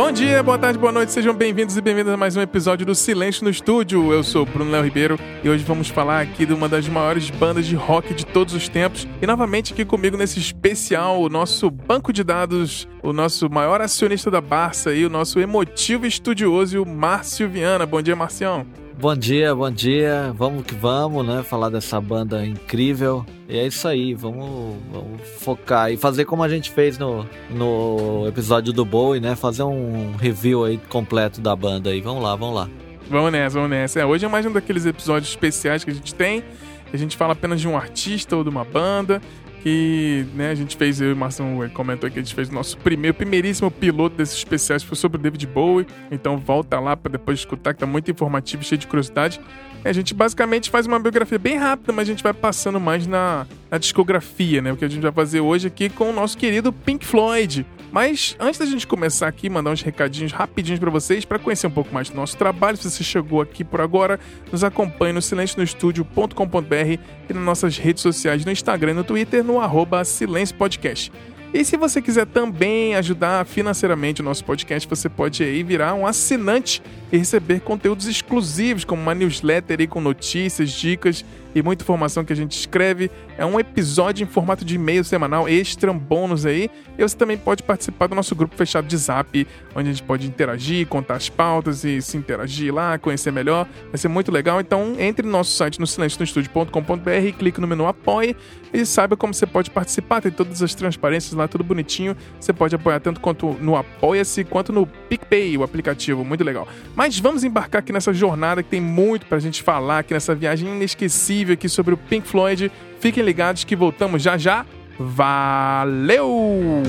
Bom dia, boa tarde, boa noite, sejam bem-vindos e bem-vindas a mais um episódio do Silêncio no Estúdio. Eu sou Bruno Léo Ribeiro e hoje vamos falar aqui de uma das maiores bandas de rock de todos os tempos. E novamente aqui comigo nesse especial, o nosso banco de dados, o nosso maior acionista da Barça e o nosso emotivo estudioso, o Márcio Viana. Bom dia, Marcião. Bom dia, bom dia. Vamos que vamos, né? Falar dessa banda incrível. E é isso aí, vamos, vamos focar e fazer como a gente fez no, no episódio do Bowie, né? Fazer um review aí completo da banda aí. Vamos lá, vamos lá. Vamos nessa, vamos nessa. É, hoje é mais um daqueles episódios especiais que a gente tem. A gente fala apenas de um artista ou de uma banda que né, a gente fez, eu e o Marção comentou que a gente fez o nosso primeiro, primeiríssimo piloto desses especiais, foi sobre o David Bowie. Então volta lá para depois escutar, que tá muito informativo, cheio de curiosidade. A gente basicamente faz uma biografia bem rápida, mas a gente vai passando mais na, na discografia, né? O que a gente vai fazer hoje aqui com o nosso querido Pink Floyd. Mas antes da gente começar aqui, mandar uns recadinhos rapidinhos para vocês, para conhecer um pouco mais do nosso trabalho. Se você chegou aqui por agora, nos acompanhe no silencionostudio.com.br e nas nossas redes sociais, no Instagram e no Twitter, no arroba Silêncio Podcast. E se você quiser também ajudar financeiramente o nosso podcast, você pode aí virar um assinante e receber conteúdos exclusivos, como uma newsletter aí com notícias, dicas e muita informação que a gente escreve. É um episódio em formato de e-mail semanal, extra, bônus aí. E você também pode participar do nosso grupo fechado de zap, onde a gente pode interagir, contar as pautas e se interagir lá, conhecer melhor. Vai ser muito legal. Então entre no nosso site no silencionostudio.com.br e clique no menu Apoie e saiba como você pode participar. Tem todas as transparências lá, tudo bonitinho. Você pode apoiar tanto quanto no Apoia-se quanto no PicPay, o aplicativo. Muito legal. Mas vamos embarcar aqui nessa jornada que tem muito pra gente falar aqui nessa viagem inesquecível aqui sobre o Pink Floyd. Fiquem ligados que voltamos já já. Valeu!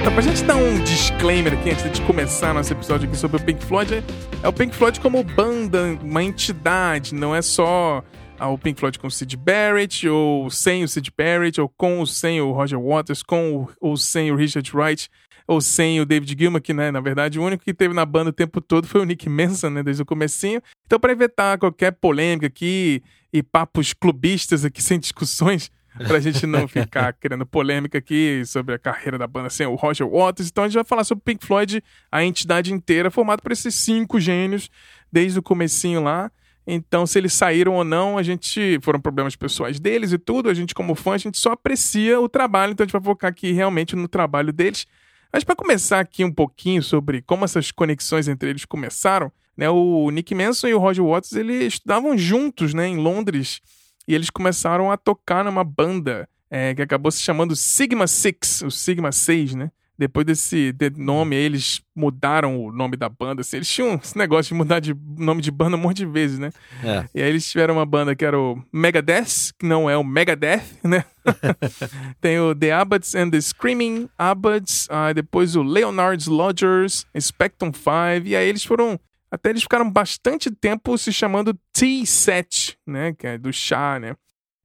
Então, pra gente dar um disclaimer aqui antes de começar nosso episódio aqui sobre o Pink Floyd, é o Pink Floyd como banda, uma entidade, não é só o Pink Floyd com o Sid Barrett, ou sem o Sid Barrett, ou com ou sem o Roger Waters, com ou sem o Richard Wright, ou sem o David Gilmour, que, né, na verdade, o único que teve na banda o tempo todo foi o Nick Manson, né, desde o comecinho. Então, para evitar qualquer polêmica aqui e papos clubistas aqui sem discussões, pra gente não ficar criando polêmica aqui sobre a carreira da banda sem o Roger Waters. Então a gente vai falar sobre o Pink Floyd, a entidade inteira, formada por esses cinco gênios, desde o comecinho lá. Então, se eles saíram ou não, a gente. Foram problemas pessoais deles e tudo. A gente, como fã, a gente só aprecia o trabalho. Então, a gente vai focar aqui realmente no trabalho deles. Mas, para começar aqui um pouquinho sobre como essas conexões entre eles começaram, né? O Nick Manson e o Roger Waters eles estudavam juntos, né, em Londres. E eles começaram a tocar numa banda é, que acabou se chamando Sigma Six, o Sigma 6, né? Depois desse de nome, eles mudaram o nome da banda. Assim, eles tinham esse negócio de mudar de nome de banda um monte de vezes, né? É. E aí eles tiveram uma banda que era o Megadeth, que não é o Megadeth, né? Tem o The Abbots and the Screaming Abbots, uh, depois o Leonard's Lodgers, Spectrum 5, e aí eles foram até eles ficaram bastante tempo se chamando T-Set, né? Que é do chá, né?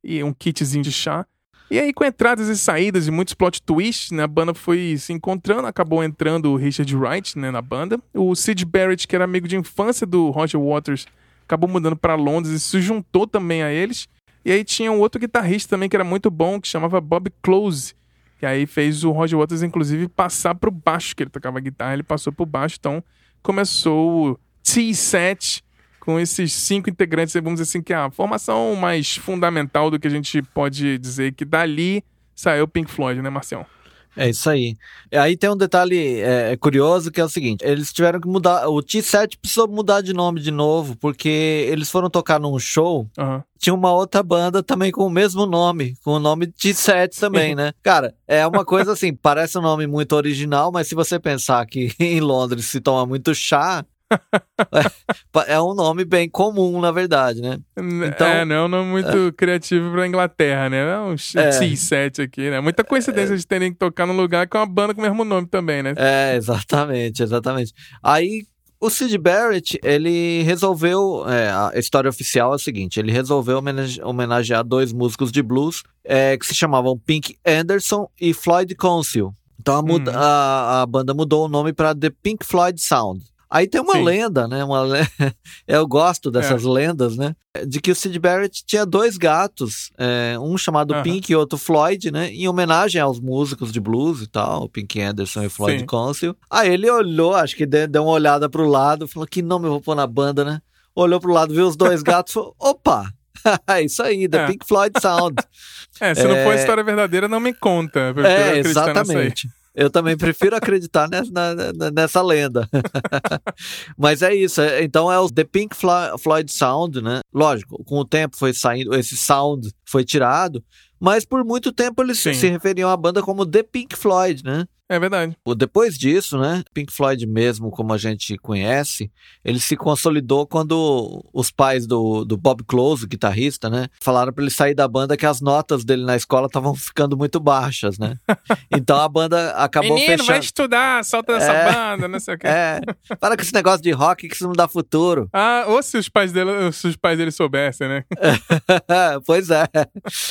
E um kitzinho de chá. E aí, com entradas e saídas e muitos plot twists, né, a banda foi se encontrando, acabou entrando o Richard Wright né, na banda. O Sid Barrett, que era amigo de infância do Roger Waters, acabou mudando para Londres e se juntou também a eles. E aí tinha um outro guitarrista também que era muito bom, que chamava Bob Close, que aí fez o Roger Waters, inclusive, passar pro baixo, que ele tocava guitarra, ele passou pro baixo, então começou o T-Set com esses cinco integrantes, vamos dizer assim, que é a formação mais fundamental do que a gente pode dizer que dali saiu o Pink Floyd, né, Marcião? É isso aí. Aí tem um detalhe é, é, curioso que é o seguinte: eles tiveram que mudar. O T7 precisou mudar de nome de novo, porque eles foram tocar num show. Uhum. Tinha uma outra banda também com o mesmo nome, com o nome T7 também, né? Cara, é uma coisa assim, parece um nome muito original, mas se você pensar que em Londres se toma muito chá, é um nome bem comum, na verdade, né? Então, é, não é um nome muito é... criativo pra Inglaterra, né? É um T7 aqui, né? Muita coincidência é... de terem que tocar num lugar com uma banda com o mesmo nome também, né? É, exatamente, exatamente. Aí, o Sid Barrett, ele resolveu. É, a história oficial é a seguinte: ele resolveu homenage homenagear dois músicos de blues é, que se chamavam Pink Anderson e Floyd Council. Então a, hum. a, a banda mudou o nome para The Pink Floyd Sound. Aí tem uma Sim. lenda, né? Uma le... Eu gosto dessas é. lendas, né? De que o Sid Barrett tinha dois gatos, é, um chamado uh -huh. Pink e outro Floyd, né? Em homenagem aos músicos de blues e tal, Pink Anderson e Floyd Council. Aí ele olhou, acho que deu uma olhada pro lado, falou: que nome eu vou pôr na banda, né? Olhou pro lado, viu os dois gatos, falou: opa! É isso aí, The é. Pink Floyd Sound. É, se não for a é. história verdadeira, não me conta. É, exatamente. Eu também prefiro acreditar nessa, nessa lenda. Mas é isso. É, então é o The Pink Floyd Sound, né? Lógico, com o tempo foi saindo, esse sound foi tirado, mas por muito tempo eles Sim. se referiam à banda como The Pink Floyd, né? É verdade. Depois disso, né, Pink Floyd mesmo, como a gente conhece, ele se consolidou quando os pais do, do Bob Close, guitarrista, né, falaram para ele sair da banda que as notas dele na escola estavam ficando muito baixas, né? Então a banda acabou Menino, fechando. vai estudar, solta dessa é, banda, não sei o quê. É, para com esse negócio de rock que isso não dá futuro. Ah, ou se os pais dele, se os pais dele soubessem, né? pois é.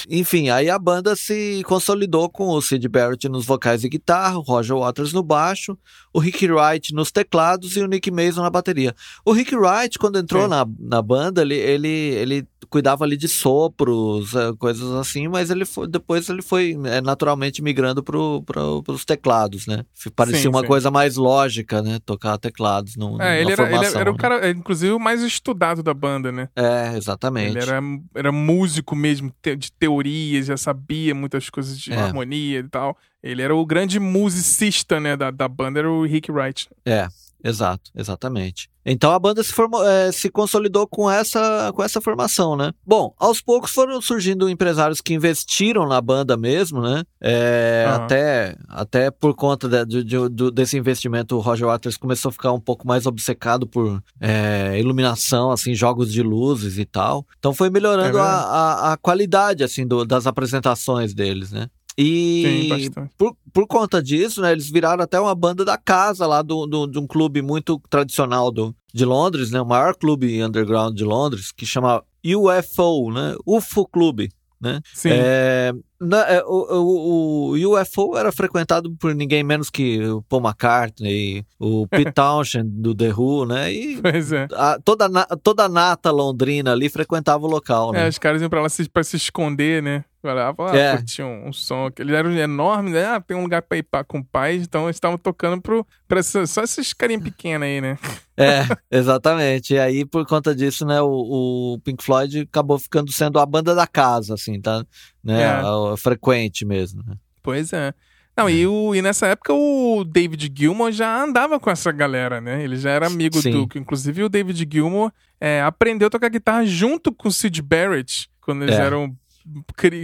Enfim, aí a banda se consolidou com o Sid Barrett nos vocais e guitarra, Roger Waters no baixo, o Rick Wright nos teclados e o Nick Mason na bateria. O Rick Wright, quando entrou na, na banda, ele, ele, ele cuidava ali de sopros, é, coisas assim, mas ele foi, depois ele foi é, naturalmente migrando pro, pros teclados, né? Parecia sim, uma sim. coisa mais lógica, né? Tocar teclados no, é, ele era, formação, ele era o né? cara, inclusive, o mais estudado da banda, né? É, exatamente. Ele era, era músico mesmo, de teorias, já sabia muitas coisas de é. harmonia e tal. Ele era o grande musicista, né, da, da banda, era o Rick Wright. É, Exato, exatamente. Então a banda se, formou, é, se consolidou com essa, com essa formação, né? Bom, aos poucos foram surgindo empresários que investiram na banda mesmo, né? É, uhum. até, até por conta de, de, de, desse investimento, o Roger Waters começou a ficar um pouco mais obcecado por é, iluminação, assim, jogos de luzes e tal. Então foi melhorando é a, a, a, qualidade, assim, do, das apresentações deles, né? E Sim, por, por conta disso, né, eles viraram até uma banda da casa lá do, do, de um clube muito tradicional do, de Londres, né, o maior clube underground de Londres, que chama UFO, né, UFO Clube. Né? Sim. É, na, é, o, o, o, UFO era frequentado por ninguém menos que o Paul McCartney, o Pete Townshend do The Who, né? E pois é. a, toda, toda a nata londrina ali frequentava o local, né? É, os caras iam pra lá se, pra se esconder, né? Olhava, ah, é. curtia um, um som. Eles eram enormes, né? Ah, tem um lugar pra ir pra, com paz, então eles estavam tocando pro, pra só esses carinhos pequenos aí, né? É, exatamente. E aí, por conta disso, né, o, o, Pink Floyd acabou ficando sendo a banda da casa, assim, tá? Né? É. Frequente mesmo. Né? Pois é. Não, e, o, e nessa época o David Gilmour já andava com essa galera, né? Ele já era amigo Sim. do. Inclusive o David Gilmour é, aprendeu a tocar guitarra junto com o Sid Barrett, quando eles é. eram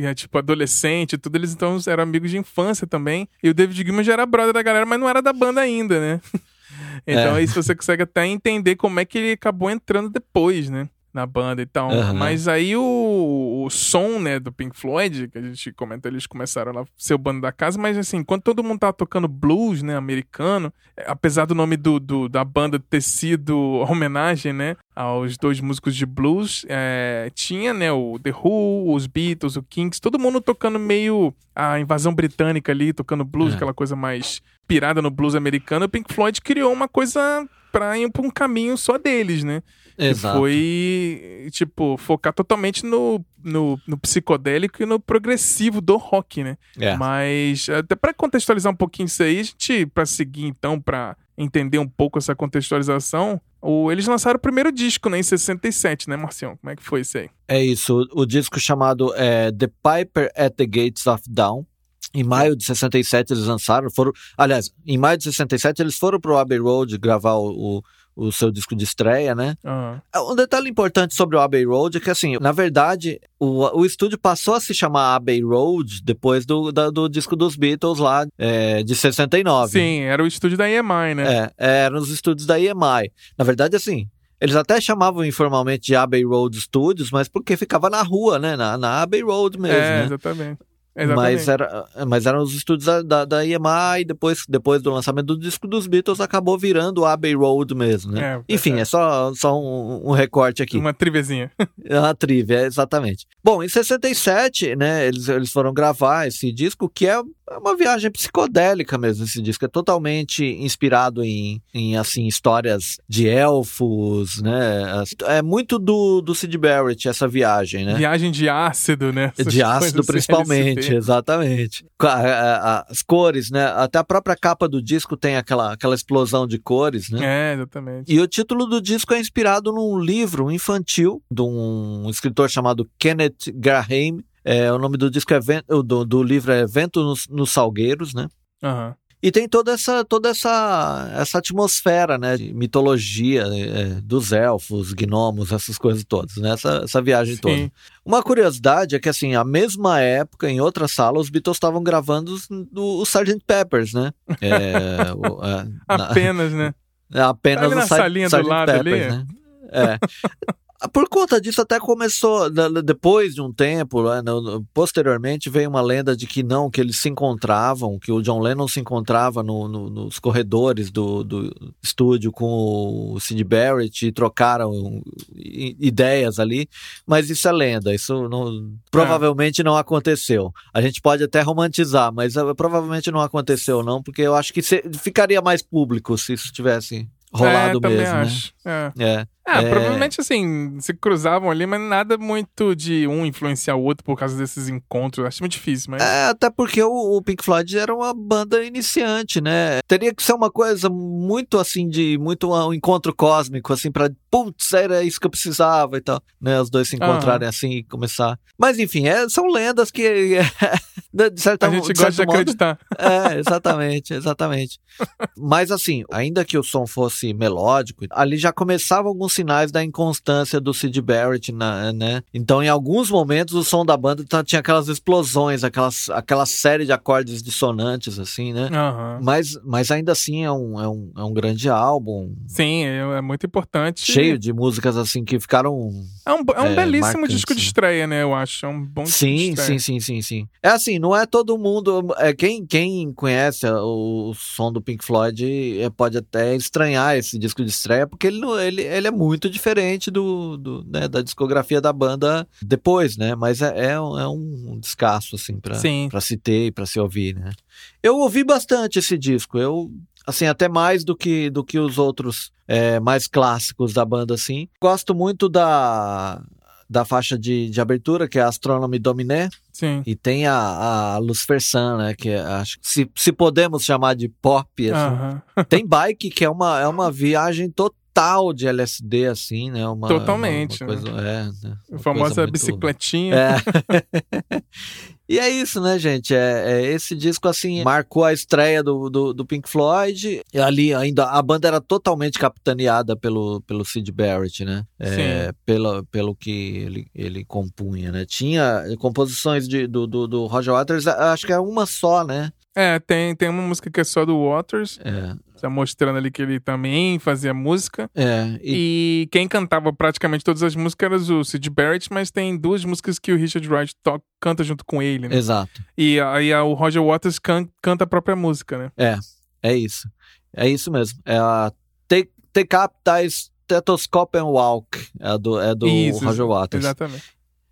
é, tipo, adolescente e tudo, eles então eram amigos de infância também. E o David Gilmour já era brother da galera, mas não era da banda ainda, né? então é. aí você consegue até entender como é que ele acabou entrando depois, né? Na banda e tal. Uhum. Mas aí o, o som, né, do Pink Floyd, que a gente comenta, eles começaram a ser o bando da casa, mas assim, quando todo mundo tava tocando blues, né, americano, é, apesar do nome do, do da banda ter sido homenagem, né, aos dois músicos de blues, é, tinha, né, o The Who, os Beatles, o Kings, todo mundo tocando meio a invasão britânica ali, tocando blues, é. aquela coisa mais pirada no blues americano. O Pink Floyd criou uma coisa pra ir pra um caminho só deles, né? Exato. foi, tipo, focar totalmente no, no, no, psicodélico e no progressivo do rock, né? É. Mas, até para contextualizar um pouquinho isso aí, a gente, pra seguir então, pra entender um pouco essa contextualização, o, eles lançaram o primeiro disco, né, em 67, né, Marcião? Como é que foi isso aí? É isso, o, o disco chamado é, The Piper at the Gates of Dawn. Em maio de 67 eles lançaram, foram, aliás, em maio de 67 eles foram pro Abbey Road gravar o, o o seu disco de estreia, né? Uhum. Um detalhe importante sobre o Abbey Road é que, assim, na verdade, o, o estúdio passou a se chamar Abbey Road depois do, da, do disco dos Beatles lá, é, de 69. Sim, era o estúdio da EMI, né? É, eram os estúdios da EMI. Na verdade, assim, eles até chamavam informalmente de Abbey Road Studios, mas porque ficava na rua, né? Na, na Abbey Road mesmo, é, né? exatamente. Mas, era, mas eram os estúdios da, da, da EMI, e depois, depois do lançamento do disco dos Beatles, acabou virando o Abbey Road mesmo, né? É, Enfim, é. é, só, só um, um recorte aqui. Uma trivezinha. É uma trivia, exatamente. Bom, em 67, né, eles, eles foram gravar esse disco, que é é uma viagem psicodélica mesmo esse disco. É totalmente inspirado em, em assim, histórias de elfos, né? É muito do, do Sid Barrett, essa viagem, né? Viagem de ácido, né? Essas de ácido, principalmente, exatamente. As cores, né? Até a própria capa do disco tem aquela, aquela explosão de cores, né? É, exatamente. E o título do disco é inspirado num livro infantil de um escritor chamado Kenneth Graham, é, o nome do disco é do, do livro é Vento nos, nos Salgueiros, né? Uhum. E tem toda essa toda essa essa atmosfera, né, de mitologia é, dos elfos, gnomos, essas coisas todas, né? Essa, essa viagem Sim. toda. Uma curiosidade é que assim, a mesma época em outra sala os Beatles estavam gravando o, o Sgt. Peppers, né? É, o, é, Apenas, na, né? Apenas ali na salinha do lado Peppers, ali. Né? É. Por conta disso, até começou, depois de um tempo, né, posteriormente, veio uma lenda de que não, que eles se encontravam, que o John Lennon se encontrava no, no, nos corredores do, do, estúdio com o Sid Barrett e trocaram ideias ali, mas isso é lenda, isso não, provavelmente é. não aconteceu. A gente pode até romantizar, mas uh, provavelmente não aconteceu não, porque eu acho que ficaria mais público se isso tivesse rolado é, mesmo, acho. né? É. é. É, provavelmente assim, se cruzavam ali, mas nada muito de um influenciar o outro por causa desses encontros. Acho muito difícil, mas. É, até porque o, o, Pink Floyd era uma banda iniciante, né? Teria que ser uma coisa muito assim, de muito um encontro cósmico, assim, pra. Putz, era isso que eu precisava e tal, né? Os dois se encontrarem uhum. assim e começar. Mas enfim, é, são lendas que. de certa, A gente de gosta de modo, acreditar. É, exatamente, exatamente. mas assim, ainda que o som fosse melódico, ali já começavam alguns sinais da inconstância do Sid Barrett, né? Então, em alguns momentos, o som da banda tá, tinha aquelas explosões, aquelas, aquela série de acordes dissonantes, assim, né? Uhum. Mas, mas ainda assim é um, é, um, é um grande álbum. Sim, é, é muito importante. Cheio de músicas, assim, que ficaram. É um, é um é, belíssimo disco de né? estreia, né? Eu acho. É um bom disco sim, de estreia. Sim, sim, sim, sim. É assim, não é todo mundo. É, quem, quem conhece o, o som do Pink Floyd é, pode até estranhar esse disco de estreia, porque ele, ele, ele é muito diferente do, do né, da discografia da banda depois, né? Mas é, é, um, é descasso, assim, pra, pra se ter e pra se ouvir, né? Eu ouvi bastante esse disco, eu assim, até mais do que, do que os outros é, mais clássicos da banda, assim. Gosto muito da, da faixa de, de abertura, que é Astronomy Dominé. Sim. E tem a, a Lucifer Sun, né? Que é, acho se, se podemos chamar de pop, assim. Uh -huh. tem Bike, que é uma, é uma viagem total de LSD, assim, né? Uma, Totalmente. Uma, uma coisa, né? é, né? A famosa muito... bicicletinha. É. E é isso, né, gente? É, é, esse disco, assim, marcou a estreia do, do, do, Pink Floyd. E ali ainda a banda era totalmente capitaneada pelo, pelo Sid Barrett, né? É, pelo, pelo que ele, ele compunha, né? Tinha composições de, do, do, do Roger Waters, acho que é uma só, né? É, tem, tem uma música que é só do Waters. É. Tá mostrando ali que ele também fazia música. É. E... e, quem cantava praticamente todas as músicas era o Sid Barrett, mas tem duas músicas que o Richard Wright to... canta junto com ele, né? Exato. E aí o Roger Waters can... canta a própria música, né? É, é isso. É isso mesmo. É a Take, take Up Stethoscope and Walk. É do, é do isso, Roger Waters. Exatamente.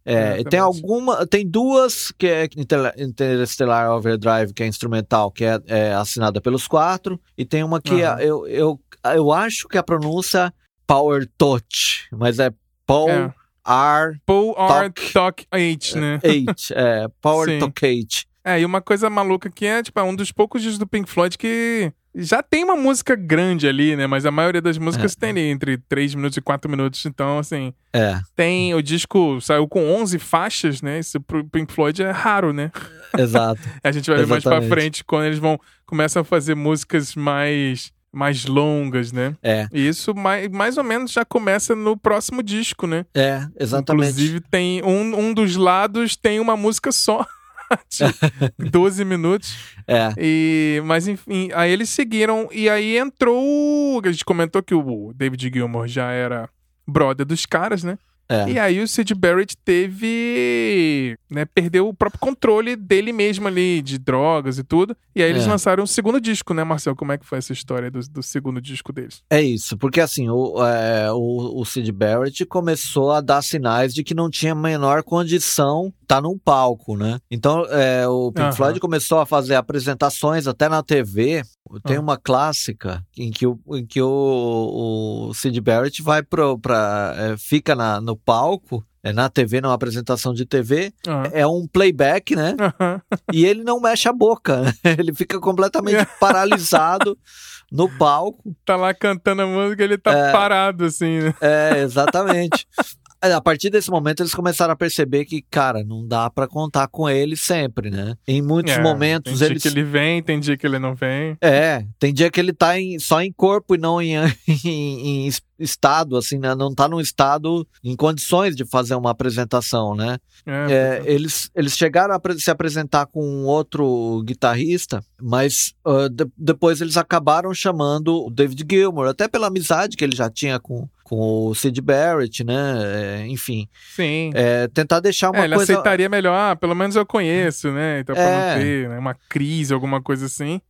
É, tem alguma, tem duas que é Interstellar Overdrive, que é instrumental, que é, é assinada pelos quatro, e tem uma que uhum. eu, eu, eu acho que a pronúncia Power Touch, mas é Paul é. R. Paul R. Talk H, né? H, é, Power Talk H. É, e uma coisa maluca que é, tipo, é um dos poucos discos do Pink Floyd que já tem uma música grande ali, né? Mas a maioria das músicas é. tem ali entre 3 minutos e 4 minutos. Então, assim. É. Tem. O disco saiu com 11 faixas, né? Isso pro Pink Floyd é raro, né? Exato. a gente vai ver mais pra frente quando eles vão. Começam a fazer músicas mais. Mais longas, né? É. E isso mais, mais ou menos já começa no próximo disco, né? É, exatamente. Inclusive, tem um, um dos lados tem uma música só. 12 minutos. É. E, mas enfim, aí eles seguiram e aí entrou. A gente comentou que o David Gilmour já era brother dos caras, né? É. E aí o Sid Barrett teve. Né, perdeu o próprio controle dele mesmo ali, de drogas e tudo. E aí eles é. lançaram um segundo disco, né, Marcel? Como é que foi essa história do, do segundo disco deles? É isso, porque assim, o, é, o, o Sid Barrett começou a dar sinais de que não tinha a menor condição tá num palco, né? Então, é, o Pink uhum. Floyd começou a fazer apresentações até na TV. Tem uhum. uma clássica em que o, em que o, o Sid Barrett vai pro, pra, é, fica na, no palco é na TV, numa apresentação de TV, uhum. é um playback, né? Uhum. E ele não mexe a boca, né? ele fica completamente paralisado no palco. Tá lá cantando a música, ele tá é, parado, assim, né? É, exatamente. É, a partir desse momento eles começaram a perceber que, cara, não dá para contar com ele sempre, né? Em muitos é, momentos tem eles... dia que ele vem, tem dia que ele não vem. É, tem dia que ele tá em, só em corpo e não em, em, em estado, assim, né? Não tá num estado em condições de fazer uma apresentação, né? É, é, eles, eles chegaram a se apresentar com um outro guitarrista, mas uh, de, depois eles acabaram chamando o David Gilmour, até pela amizade que ele já tinha com, com o Sid Barrett, né? É, enfim. Sim. É, tentar deixar uma é, ele coisa... aceitaria melhor, ah, pelo menos eu conheço, né? Então, pra é. não ter né, uma crise, alguma coisa assim.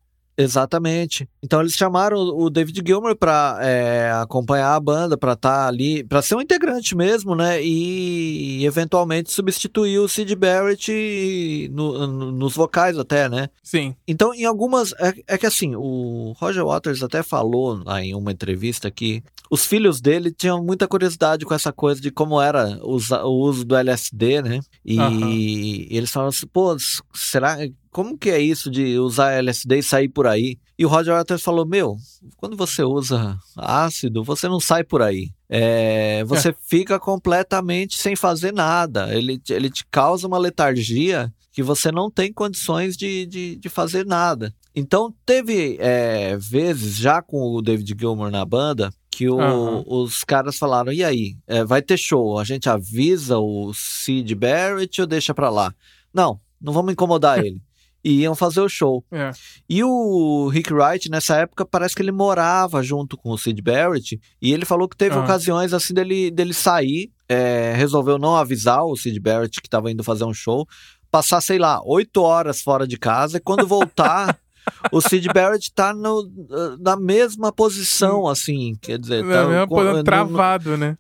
Exatamente. Então eles chamaram o David Gilmer para é, acompanhar a banda, para estar tá ali, para ser um integrante mesmo, né? E eventualmente substituir o Sid Barrett no, no, nos vocais até, né? Sim. Então em algumas é, é, que assim o Roger Waters até falou lá em uma entrevista que os filhos dele tinham muita curiosidade com essa coisa de como era o uso do LSD, né? E, uhum. e eles falaram assim, pô, será como que é isso de usar LSD e sair por aí? E o Roger Waters falou: Meu, quando você usa ácido, você não sai por aí. É, você é. fica completamente sem fazer nada. Ele, ele te causa uma letargia que você não tem condições de, de, de fazer nada. Então, teve é, vezes, já com o David Gilmour na banda, que o, uhum. os caras falaram: e aí, é, vai ter show? A gente avisa o Sid Barrett ou deixa pra lá? Não, não vamos incomodar ele e iam fazer o show. É. E o Rick Wright, nessa época, parece que ele morava junto com o Sid Barrett, e ele falou que teve uhum. ocasiões assim dele, dele sair, é, resolveu não avisar o Sid Barrett que estava indo fazer um show, passar, sei lá, oito horas fora de casa, e quando voltar. o Sid Barrett tá no, na mesma posição, assim, quer dizer... Tá, mesma posição, travado, né?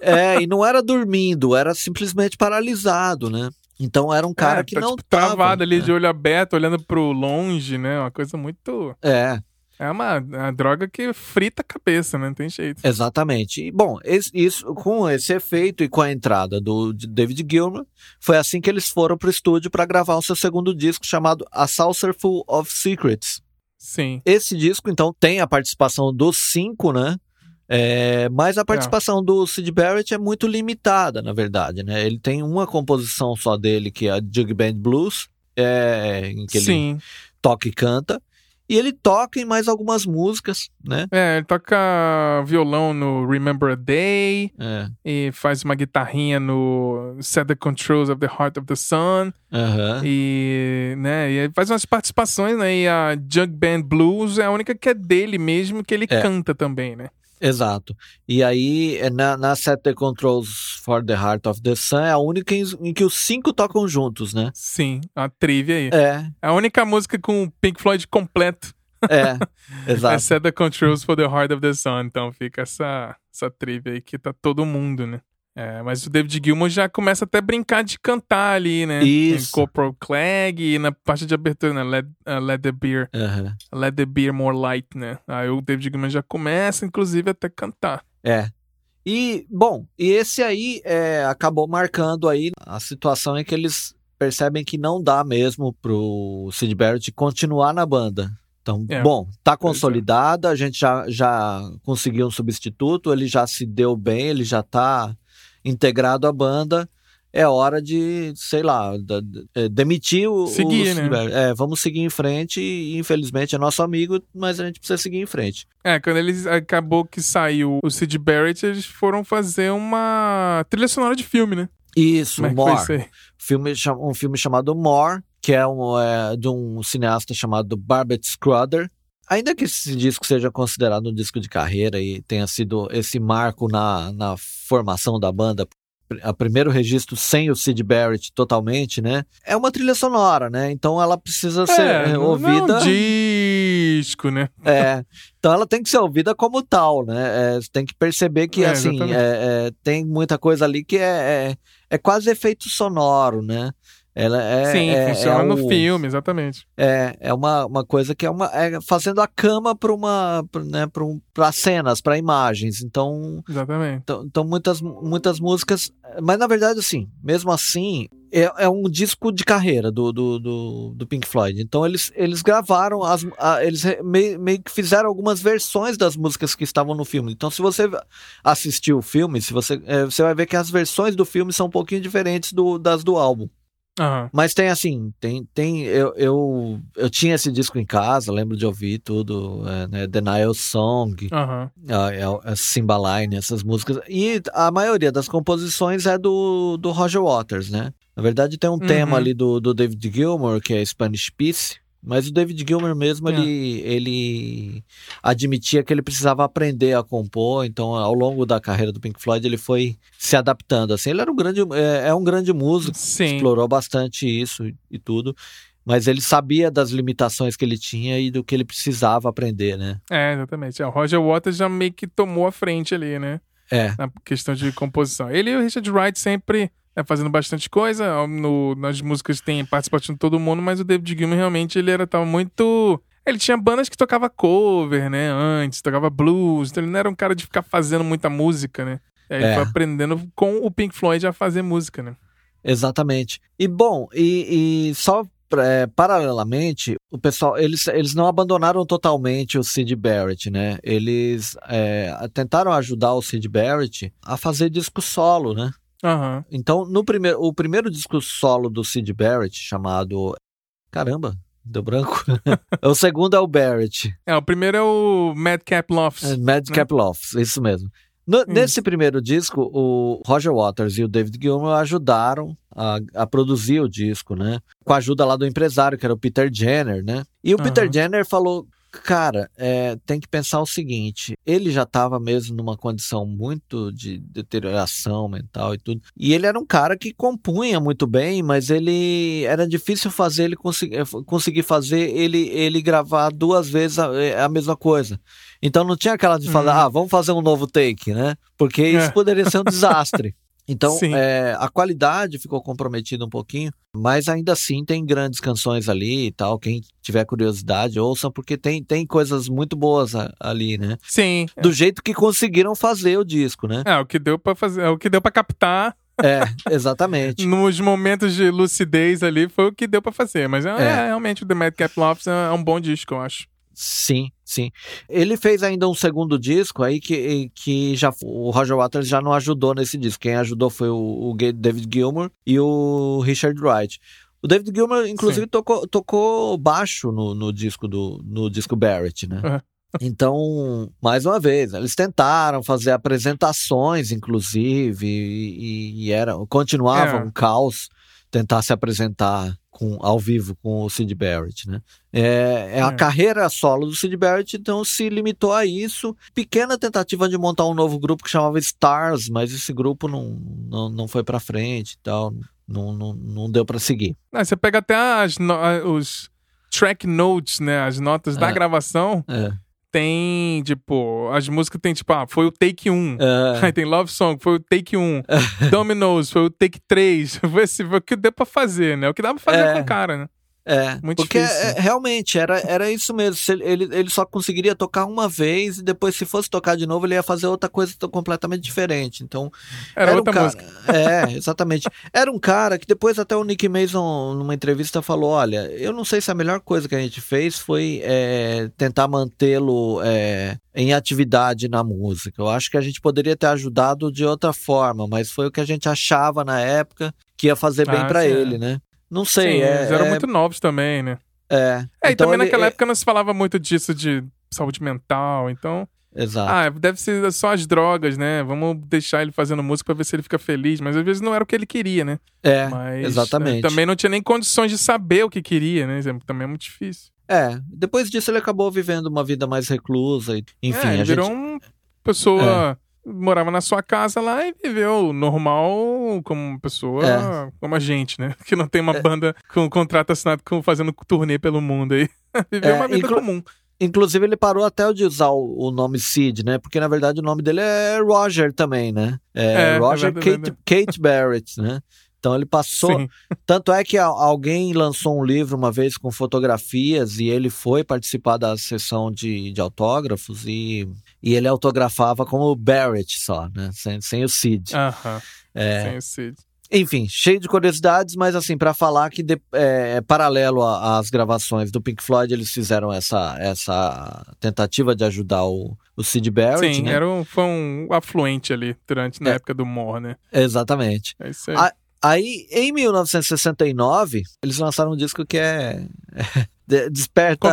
é, e não era dormindo, era simplesmente paralisado, né? Então era um cara é, que tá, não tipo, tava, travado ali né? de olho aberto, olhando pro longe, né? Uma coisa muito. É. É uma, uma droga que frita a cabeça, né? Não tem jeito. Exatamente. E, bom, esse, isso, com esse efeito e com a entrada do David Gilmer, foi assim que eles foram pro estúdio para gravar o seu segundo disco chamado A Saucerful of Secrets. Sim. Esse disco, então, tem a participação dos cinco, né? É, mas a participação é. do Sid Barrett é muito limitada, na verdade, né? Ele tem uma composição só dele, que é a Jug Band Blues, é, em que Sim. ele toca e canta. E ele toca em mais algumas músicas, né? É, ele toca violão no Remember a Day. É. E faz uma guitarrinha no Set the Controls of the Heart of the Sun. Uhum. E, né, e faz umas participações, né? E a Jug Band Blues é a única que é dele mesmo, que ele é. canta também, né? Exato. E aí, é na, na Set the Controls for the Heart of the Sun, é a única em, em, que os cinco tocam juntos, né? Sim, a trivia aí. É. É a única música com o Pink Floyd completo. É, exato. é Set the Controls for the Heart of the Sun. Então fica essa, essa trivia aí que tá todo mundo, né? É, mas o David Gilmour já começa até a brincar de cantar ali, né? Isso. Em Corporal Clegg e na parte de abertura, né? Let, uh, let the beer. Uhum. Let the beer more light, né? Aí o David Gilmour já começa, inclusive, até cantar. É. E, bom, e esse aí é, acabou marcando aí a situação em que eles percebem que não dá mesmo pro Sid Barrett continuar na banda. Então, é, bom, tá é. consolidada, a gente já, já conseguiu um substituto, ele já se deu bem, ele já tá integrado à banda, é hora de, sei lá, é, demitir o. Seguir, o, né? É, vamos seguir em frente e, infelizmente, é nosso amigo, mas a gente precisa seguir em frente. É, quando eles acabou que saiu o Sid Barrett, eles foram fazer uma trilha sonora de filme, né? Isso, Como More. Filme, um filme chamado More, que é, um, é de um cineasta chamado Barbet Scrudder. Ainda que esse disco seja considerado um disco de carreira e tenha sido esse marco na, na formação da banda a primeiro registro sem o Sid Barrett totalmente, né? É uma trilha sonora, né? Então ela precisa é, ser ouvida. Não é um disco, né? É. Então ela tem que ser ouvida como tal, né? É, tem que perceber que, é, assim, é, é, tem muita coisa ali que é, é, é quase efeito sonoro, né? Ela é, Sim, é, funciona é no o, filme, exatamente. É, é uma, uma coisa que é uma é fazendo a cama para uma, né, para cenas, para imagens. Então, exatamente. Então, então, muitas muitas músicas, mas na verdade assim, mesmo assim, é, é um disco de carreira do, do, do, do, Pink Floyd. Então eles, eles gravaram as a, eles meio, meio que fizeram algumas versões das músicas que estavam no filme. Então se você assistiu o filme, se você é, você vai ver que as versões do filme são um pouquinho diferentes do, das do álbum. Uhum. Mas tem assim, tem, tem eu, eu, eu tinha esse disco em casa, lembro de ouvir tudo, é, né, Denial Song, uhum. a, a, a Cymbaline, essas músicas. E a maioria das composições é do, do Roger Waters, né? Na verdade tem um uhum. tema ali do, do David Gilmour, que é Spanish Peace, mas o David Gilmer mesmo, é. ele, ele admitia que ele precisava aprender a compor, então ao longo da carreira do Pink Floyd ele foi se adaptando. Assim, ele era um grande, é, é um grande músico, Sim. explorou bastante isso e tudo, mas ele sabia das limitações que ele tinha e do que ele precisava aprender, né? É, exatamente. É, o Roger Waters já meio que tomou a frente ali, né? É. Na questão de composição. Ele e o Richard Wright sempre é, fazendo bastante coisa. No, nas músicas tem participação de todo mundo, mas o David Gilmour realmente ele era tava muito. Ele tinha bandas que tocava cover, né? Antes, tocava blues. Então ele não era um cara de ficar fazendo muita música, né? Aí ele é. foi aprendendo com o Pink Floyd a fazer música, né? Exatamente. E bom, e, e só é, paralelamente, o pessoal, eles, eles não abandonaram totalmente o Sid Barrett, né? Eles é, tentaram ajudar o Sid Barrett a fazer disco solo, né? Uhum. Então, no primeiro, o primeiro disco solo do Sid Barrett, chamado. Caramba, deu branco. o segundo é o Barrett. É, o primeiro é o Madcap Lofts. É, Madcap né? Lofts, isso mesmo. No, nesse primeiro disco, o Roger Waters e o David Gilmour ajudaram a, a, produzir o disco, né? Com a ajuda lá do empresário, que era o Peter Jenner, né? E o uhum. Peter Jenner falou: Cara, é, tem que pensar o seguinte: ele já estava mesmo numa condição muito de deterioração mental e tudo. E ele era um cara que compunha muito bem, mas ele era difícil fazer ele conseguir, conseguir fazer ele, ele gravar duas vezes a, é, a mesma coisa. Então não tinha aquela de falar, uhum. ah, vamos fazer um novo take, né? Porque isso é. poderia ser um desastre. Então, é, a qualidade ficou comprometida um pouquinho, mas ainda assim tem grandes canções ali e tal. Quem tiver curiosidade, ouçam, porque tem, tem coisas muito boas ali, né? Sim. Do é. jeito que conseguiram fazer o disco, né? É, o que deu para fazer, é o que deu para captar. É, exatamente. Nos momentos de lucidez ali foi o que deu para fazer, mas é, é. é, realmente o The Madcap Lofts é um bom disco, eu acho. Sim, sim. Ele fez ainda um segundo disco aí que, que já o Roger Waters já não ajudou nesse disco. Quem ajudou foi o, o David Gilmour e o Richard Wright. O David Gilmour, inclusive, tocou, tocou baixo no, no disco do no disco Barrett, né? Uhum. Então, mais uma vez, eles tentaram fazer apresentações, inclusive, e, e era, continuava é. um caos tentar se apresentar com, ao vivo com o Sid Barrett, né? É, é, a é. carreira solo do Sid Barrett, então se limitou a isso. Pequena tentativa de montar um novo grupo que chamava Stars, mas esse grupo não, não, não foi para frente e tal, não, não, não deu para seguir. Ah, você pega até as, os track notes, né? As notas da é. gravação. É tem, tipo, as músicas tem, tipo, ah, foi o take 1. É. Aí tem Love Song, foi o take 1. Dominoes, foi o take 3. Foi, assim, foi o que deu pra fazer, né? O que dava pra fazer é. com o cara, né? É, Muito porque é, realmente era, era isso mesmo. Ele, ele só conseguiria tocar uma vez e depois, se fosse tocar de novo, ele ia fazer outra coisa completamente diferente. Então. Era, era outra um cara, música. É, exatamente. Era um cara que depois, até o Nick Mason, numa entrevista, falou: Olha, eu não sei se a melhor coisa que a gente fez foi é, tentar mantê-lo é, em atividade na música. Eu acho que a gente poderia ter ajudado de outra forma, mas foi o que a gente achava na época que ia fazer bem ah, para ele, né? Não sei. Sim, é, eles eram é... muito novos também, né? É. É, então e também ele, naquela é... época não se falava muito disso de saúde mental, então. Exato. Ah, deve ser só as drogas, né? Vamos deixar ele fazendo música pra ver se ele fica feliz. Mas às vezes não era o que ele queria, né? É, mas, exatamente. É, também não tinha nem condições de saber o que queria, né? Também é muito difícil. É, depois disso ele acabou vivendo uma vida mais reclusa, enfim. É, ele virou gente... uma pessoa. É. Morava na sua casa lá e viveu normal como uma pessoa é. como a gente, né? Que não tem uma é. banda com contrato assinado com, fazendo turnê pelo mundo aí. viveu uma vida inclu... comum. Inclusive, ele parou até de usar o, o, nome Sid, né? Porque, na verdade, o nome dele é Roger também, né? É, é Roger é Kate, Kate Barrett, né? Então ele passou. Sim. Tanto é que alguém lançou um livro uma vez com fotografias e ele foi participar da sessão de, de autógrafos e, e ele autografava como Barrett só, né? Sem, sem o Sid. Aham. É, sem o Sid. Enfim, cheio de curiosidades, mas assim, para falar que de, é, paralelo às gravações do Pink Floyd, eles fizeram essa, essa tentativa de ajudar o, o Sid Barrett. Sim, né? era um, foi um afluente ali durante na é, época do More, né? Exatamente. É isso aí. A, aí, em 1969, eles lançaram um disco que é. desperta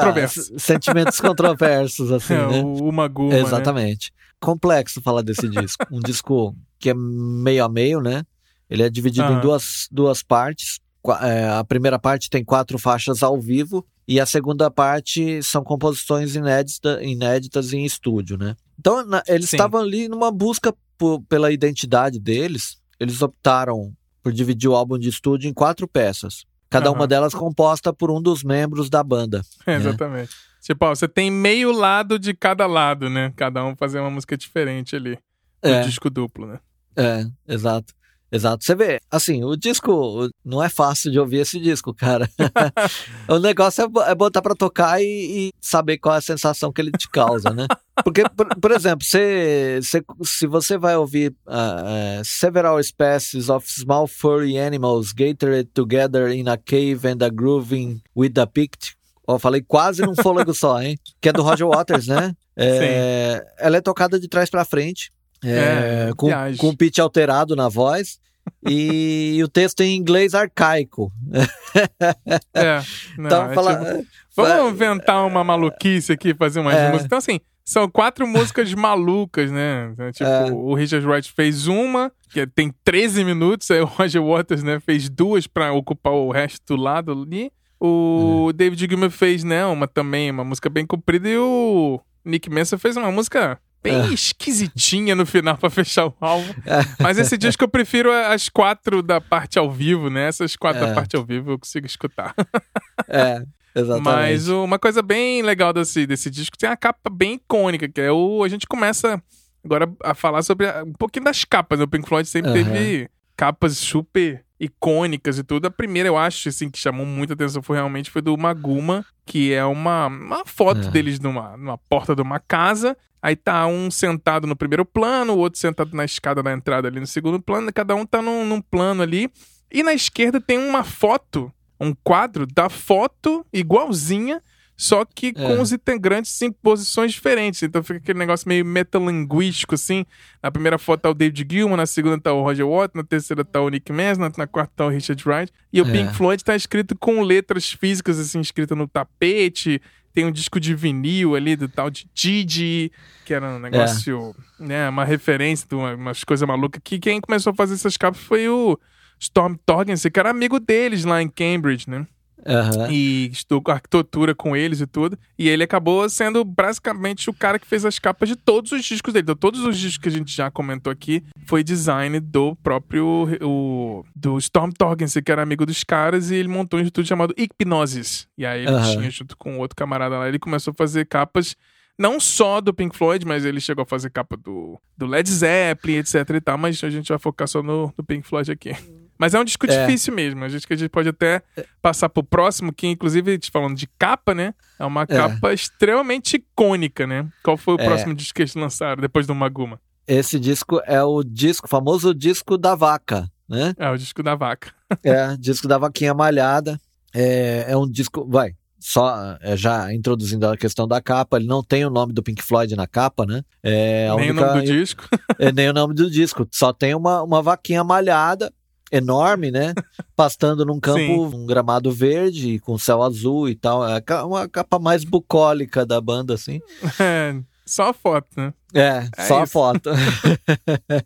sentimentos controversos, assim, é, né? O Maguma, né? Exatamente. Né? Complexo falar desse disco. Um disco que é meio a meio, né? Ele é dividido uhum. em duas, duas partes. É, a primeira parte tem quatro faixas ao vivo e a segunda parte são composições inédita, inéditas em estúdio, né? Então, na, eles estavam ali numa busca por, pela identidade deles. Eles optaram por dividir o álbum de estúdio em quatro peças. Cada uhum. uma delas composta por um dos membros da banda. É, exatamente. Tipo, ó, você tem meio lado de cada lado, né? Cada um fazer uma música diferente ali. No é. disco duplo, né? É, exato. Exato. Você vê, assim, o disco não é fácil de ouvir esse disco, cara. o negócio é, é botar pra tocar e, e, saber qual é a sensação que ele te causa, né? Porque, por, por exemplo, se, se, se você vai ouvir uh, uh, Several Species of Small Furry Animals Gathered Together in a Cave and a Grooving with a Pict, Ó, falei quase num fôlego só, hein? Que é do Roger Waters, né? É, ela é tocada de trás para frente. É, é, com, com o pitch alterado na voz e o texto em inglês arcaico. É, não, então, é fala, tipo, vamos inventar uma maluquice aqui, fazer umas é. músicas. Então, assim, são quatro músicas malucas, né? Então, tipo, é. o Richard Wright fez uma, que tem 13 minutos, aí o Roger Waters, né, fez duas para ocupar o resto do lado ali. O é. David Gilmour fez, né, uma também, uma música bem comprida, e o Nick Mensa fez uma música bem é. esquisitinha no final para fechar o álbum. É. Mas esse disco eu prefiro as quatro da parte ao vivo, né? Essas quatro é. da parte ao vivo eu consigo escutar. é. Exatamente. Mas uma coisa bem legal desse, desse disco tem a capa bem icônica, que é o. A gente começa agora a falar sobre um pouquinho das capas. Né? O Pink Floyd sempre uhum. teve capas super icônicas e tudo. A primeira, eu acho, assim, que chamou muita atenção foi realmente foi do Maguma, que é uma, uma foto é. deles numa, numa porta de uma casa. Aí tá um sentado no primeiro plano, o outro sentado na escada da entrada ali no segundo plano, cada um tá num, num plano ali. E na esquerda tem uma foto, um quadro da foto igualzinha só que é. com os integrantes em posições diferentes. Então fica aquele negócio meio metalinguístico, assim. Na primeira foto tá o David Gilman, na segunda tá o Roger Waters, na terceira tá o Nick Mason, na quarta tá o Richard Wright. E o é. Pink Floyd tá escrito com letras físicas, assim, escritas no tapete. Tem um disco de vinil ali do tal de Didi, que era um negócio, é. né, uma referência de uma, umas coisas malucas. Que quem começou a fazer essas capas foi o Storm Torgensen, que era amigo deles lá em Cambridge, né? Uhum. E estudou arquitetura com eles e tudo. E ele acabou sendo basicamente o cara que fez as capas de todos os discos dele. Então, todos os discos que a gente já comentou aqui foi design do próprio o, do Storm Torgensen, que era amigo dos caras, e ele montou um instituto chamado Hipnosis. E aí ele uhum. tinha, junto com outro camarada lá, ele começou a fazer capas não só do Pink Floyd, mas ele chegou a fazer capa do, do Led Zeppelin, etc e tal, mas a gente vai focar só no, no Pink Floyd aqui. Mas é um disco é. difícil mesmo. A gente que a gente pode até passar pro próximo, que inclusive, falando de capa, né? É uma é. capa extremamente icônica, né? Qual foi o é. próximo disco que eles lançaram depois do Maguma? Esse disco é o disco, famoso disco da vaca, né? É, o disco da vaca. é, disco da vaquinha malhada. É, é um disco, vai, só é, já introduzindo a questão da capa, ele não tem o nome do Pink Floyd na capa, né? É, nem única, o nome do disco. É, nem o nome do disco. Só tem uma, uma vaquinha malhada enorme, né? Pastando num campo, Sim. um gramado verde, com céu azul e tal. É uma capa mais bucólica da banda, assim. É, só a foto, né? É, é só isso. a foto.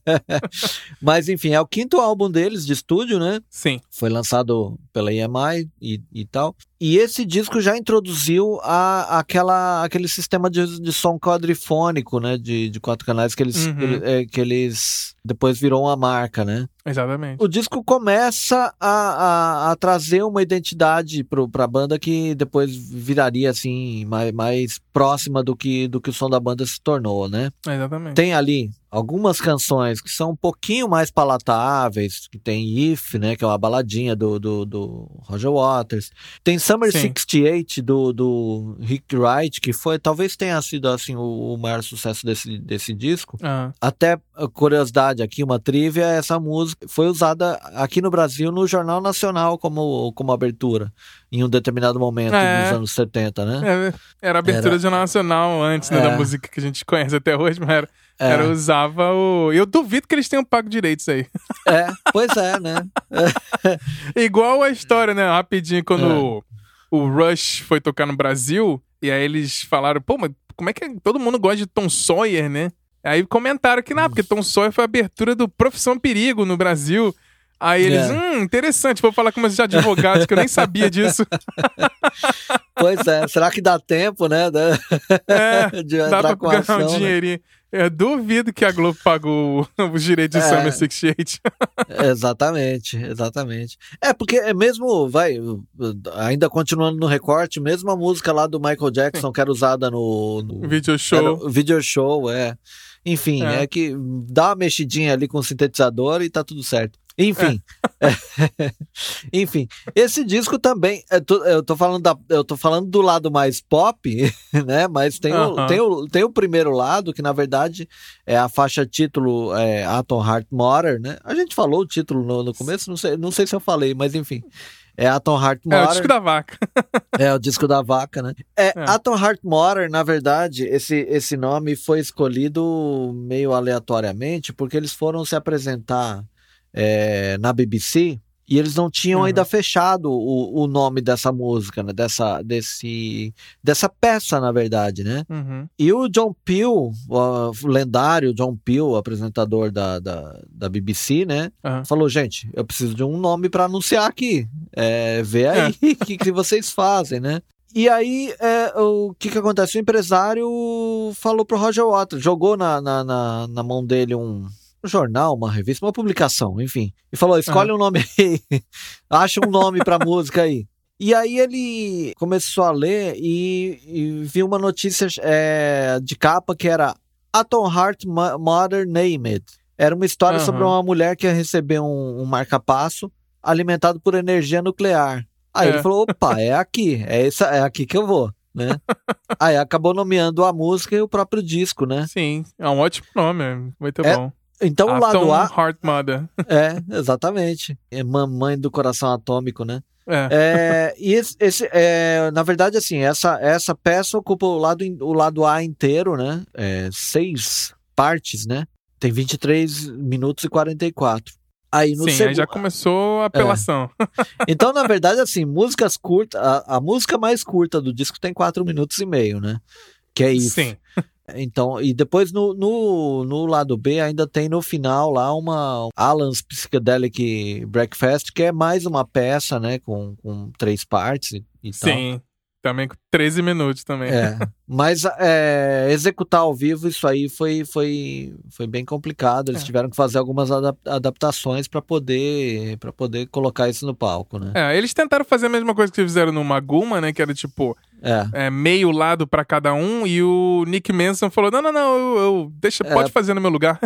Mas enfim, é o quinto álbum deles de estúdio, né? Sim. Foi lançado pela EMI e, e tal. E esse disco já introduziu a, aquela, aquele sistema de, de som quadrifônico, né? De, de quatro canais que eles, uhum. ele, é, que eles depois virou uma marca, né? Exatamente. O disco começa a, a, a trazer uma identidade pro, pra banda que depois viraria, assim, mais, mais próxima do que, do que o som da banda se tornou, né? Exatamente. Tem ali algumas canções que são um pouquinho mais palatáveis, que tem If, né, que é uma baladinha do, do, do Roger Waters. Tem Summer Sim. 68 do, do Rick Wright, que foi, talvez tenha sido assim o, o maior sucesso desse, desse disco. Ah. Até curiosidade aqui, uma trivia, essa música foi usada aqui no Brasil no Jornal Nacional como, como abertura em um determinado momento é. dos anos 70, né? É, era abertura era... de Jornal Nacional antes né, é. da música que a gente conhece até hoje, mas era é. Era, usava o. Eu duvido que eles tenham pago direitos aí. É, pois é, né? Igual a história, né? Rapidinho, quando é. o Rush foi tocar no Brasil, e aí eles falaram, pô, mas como é que todo mundo gosta de Tom Sawyer, né? Aí comentaram que não, porque Tom Sawyer foi a abertura do Profissão Perigo no Brasil. Aí eles, é. hum, interessante, vou falar com meus advogados, que eu nem sabia disso. pois é, será que dá tempo, né? É, de dá pra ganhar ação, um né? dinheirinho. Né? Eu duvido que a Globo pagou os direitos de é, Summer 68. exatamente, exatamente. É, porque é mesmo, vai, ainda continuando no recorte, mesmo a música lá do Michael Jackson, que era usada no... no video show. Video show, é. Enfim, é. é que dá uma mexidinha ali com o sintetizador e tá tudo certo. Enfim. É. Enfim, esse disco também. Eu tô, eu tô, falando da, eu tô falando do lado mais pop, né? Mas tem, uh -huh. o, tem, o, tem o primeiro lado, que na verdade é a faixa título é, Atom Heart Motor, né? A gente falou o título no, no começo, não sei, não sei se eu falei, mas enfim. É Atom Heart Motor. É o disco da vaca. é o disco da vaca, né? É, é. Atom Heart Motor, na verdade, esse, esse nome foi escolhido meio aleatoriamente, porque eles foram se apresentar é, na BBC e eles não tinham uhum. ainda fechado o, o nome dessa música, né? Dessa, desse, dessa peça, na verdade, né? Uhum. E o John Peel, o lendário John Peel, apresentador da, da, da BBC, né? Uhum. Falou, gente, eu preciso de um nome para anunciar aqui. É, vê aí o é. que, que vocês fazem, né? E aí, é, o que que acontece? O empresário falou pro Roger Waters, jogou na, na, na, na mão dele um um jornal, uma revista, uma publicação, enfim. E falou: escolhe uhum. um nome aí, acha um nome pra música aí. E aí ele começou a ler e, e viu uma notícia é, de capa que era Atom Heart Mother Named. Era uma história uhum. sobre uma mulher que ia receber um, um marca-passo alimentado por energia nuclear. Aí é. ele falou: opa, é aqui, é, essa, é aqui que eu vou. Né? aí acabou nomeando a música e o próprio disco, né? Sim, é um ótimo nome, muito é, bom. Então o lado A. Heart Mother. É, exatamente. É mamãe do coração atômico, né? É. é e esse, esse é, na verdade, assim, essa, essa peça ocupa o lado, o lado A inteiro, né? É, seis partes, né? Tem 23 minutos e 44. Aí no Sim, seg... aí já começou a apelação. É. Então, na verdade, assim, músicas curtas, a, a música mais curta do disco tem 4 minutos e meio, né? Que é isso. Sim. Então, e depois no, no, no, lado B ainda tem no final lá uma Alan's Psychedelic Breakfast, que é mais uma peça, né, com, com três partes e, e Sim. Tal. Também com 13 minutos também. É, mas é, executar ao vivo isso aí foi, foi, foi bem complicado. Eles é. tiveram que fazer algumas adaptações para poder para poder colocar isso no palco, né? É, eles tentaram fazer a mesma coisa que fizeram no Maguma, né? Que era tipo é. é meio lado para cada um. E o Nick Manson falou: não, não, não, eu, eu deixa, é. pode fazer no meu lugar.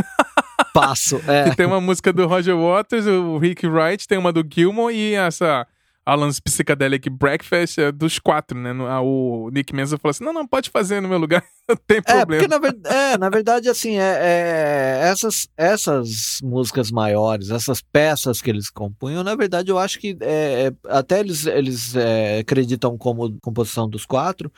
Passo. É. que tem uma música do Roger Waters, o Rick Wright, tem uma do Gilmore e essa Alan's Psychedelic Breakfast é dos quatro, né? O Nick Menza falou assim: não, não, pode fazer no meu lugar, não tem é, problema. É, porque na, é, na verdade, assim, é, é, essas, essas músicas maiores, essas peças que eles compunham, na verdade, eu acho que é, é até eles, eles acreditam como composição dos quatro,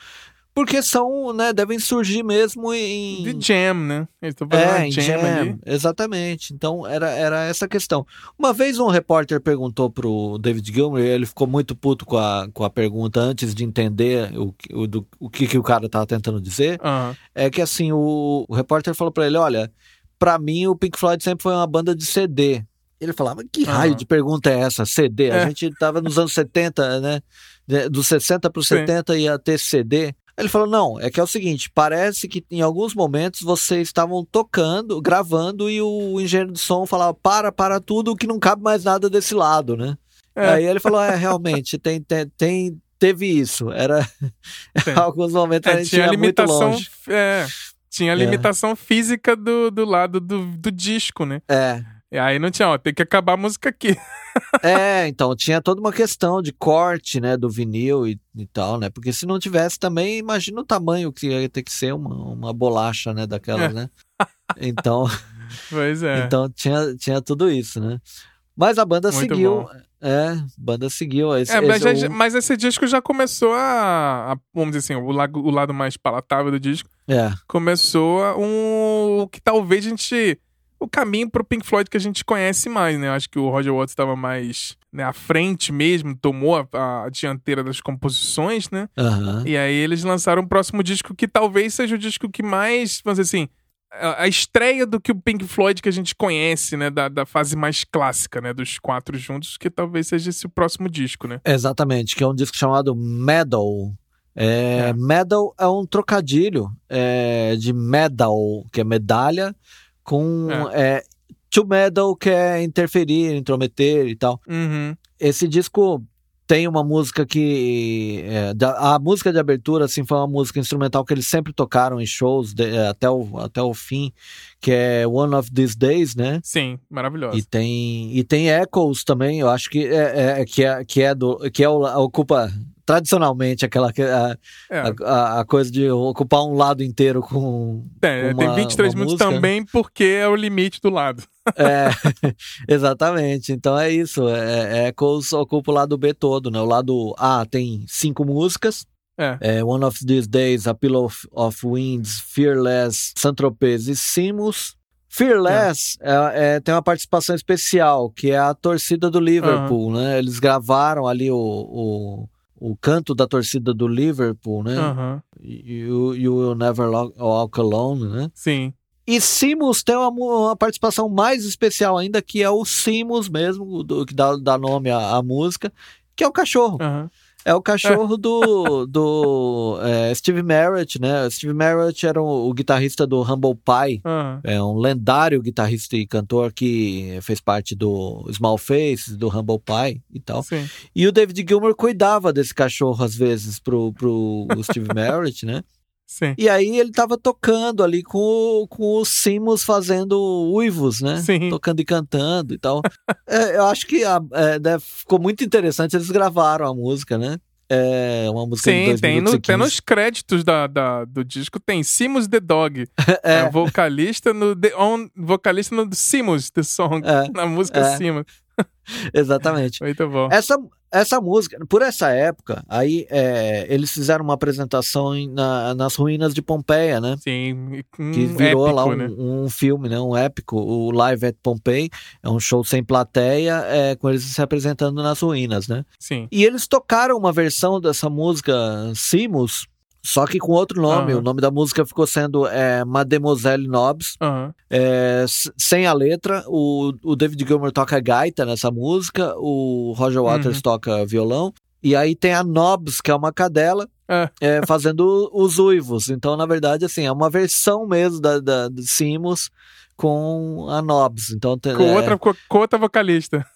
Porque são, né, devem surgir mesmo em. De jam, né? Eles estão fazendo é, jam, jam ali. Exatamente. Então era, era essa questão. Uma vez um repórter perguntou pro David Gilmour, e ele ficou muito puto com a, com a pergunta antes de entender o, o, do, o que, que o cara tava tentando dizer. Uhum. É que assim, o, o repórter falou para ele: olha, para mim o Pink Floyd sempre foi uma banda de CD. Ele falava, que raio uhum. de pergunta é essa? CD? É. A gente tava nos anos 70, né? Dos 60 para os 70 ia ter CD. Ele falou: não, é que é o seguinte: parece que em alguns momentos vocês estavam tocando, gravando, e o engenheiro de som falava: para, para tudo, que não cabe mais nada desse lado, né? É. Aí ele falou: é, realmente, tem, tem, tem teve isso. Era. alguns momentos é, a gente tinha limitação. É, tinha é. limitação física do, do lado do, do disco, né? É. E aí não tinha, ó, tem que acabar a música aqui. é, então tinha toda uma questão de corte, né, do vinil e, e, tal, né? Porque se não tivesse também, imagina o tamanho que ia ter que ser uma, uma bolacha, né, daquelas, é. né? Então. Pois é. Então tinha, tinha tudo isso, né? Mas a banda Muito seguiu. Bom. É, banda seguiu. Esse, é, mas, esse, é o... mas, esse disco já começou a, a, Vamos dizer assim, o lado, o lado mais palatável do disco. É. Começou a um. que talvez a gente o caminho pro Pink Floyd que a gente conhece mais, né? Acho que o Roger Waters estava mais né, à frente mesmo, tomou a, a dianteira das composições, né? Uhum. E aí eles lançaram o próximo disco que talvez seja o disco que mais, vamos dizer assim, a, a estreia do que o Pink Floyd que a gente conhece, né? Da, da fase mais clássica, né? Dos quatro juntos, que talvez seja esse o próximo disco, né? Exatamente, que é um disco chamado Medal. É, é. Medal é um trocadilho é, de medal, que é medalha, com é. É, To Meddle, que é interferir, intrometer e tal. Uhum. Esse disco tem uma música que. É, da, a música de abertura, assim, foi uma música instrumental que eles sempre tocaram em shows de, é, até, o, até o fim, que é One of These Days, né? Sim, maravilhoso. E tem, e tem Echoes também, eu acho que é, é que, é, que é do. que é o, ocupa tradicionalmente aquela a, é. a, a, coisa de ocupar um lado inteiro com. É, uma, tem 23 minutos música. também porque é o limite do lado. É, exatamente. Então é isso. É, é Echoes ocupa o lado B todo, né? O lado A tem cinco músicas. É. é One of These Days, A Pillow of, of Winds, Fearless, Saint-Tropez e Simos. Fearless é. É, é, tem uma participação especial, que é a torcida do Liverpool, uhum. né? Eles gravaram ali o, o o canto da torcida do Liverpool, né? Uhum. You, you Will Never Walk Alone, né? Sim. E Simus tem uma, uma, participação mais especial ainda, que é o Simus mesmo, do, que dá, dá nome à, à, música, que é o cachorro. Uhum. É o cachorro do, do é, Steve Merritt, né? Steve Merritt era o, o guitarrista do Humble Pie, uhum. é um lendário guitarrista e cantor que fez parte do Small Face, do Humble Pie e tal. Sim. E o David Gilmour cuidava desse cachorro às vezes pro, pro Steve Merritt, né? Sim. E aí ele tava tocando ali com, com os Simos fazendo uivos, né? Sim. Tocando e cantando e tal. é, eu acho que a, é, né, ficou muito interessante, eles gravaram a música, né? É uma música Sim, tem, no, tem nos créditos da, da, do disco, tem Simus the Dog. é. é vocalista no The On, vocalista no Simus the Song, é. na música é. Simus. Exatamente. Muito bom. Essa, essa música, por essa época, aí é, eles fizeram uma apresentação em, na, nas ruínas de Pompeia, né? Sim, um que virou épico, lá um, né? um, filme, né? Um épico, o Live at Pompeii. É um show sem plateia, é, com eles se apresentando nas ruínas, né? Sim. E eles tocaram uma versão dessa música Simus só que com outro nome. Uhum. O nome da música ficou sendo é, Mademoiselle Nobs. Uhum. É, sem a letra. O, o David Gilmour toca gaita nessa música. O Roger Waters uhum. toca violão. E aí tem a Nobs, que é uma cadela. É. É, fazendo os uivos. Então, na verdade, assim, é uma versão mesmo da, da, de Simos com a Nobs. Então, com, é, outra, com outra vocalista.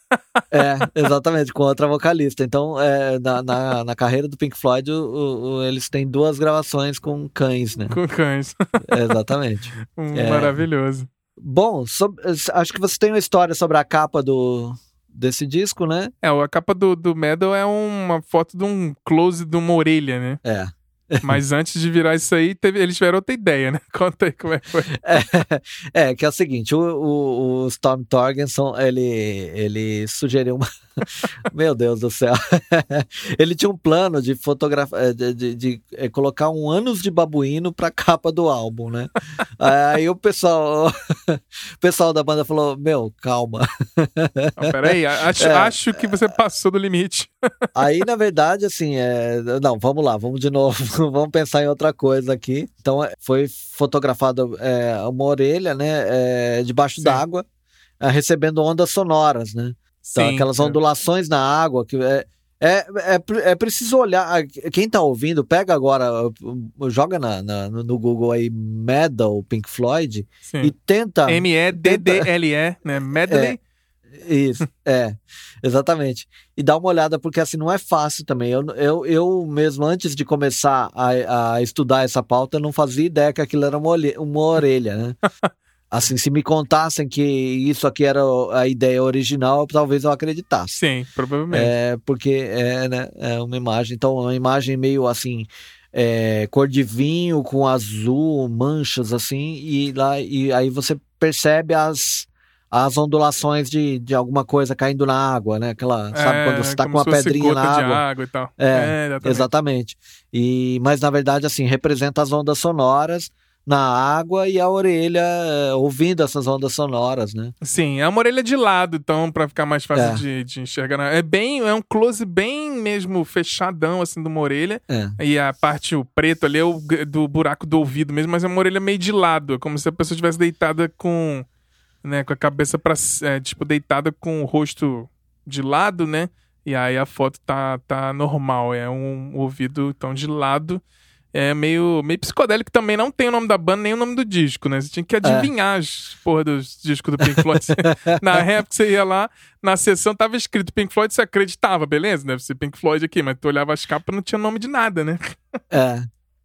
É, exatamente, com outra vocalista. Então, é, na, na, na, carreira do Pink Floyd, o, o, eles têm duas gravações com cães, né? Com cães. É, exatamente. é, Maravilhoso. Bom, sobre, acho que você tem uma história sobre a capa do, desse disco, né? É, a capa do, do Medal é uma foto de um close de uma orelha, né? É. Mas antes de virar isso aí, teve, eles tiveram outra ideia, né? Conta aí como é que foi. É, é que é o seguinte, o, o, o Storm Torgenson, ele, ele sugeriu uma... Meu Deus do céu. ele tinha um plano de fotografar, eh, de, de, de, eh, colocar um anos de babuíno pra capa do álbum, né? aí o pessoal, o pessoal da banda falou, meu, calma. Não, peraí, acho, é, acho que você passou do limite. aí, na verdade, assim, é... não, vamos lá, vamos de novo, vamos pensar em outra coisa aqui. Então, é, foi fotografada é, uma orelha, né, é, debaixo d'água, é, recebendo ondas sonoras, né? Então, Sim, aquelas ondulações na água que é, é, é, é, preciso olhar. Quem tá ouvindo, pega agora, joga na, na no Google aí Medal Pink Floyd Sim. e tenta. M-E-D-D-L-E, né? Medley. É, isso, é, exatamente. E dá uma olhada, porque assim, não é fácil também. Eu, eu, eu mesmo, antes de começar a, a estudar essa pauta, não fazia ideia que aquilo era uma, uma orelha, né? Assim, se me contassem que isso aqui era a ideia original, talvez eu acreditasse. Sim, provavelmente. É, porque é, né, é uma imagem, então, uma imagem meio assim, é, cor de vinho com azul, manchas assim, e, lá, e aí você percebe as, as ondulações de, de alguma coisa caindo na água, né? Aquela, sabe, é, quando você tá com uma pedrinha na água. água e tal. É, é exatamente. exatamente. E, mas na verdade, assim, representa as ondas sonoras na água e a orelha eh, ouvindo essas ondas sonoras, né? Sim, é uma orelha de lado, então, para ficar mais fácil é. de, de, enxergar. É bem, é um close bem mesmo fechadão, assim, de uma orelha. É. E a parte, o preto ali é o do buraco do ouvido mesmo, mas é uma orelha meio de lado, é como se a pessoa estivesse deitada com, né, com a cabeça para é, tipo, deitada com o rosto de lado, né? E aí a foto tá, tá normal, é um ouvido, então, de lado é meio, meio psicodélico também. Não tem o nome da banda nem o nome do disco, né? Você tinha que é. adivinhar é. as porra dos discos do Pink Floyd. na época você ia lá, na sessão tava escrito Pink Floyd, você acreditava, beleza? Deve ser Pink Floyd aqui, mas tu olhava as capas não tinha nome de nada, né? é,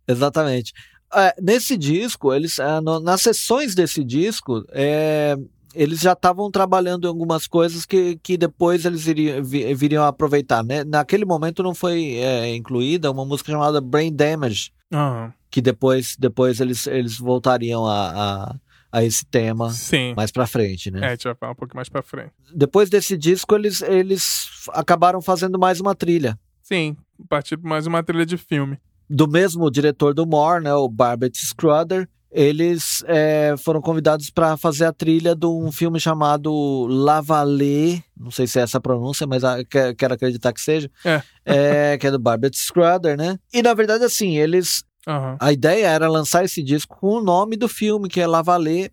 exatamente. É, nesse disco, eles, é, no, nas sessões desse disco, é, eles já estavam trabalhando em algumas coisas que, que depois eles iriam, viriam aproveitar. Né? Naquele momento não foi é, incluída uma música chamada Brain Damage, uhum. que depois, depois eles, eles voltariam a, a, a esse tema Sim. mais pra frente, né? É, a gente vai falar um pouco mais pra frente. Depois desse disco, eles, eles acabaram fazendo mais uma trilha. Sim, partir mais uma trilha de filme. Do mesmo diretor do More, né, o Barbet Scrudder, eles é, foram convidados para fazer a trilha de um filme chamado Lavalée, não sei se é essa a pronúncia, mas a, quero acreditar que seja, é. é que é do Barbet Scrudder, né? E na verdade, assim, eles. Uhum. A ideia era lançar esse disco com o nome do filme, que é Lavalée,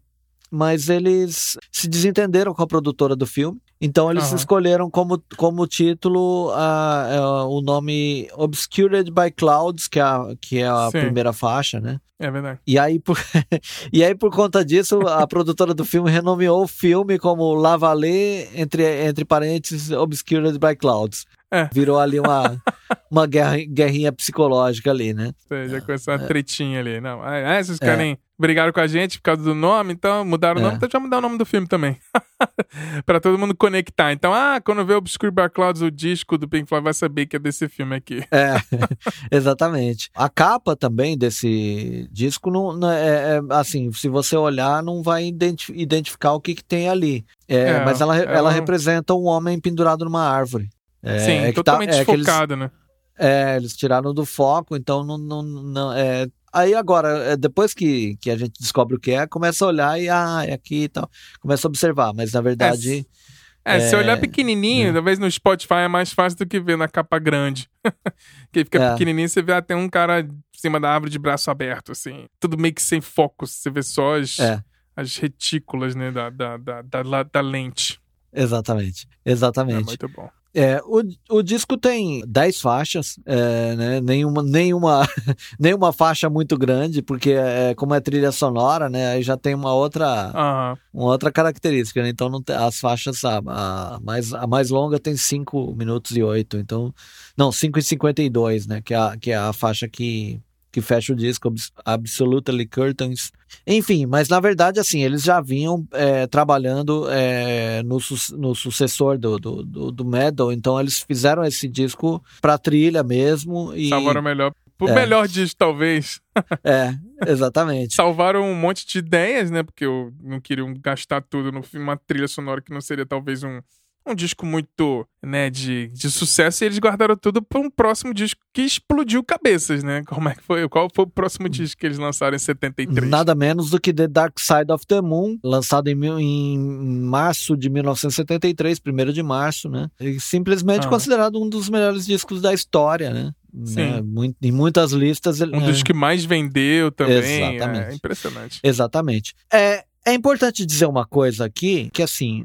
mas eles se desentenderam com a produtora do filme. Então eles uhum. escolheram como, como título uh, uh, o nome Obscured by Clouds, que é a, que é a primeira faixa, né? É verdade. E aí, por, e aí, por conta disso, a produtora do filme renomeou o filme como Lavalée, entre, entre parênteses, Obscured by Clouds. É. Virou ali uma, uma guerra, guerrinha psicológica ali, né? É, já começou uma é. tretinha ali. Não, ah, esses querem. É. Brigaram com a gente por causa do nome, então mudaram o nome, é. então já mudar o nome do filme também. pra todo mundo conectar. Então, ah, quando vê o Obscure by Clouds, o disco do Pink Floyd vai saber que é desse filme aqui. É, exatamente. A capa também desse disco, não, não é, é, assim, se você olhar, não vai identif identificar o que, que tem ali. É, é mas ela, ela, ela representa um homem pendurado numa árvore. É, Sim, é totalmente tá, é focado, eles, né? É, eles tiraram do foco, então não, não, não é, Aí agora, é, depois que, que a gente descobre o que é, começa a olhar e, ah, é aqui e tal. Começa a observar, mas na verdade. É, é se olhar pequenininho, é. talvez no Spotify é mais fácil do que ver na capa grande. que fica é. pequenininho, você vê até um cara em cima da árvore de braço aberto, assim. Tudo meio que sem foco, você vê só as, é. as retículas, né, da, da, da, da, da lente. Exatamente, exatamente. É muito bom. É, o, o disco tem 10 faixas, é, né, nenhuma, nenhuma, nenhuma faixa muito grande, porque é, como é trilha sonora, né, aí já tem uma outra, uhum. uma outra característica, né, então não tem, as faixas, a, a, mais, a mais longa tem 5 minutos e 8, então, não, 5 e 52, né, que é a, que é a faixa que, que fecha o disco, Absolutely Curtains. Enfim, mas na verdade, assim, eles já vinham é, trabalhando é, no, su no sucessor do, do, do, do, Metal, então eles fizeram esse disco pra trilha mesmo. E... Salvaram melhor Pro é. melhor disco, talvez. é, exatamente. Salvaram um monte de ideias, né? Porque eu não queriam gastar tudo numa trilha sonora que não seria talvez um, um disco muito, né, de, de sucesso e eles guardaram tudo para um próximo disco que explodiu cabeças, né? Como é que foi? Qual foi o próximo disco que eles lançaram em 73? Nada menos do que The Dark Side of the Moon, lançado em, em março de 1973, 1 de março, né? E simplesmente ah. considerado um dos melhores discos da história, né? Né? Muito, em muitas listas. Um dos é... que mais vendeu também. É Exatamente. É impressionante. Exatamente. É, é importante dizer uma coisa aqui, que assim,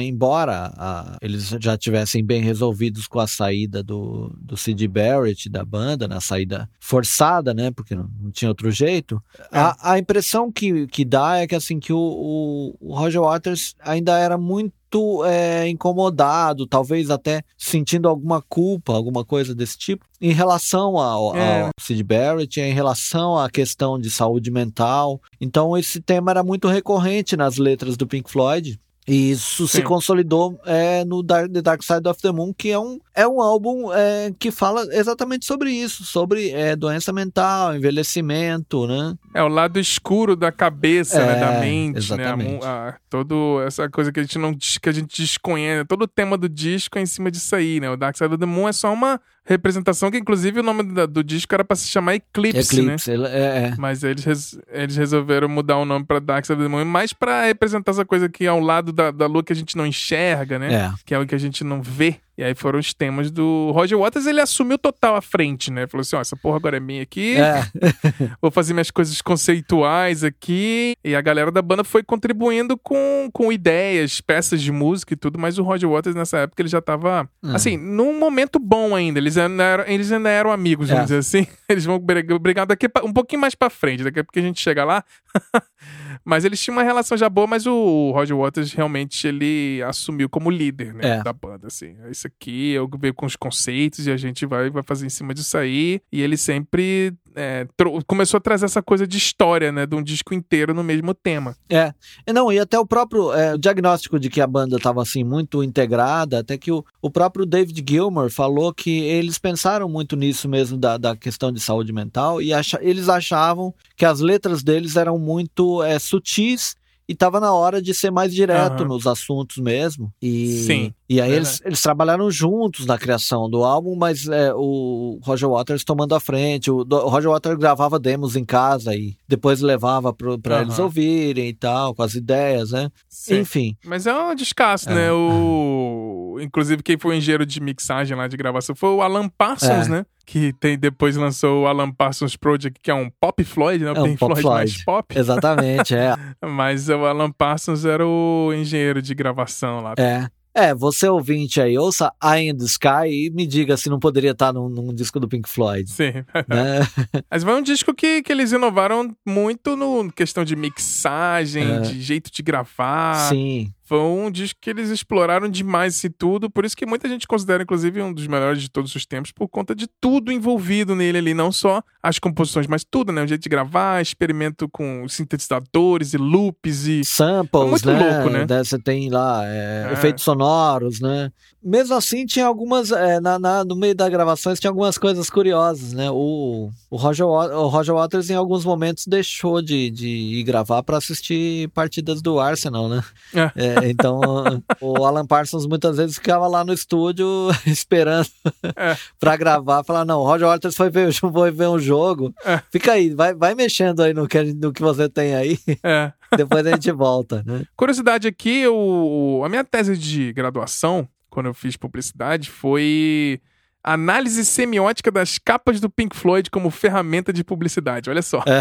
embora a, eles já tivessem bem resolvidos com a saída do, do Sid Barrett da banda, na saída forçada, né, porque não, não tinha outro jeito, é. a, a impressão que, que dá é que assim, que o, o, o Roger Waters ainda era muito muito é, incomodado, talvez até sentindo alguma culpa, alguma coisa desse tipo, em relação ao, é. ao Sid Barrett, em relação à questão de saúde mental. Então, esse tema era muito recorrente nas letras do Pink Floyd. E isso Sim. se consolidou é, no Dark, The Dark Side of the Moon, que é um, é um álbum é, que fala exatamente sobre isso, sobre é, doença mental, envelhecimento, né? É o lado escuro da cabeça, é, né, da mente, exatamente. né? A, a, todo essa coisa que a gente não que a gente desconhece, todo o tema do disco é em cima disso aí, né? O Dark Side of the Moon é só uma representação que inclusive o nome do, do disco era para se chamar Eclipse, né? Eclipse né? É, é. Mas eles, eles resolveram mudar o nome para Dark Side of the Moon, mais para representar essa coisa que é ao lado da, da lua que a gente não enxerga, né? É. Que é o que a gente não vê. E aí foram os temas do Roger Waters, ele assumiu total a frente, né? Falou assim: ó, essa porra agora é minha aqui. É. Vou fazer minhas coisas conceituais aqui. E a galera da banda foi contribuindo com, com ideias, peças de música e tudo, mas o Roger Waters nessa época ele já tava, hum. assim, num momento bom ainda. Eles ainda eram, eles ainda eram amigos, vamos é. dizer assim. Eles vão brigar daqui um pouquinho mais pra frente, daqui a pouco a gente chega lá. Mas eles tinham uma relação já boa, mas o Roger Waters realmente ele assumiu como líder, né, é. da banda, assim. É isso aqui, eu veio com os conceitos e a gente vai, vai fazer em cima disso aí. E ele sempre é, começou a trazer essa coisa de história, né, de um disco inteiro no mesmo tema. É, não, e até o próprio é, o diagnóstico de que a banda estava assim muito integrada, até que o, o próprio David Gilmour falou que eles pensaram muito nisso mesmo da, da questão de saúde mental e acha, eles achavam que as letras deles eram muito é, sutis e tava na hora de ser mais direto uhum. nos assuntos mesmo. E, Sim. E aí eles, eles trabalharam juntos na criação do álbum, mas é, o Roger Waters tomando a frente. O, o, Roger Waters gravava demos em casa e depois levava para uhum. eles ouvirem e tal, com as ideias, né? Sim. Enfim. Mas é um descasso, é. né? O... Inclusive, quem foi o engenheiro de mixagem lá de gravação foi o Alan Parsons, é. né? que tem depois lançou o Alan Parsons Project, que é um pop Floyd, né? É um pop Floyd, Floyd mais pop. Exatamente, é. Mas o Alan Parsons era o engenheiro de gravação lá. É. É, você ouvinte aí, ouça Eye in the Sky e me diga se não poderia estar num, num disco do Pink Floyd. Sim. Né? Mas foi um disco que, que eles inovaram muito no questão de mixagem, é. de jeito de gravar. Sim um disco que eles exploraram demais esse tudo, por isso que muita gente considera, inclusive, um dos melhores de todos os tempos, por conta de tudo envolvido nele ali, não só as composições, mas tudo, né? O jeito de gravar, experimento com sintetizadores e loops e. Samples, muito né? louco, né? Você tem lá é, é. efeitos sonoros, né? Mesmo assim, tinha algumas. É, na, na, no meio das gravações, tinha algumas coisas curiosas, né? O, o, Roger, o Roger Waters, em alguns momentos, deixou de, de ir gravar para assistir partidas do Arsenal, né? É. é então, o Alan Parsons muitas vezes ficava lá no estúdio esperando é. para gravar, falar: não, o Roger Waters foi ver, foi ver um jogo. É. Fica aí, vai, vai mexendo aí no que, no que você tem aí. É. Depois a gente volta, né? Curiosidade aqui, o, a minha tese de graduação, quando eu fiz publicidade, foi Análise semiótica das capas do Pink Floyd como ferramenta de publicidade, olha só. É.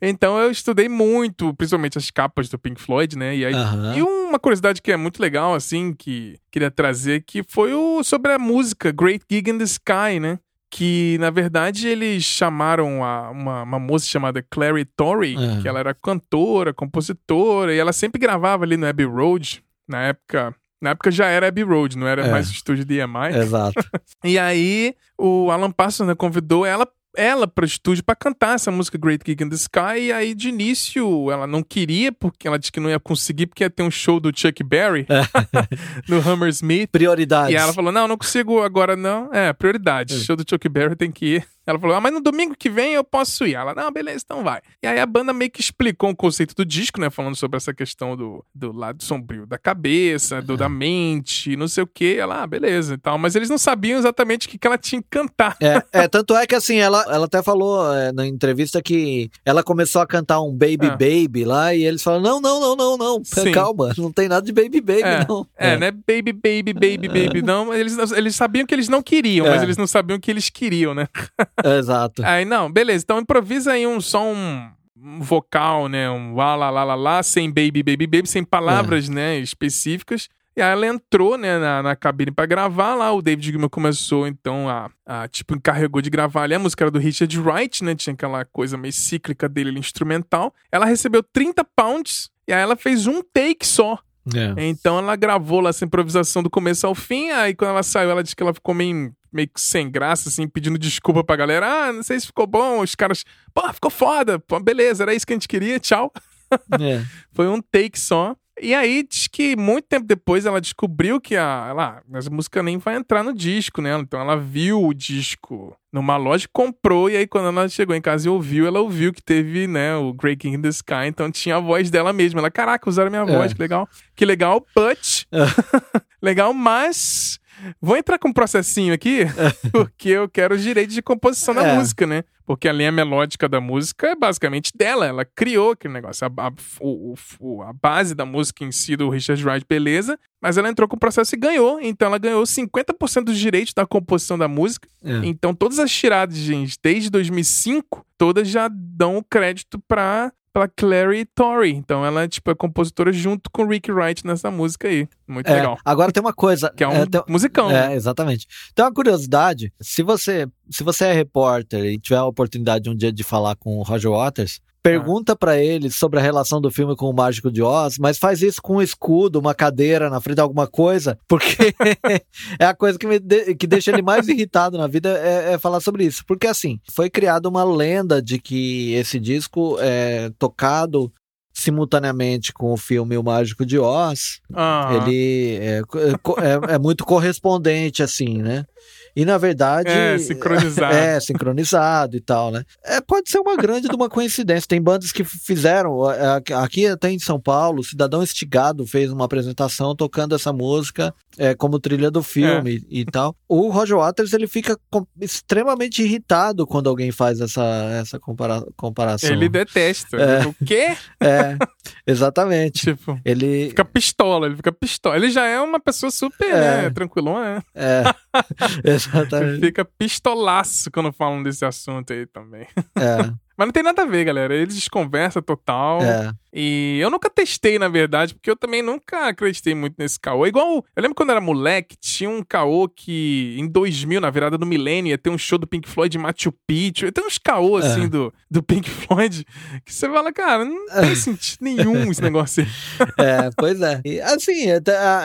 então eu estudei muito, principalmente as capas do Pink Floyd, né? E, aí, uhum. e uma curiosidade que é muito legal, assim, que queria trazer, que foi o, sobre a música Great Gig in the Sky, né? Que, na verdade, eles chamaram a, uma, uma moça chamada Clary Torrey, uhum. que ela era cantora, compositora, e ela sempre gravava ali no Abbey Road, na época na época já era Abbey Road, não era é. mais o estúdio de EMI. Exato. e aí o Alan Parsons né, convidou ela ela para o estúdio para cantar essa música Great Gig in the Sky e aí de início ela não queria porque ela disse que não ia conseguir porque ia ter um show do Chuck Berry é. no Hammersmith. Prioridades. E ela falou: "Não, não consigo agora não. É, prioridade. É. Show do Chuck Berry tem que ir". Ela falou, ah, mas no domingo que vem eu posso ir. Ela, não, beleza, então vai. E aí a banda meio que explicou o conceito do disco, né? Falando sobre essa questão do, do lado sombrio da cabeça, do, da mente, não sei o que. Ela, ah, beleza e tal. Mas eles não sabiam exatamente o que, que ela tinha que cantar. É, é, tanto é que assim, ela, ela até falou é, na entrevista que ela começou a cantar um Baby é. Baby lá e eles falaram: não, não, não, não, não. Sim. Calma, não tem nada de Baby Baby, é. não. É, né? Baby Baby, Baby Baby, não. Eles, eles sabiam que eles não queriam, mas é. eles não sabiam que eles queriam, né? Exato. Aí, não, beleza. Então improvisa aí um som vocal, né? Um lá, lá, lá, lá, lá, sem baby, baby, baby, sem palavras, é. né, específicas. E aí ela entrou, né, na, na cabine para gravar lá. O David Gilmour começou, então, a, a, tipo, encarregou de gravar ali. A música era do Richard Wright, né? Tinha aquela coisa meio cíclica dele, instrumental. Ela recebeu 30 pounds e aí ela fez um take só. É. Então ela gravou lá essa improvisação do começo ao fim. Aí quando ela saiu, ela disse que ela ficou meio, meio que sem graça, assim, pedindo desculpa pra galera. Ah, não sei se ficou bom. Os caras, pô, ficou foda. Pô, beleza, era isso que a gente queria, tchau. É. Foi um take só. E aí, diz que muito tempo depois ela descobriu que a, ela, essa música nem vai entrar no disco, né? Então ela viu o disco numa loja, comprou, e aí quando ela chegou em casa e ouviu, ela ouviu que teve, né, o Great King in the Sky, então tinha a voz dela mesma. Ela, caraca, usaram minha voz, é. que legal. Que legal, but... legal, mas Vou entrar com um processinho aqui, porque eu quero os direitos de composição da é. música, né? Porque a linha melódica da música é basicamente dela. Ela criou aquele negócio. A, a, o, o, a base da música em si do Richard Wright, beleza. Mas ela entrou com o processo e ganhou. Então ela ganhou 50% dos direitos da composição da música. É. Então todas as tiragens desde 2005, todas já dão crédito pra pela Clary Torrey. Então ela tipo, é compositora junto com Rick Wright nessa música aí. Muito é, legal. Agora tem uma coisa. Que é um é, tem, musicão. É, né? exatamente. Tem uma curiosidade. Se você, se você é repórter e tiver a oportunidade um dia de falar com o Roger Waters, Pergunta para ele sobre a relação do filme com o Mágico de Oz, mas faz isso com um escudo, uma cadeira na frente de alguma coisa, porque é a coisa que, me de, que deixa ele mais irritado na vida é, é, falar sobre isso. Porque assim, foi criada uma lenda de que esse disco é tocado simultaneamente com o filme O Mágico de Oz. Ele é, é, é muito correspondente, assim, né? E na verdade. É, sincronizado. É, sincronizado e tal, né? É, pode ser uma grande de uma coincidência. Tem bandas que fizeram. É, aqui até em São Paulo, o Cidadão Estigado fez uma apresentação tocando essa música é, como trilha do filme é. e, tal. O Roger Waters ele fica com, extremamente irritado quando alguém faz essa, essa compara comparação. Ele detesta. É. O quê? É, exatamente. tipo, ele fica pistola, ele fica pistola. Ele já é uma pessoa super, é. né, tranquilão, né? É. Exatamente. Fica pistolaço quando falam desse assunto aí também. É. Mas não tem nada a ver, galera. Eles conversam total. É. E eu nunca testei, na verdade, porque eu também nunca acreditei muito nesse caô. Igual, eu lembro quando eu era moleque, tinha um caô que em 2000, na virada do milênio, ia ter um show do Pink Floyd em Machu Picchu. Tem uns caô, é. assim, do, do Pink Floyd, que você fala, cara, não tem sentido nenhum esse negócio aí. É, pois é. E, assim,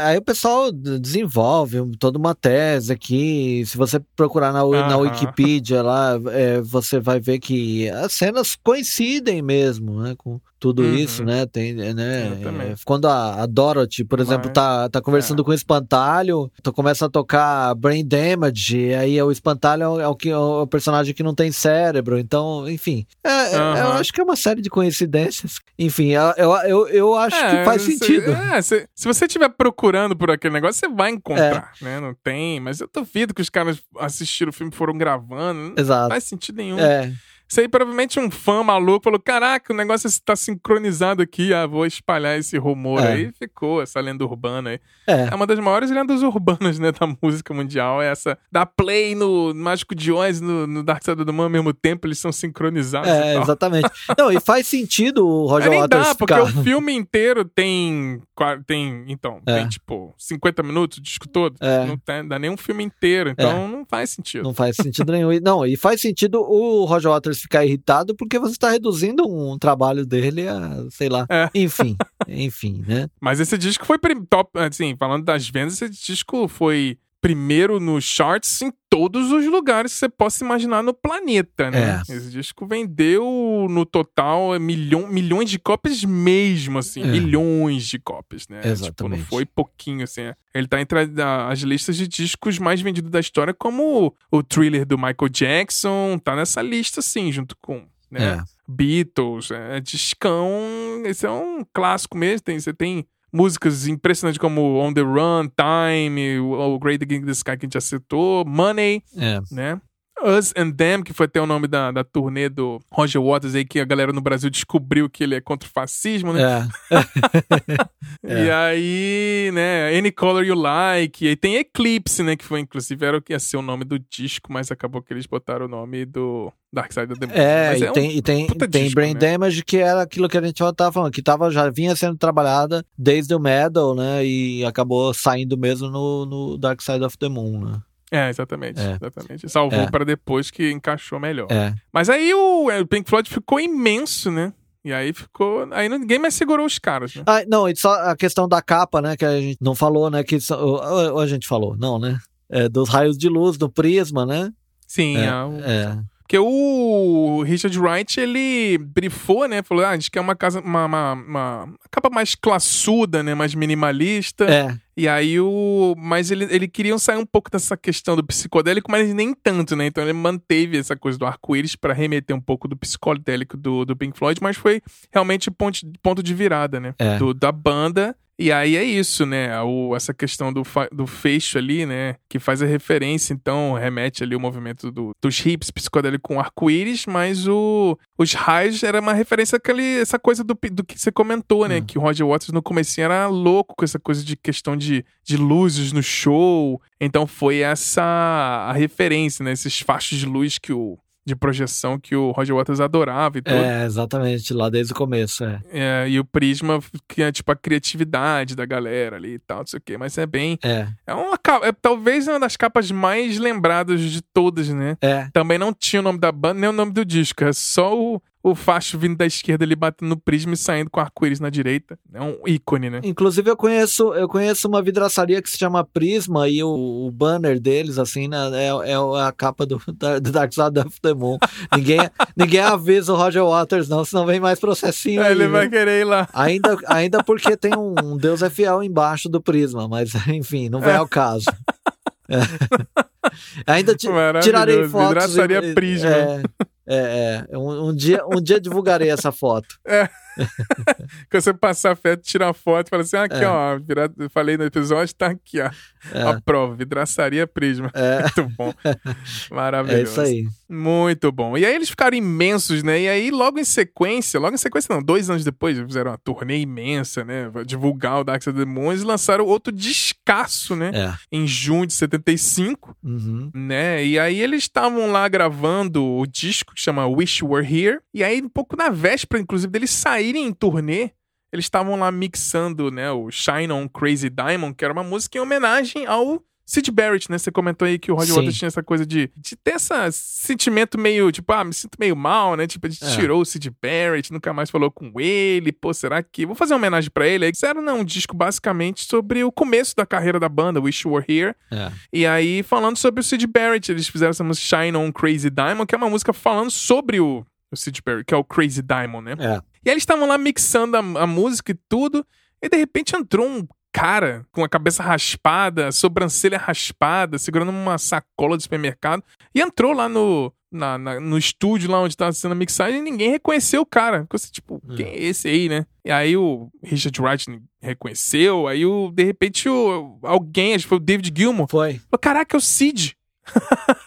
aí o pessoal desenvolve toda uma tese aqui. Se você procurar na, na Wikipedia lá, é, você vai ver que as cenas coincidem mesmo, né, com tudo uhum. isso, né? Tem, né? É, quando a, a, Dorothy, por exemplo, Mas, tá, tá conversando é. com o espantalho, tu começa a tocar Brain Damage, e aí o espantalho é o, que, é o personagem que não tem cérebro. Então, enfim. É, uhum. Eu acho que é uma série de coincidências. Enfim, eu, eu, eu acho que é, faz sentido. Se, se, você estiver procurando por aquele negócio, você vai encontrar, né? Não tem, mas eu duvido que os caras assistiram o filme foram gravando. Exato. Não faz sentido nenhum. É. Isso aí provavelmente um fã maluco falou: caraca, o negócio está sincronizado aqui, ah, vou espalhar esse rumor é. aí. Ficou essa lenda urbana aí. É. é. uma das maiores lendas urbanas, né, da música mundial. É essa da Play no Mágico de Oz, no, no Dark Side of the Moon ao mesmo tempo, eles são sincronizados. É, exatamente. Não, e faz sentido o Roger é, Waters dá, porque o filme inteiro tem, tem então, é. tem tipo 50 minutos, o disco todo. É. Não tem, dá nem um filme inteiro, então é. não faz sentido. Não faz sentido nenhum. Não, e faz sentido o Roger Waters ficar irritado porque você está reduzindo um trabalho dele a, sei lá, é. enfim, enfim, né? Mas esse disco foi top, assim, falando das vendas, esse disco foi primeiro nos charts em todos os lugares que você possa imaginar no planeta, né? É. Esse disco vendeu no total milhão, milhões de cópias mesmo, assim, é. milhões de cópias, né? Exatamente. Tipo, não foi pouquinho, assim. É. Ele tá entre as listas de discos mais vendidos da história, como o thriller do Michael Jackson, tá nessa lista, assim, junto com né? É. Beatles, é, discão, esse é um clássico mesmo, tem, você tem músicas impressionantes como On The Run, Time, o Great Against the Sky que a gente já citou, Money, é. né? Us and Them, que foi até o nome da, da turnê do Roger Waters aí, que a galera no Brasil descobriu que ele é contra o fascismo, né? É. e é. aí, né, Any Color You Like, e tem Eclipse, né, que foi inclusive era o que ia ser o nome do disco, mas acabou que eles botaram o nome do Dark Side of the Moon. É, e, é tem, um e tem, tem disco, Brain né? Damage, que era aquilo que a gente tava falando, que tava, já vinha sendo trabalhada desde o Metal, né, e acabou saindo mesmo no, no Dark Side of the Moon, né? É, exatamente. É. exatamente. Salvou é. para depois que encaixou melhor. É. Mas aí o, é, o Pink Floyd ficou imenso, né? E aí ficou. Aí ninguém mais segurou os caras, né? Ah, não, e só a questão da capa, né? Que a gente não falou, né? Que ou, a gente falou, não, né? É, dos raios de luz, do prisma, né? Sim, é. é, o... é. Porque o Richard Wright, ele brifou, né? Falou, ah, a gente quer uma casa, uma, uma, uma capa mais classuda, né? Mais minimalista. É. E aí o. Mas ele, ele queria sair um pouco dessa questão do psicodélico, mas nem tanto, né? Então ele manteve essa coisa do arco-íris para remeter um pouco do psicodélico do, do Pink Floyd, mas foi realmente ponto, ponto de virada, né? É. Do, da banda e aí é isso, né? O, essa questão do, do fecho ali, né? Que faz a referência, então, remete ali o movimento do, dos hips psicodélicos com arco-íris, mas o, os raios era uma referência àquele, essa coisa do, do que você comentou, né? Hum. Que o Roger Waters no começo era louco com essa coisa de questão de, de luzes no show. Então foi essa a referência, né? Esses fachos de luz que o, de projeção que o Roger Waters adorava e tudo. É, exatamente, lá desde o começo, é. é e o Prisma, que é tipo a criatividade da galera ali e tal, não sei o quê, mas é bem... É. É uma é, talvez uma das capas mais lembradas de todas, né? É. Também não tinha o nome da banda, nem o nome do disco, é só o, o facho vindo da esquerda ali batendo no prisma e saindo com arco-íris na direita. É um ícone, né? Inclusive, eu conheço, eu conheço uma vidraçaria que se chama Prisma e o, o banner deles, assim, né, é, é a capa do, do Dark Side of the Moon. ninguém, ninguém avisa o Roger Waters, não, senão vem mais processinho. É, aí, ele vai querer ir lá. Ainda, ainda porque tem um, um Deus é fiel embaixo do Prisma, mas enfim, não vem é. ao caso. É. Ainda tirarei fotos. Vidraçaria e, Prisma. É, é, é. Um, um, dia, um dia divulgarei essa foto. É. Quando você passar a foto, tirar uma foto e fala assim: ah, aqui, é. ó, falei no episódio, tá aqui, ó. É. A prova, vidraçaria Prisma. É. Muito bom. Maravilhoso. É isso aí. Muito bom. E aí eles ficaram imensos, né? E aí, logo em sequência, logo em sequência, não, dois anos depois, fizeram uma turnê imensa, né? Divulgar o Dark Side of the Moon, e lançaram outro descasso, né? É. Em junho de 75, uhum. né? E aí eles estavam lá gravando o disco que chama Wish Were Here. E aí, um pouco na véspera, inclusive, deles saírem em turnê, eles estavam lá mixando, né, o Shine on Crazy Diamond, que era uma música em homenagem ao Sid Barrett, né? Você comentou aí que o Roger Waters tinha essa coisa de, de ter esse sentimento meio, tipo, ah, me sinto meio mal, né? Tipo, a gente é. tirou o Sid Barrett, nunca mais falou com ele, pô, será que... Vou fazer uma homenagem para ele. Aí fizeram, não, um disco basicamente sobre o começo da carreira da banda, Wish You Were Here. É. E aí, falando sobre o Sid Barrett, eles fizeram essa música Shine on Crazy Diamond, que é uma música falando sobre o, o Sid Barrett, que é o Crazy Diamond, né? É. E aí eles estavam lá mixando a, a música e tudo, e de repente entrou um cara com a cabeça raspada, sobrancelha raspada, segurando uma sacola de supermercado, e entrou lá no, na, na, no estúdio lá onde estava sendo a mixagem e ninguém reconheceu o cara. Ficou assim, tipo, hum. quem é esse aí, né? E aí o Richard Wright reconheceu, aí o, de repente o, alguém, acho que foi o David Gilmour, foi. falou, caraca, é o Cid.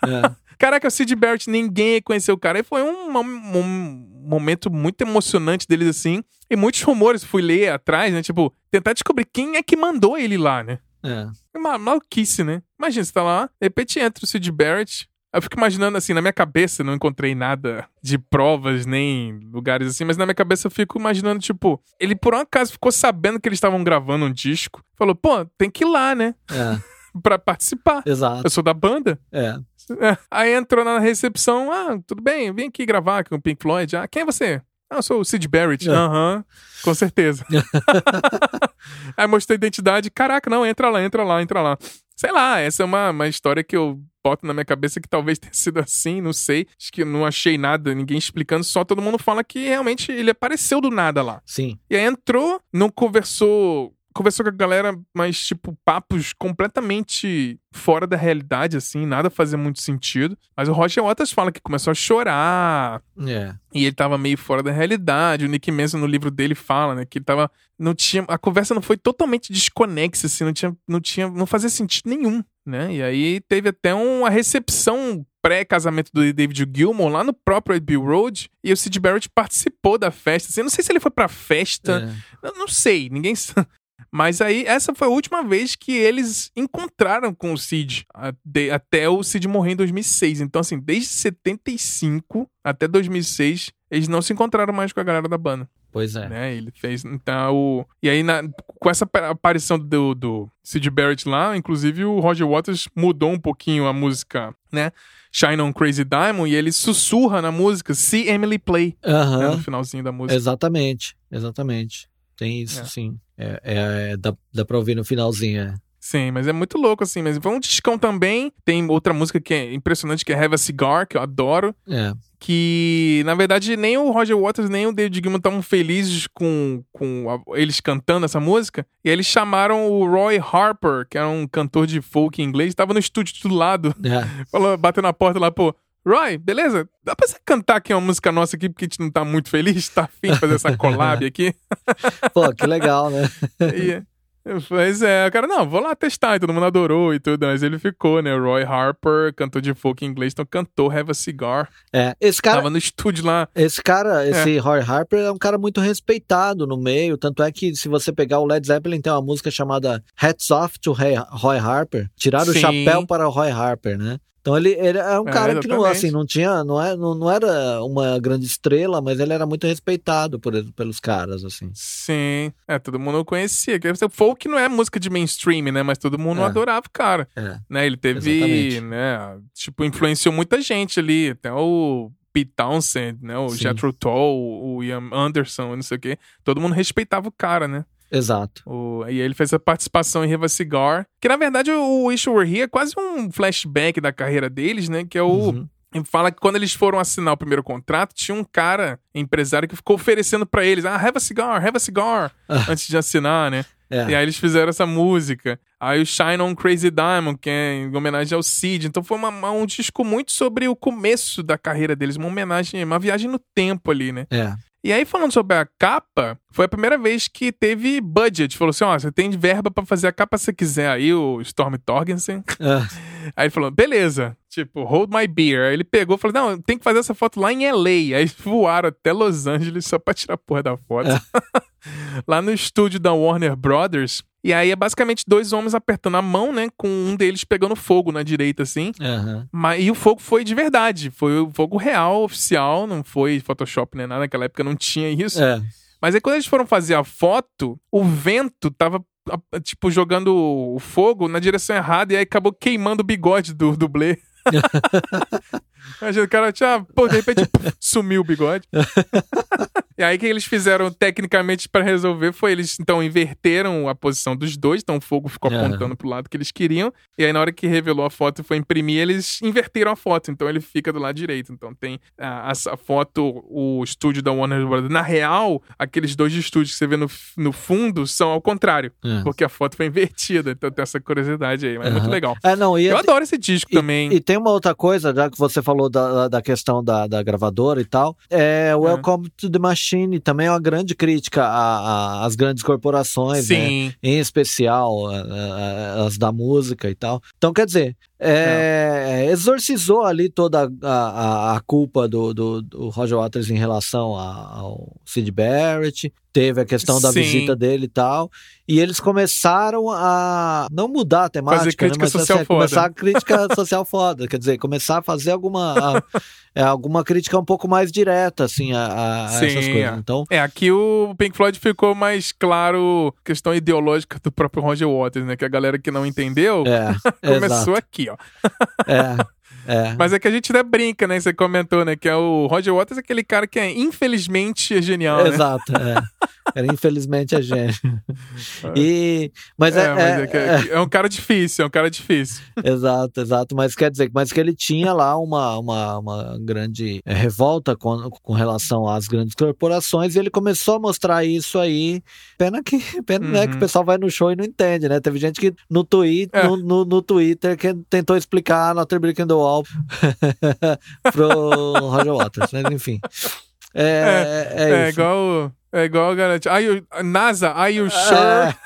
É. Caraca, o Sid Barrett, ninguém reconheceu o cara. E foi um, um, um, momento muito emocionante deles, assim. E muitos rumores, fui ler atrás, né? Tipo, tentar descobrir quem é que mandou ele lá, né? É. É uma maluquice, né? Imagina, você tá lá, de repente entra o Sid Barrett. Eu fico imaginando assim, na minha cabeça, não encontrei nada de provas nem lugares assim, mas na minha cabeça eu fico imaginando, tipo, ele por um acaso ficou sabendo que eles estavam gravando um disco, falou, pô, tem que ir lá, né? É. pra participar. Exato. Eu sou da banda. É. É. Aí entrou na recepção, ah, tudo bem, vim aqui gravar com o Pink Floyd. Ah, quem é você? Ah, eu sou o Sid Barrett. É. Aham, uhum, com certeza. Aí mostrei a identidade, caraca, não, entra lá, entra lá, entra lá. sei lá, essa é uma, uma história que eu boto na minha cabeça que talvez tenha sido assim, não sei. Acho que não achei nada, ninguém explicando, só todo mundo fala que realmente ele apareceu do nada lá. Sim. E aí entrou, não conversou conversou com a galera, mas, tipo, papos completamente fora da realidade, assim, nada fazia muito sentido. Mas o Roger Waters fala que começou a chorar. É. E ele tava meio fora da realidade. O Nick Manson, no livro dele, fala, né, que ele tava. Não tinha. A conversa não foi totalmente desconexa, assim, não tinha. Não, tinha, não fazia sentido nenhum, né? E aí teve até uma recepção pré-casamento do David Gilmour lá no próprio Abbey Road e o Sid Barrett participou da festa. Assim, eu não sei se ele foi pra festa, é. não sei, ninguém mas aí, essa foi a última vez que eles encontraram com o Cid, até o Cid morrer em 2006. Então, assim, desde 75 até 2006, eles não se encontraram mais com a galera da banda. Pois é. Né? Ele fez. Então, o... E aí, na... com essa aparição do, do Sid Barrett lá, inclusive o Roger Waters mudou um pouquinho a música, né? Shine on Crazy Diamond, e ele sussurra na música See Emily Play. Uh -huh. né? No finalzinho da música. Exatamente, exatamente. Tem isso, é. sim. É, é, é, dá, dá pra ouvir no finalzinho, é. Sim, mas é muito louco, assim. Mas foi um discão também. Tem outra música que é impressionante, que é Have a Cigar, que eu adoro. É. Que, na verdade, nem o Roger Waters, nem o David Gilmour estavam felizes com, com a, eles cantando essa música. E eles chamaram o Roy Harper, que era um cantor de folk inglês, estava no estúdio do lado. É. Falou, bateu na porta lá, pô, Roy, beleza? Dá pra você cantar aqui uma música nossa aqui, porque a gente não tá muito feliz? Tá afim de fazer essa collab aqui? Pô, que legal, né? e, pois é, o cara, não, vou lá testar, e todo mundo adorou e tudo, mas ele ficou, né? Roy Harper, cantor de folk em inglês, então cantou Have a Cigar. É, esse cara... Tava no estúdio lá. Esse cara, esse é. Roy Harper é um cara muito respeitado no meio, tanto é que se você pegar o Led Zeppelin, tem uma música chamada Hats Off to Roy Harper, tirar o chapéu para o Roy Harper, né? Então ele, ele é um é, cara que não, assim, não tinha, não, é, não, não era uma grande estrela, mas ele era muito respeitado por, pelos caras, assim. Sim, é, todo mundo conhecia. Folk não é música de mainstream, né? Mas todo mundo é. adorava o cara. É. Né? Ele teve, Exatamente. né? Tipo, influenciou muita gente ali, até o Pete Townsend, né? O Sim. Jethro Tull, o Ian Anderson, não sei o quê. Todo mundo respeitava o cara, né? Exato. O, e ele fez a participação em Riva Cigar, que na verdade o Wish Were Here é quase um flashback da carreira deles, né? Que é o. Uhum. Fala que quando eles foram assinar o primeiro contrato, tinha um cara, empresário, que ficou oferecendo para eles: ah, have a cigar, have a cigar, ah. antes de assinar, né? É. E aí eles fizeram essa música. Aí o Shine on Crazy Diamond, que é em homenagem ao Cid. Então foi uma, um disco muito sobre o começo da carreira deles, uma homenagem, uma viagem no tempo ali, né? É. E aí, falando sobre a capa, foi a primeira vez que teve budget. Falou assim: ó, você tem verba para fazer a capa se você quiser. Aí o Storm Torgensen. É. Aí ele falou: beleza, tipo, hold my beer. Aí ele pegou e falou: não, tem que fazer essa foto lá em LA. Aí voaram até Los Angeles só pra tirar a porra da foto. É. lá no estúdio da Warner Brothers. E aí é basicamente dois homens apertando a mão, né? Com um deles pegando fogo na direita, assim. Uhum. Mas, e o fogo foi de verdade. Foi o fogo real, oficial. Não foi Photoshop nem nada. Naquela época não tinha isso. É. Mas aí quando eles foram fazer a foto, o vento tava, tipo, jogando o fogo na direção errada e aí acabou queimando o bigode do dublê. Imagina, o cara tinha, pô, de repente sumiu o bigode. e aí o que eles fizeram tecnicamente para resolver foi eles então inverteram a posição dos dois, então o fogo ficou apontando uhum. pro lado que eles queriam. E aí na hora que revelou a foto e foi imprimir, eles inverteram a foto, então ele fica do lado direito. Então tem a, a foto, o estúdio da Warner Bros. Na real, aqueles dois estúdios que você vê no, no fundo são ao contrário, uhum. porque a foto foi invertida. Então tem essa curiosidade aí, mas uhum. é muito legal. É, não, Eu adoro esse disco e, também. E tem uma outra coisa, já que você falou da, da questão da, da gravadora e tal, é Welcome to the Machine também é uma grande crítica às grandes corporações, né? Sim. Né? em especial as da música e tal. Então, quer dizer, é, exorcizou ali toda a, a, a culpa do, do, do, Roger Waters em relação ao Sid Barrett, teve a questão da Sim. visita dele e tal, e eles começaram a não mudar a temática, fazer crítica né, mas social assim, foda. começar a crítica social foda, quer dizer, começar a fazer alguma a, é, alguma crítica um pouco mais direta assim a, a, Sim, essas coisas. É. Então, é aqui o Pink Floyd ficou mais claro questão ideológica do próprio Roger Waters, né, que a galera que não entendeu é, começou aqui, ó. é. É. Mas é que a gente até brinca, né? Você comentou, né? Que é o Roger Waters, aquele cara que é infelizmente é genial. Né? Exato, é. Ele infelizmente é gênio. E, mas é, é, mas é, é, é, um cara difícil, é um cara difícil. Exato, exato. Mas quer dizer, mas que ele tinha lá uma, uma, uma grande é, revolta com, com relação às grandes corporações e ele começou a mostrar isso aí. Pena que, pena, uhum. né, que o uhum. pessoal vai no show e não entende, né? Teve gente que no, tweet, é. no, no, no, Twitter que tentou explicar Not a Brick pro Roger Waters, mas enfim. É, é, é, é igual é igual garante. Are you, NASA, are you sure?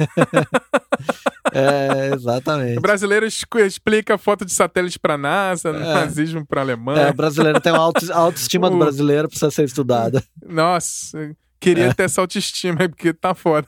É, é exatamente. O brasileiro explica foto de satélite para NASA, é. nazismo para Alemanha. É, o brasileiro tem uma auto, autoestima o... do brasileiro, precisa ser estudada. Nossa, queria é. ter essa autoestima, porque tá foda.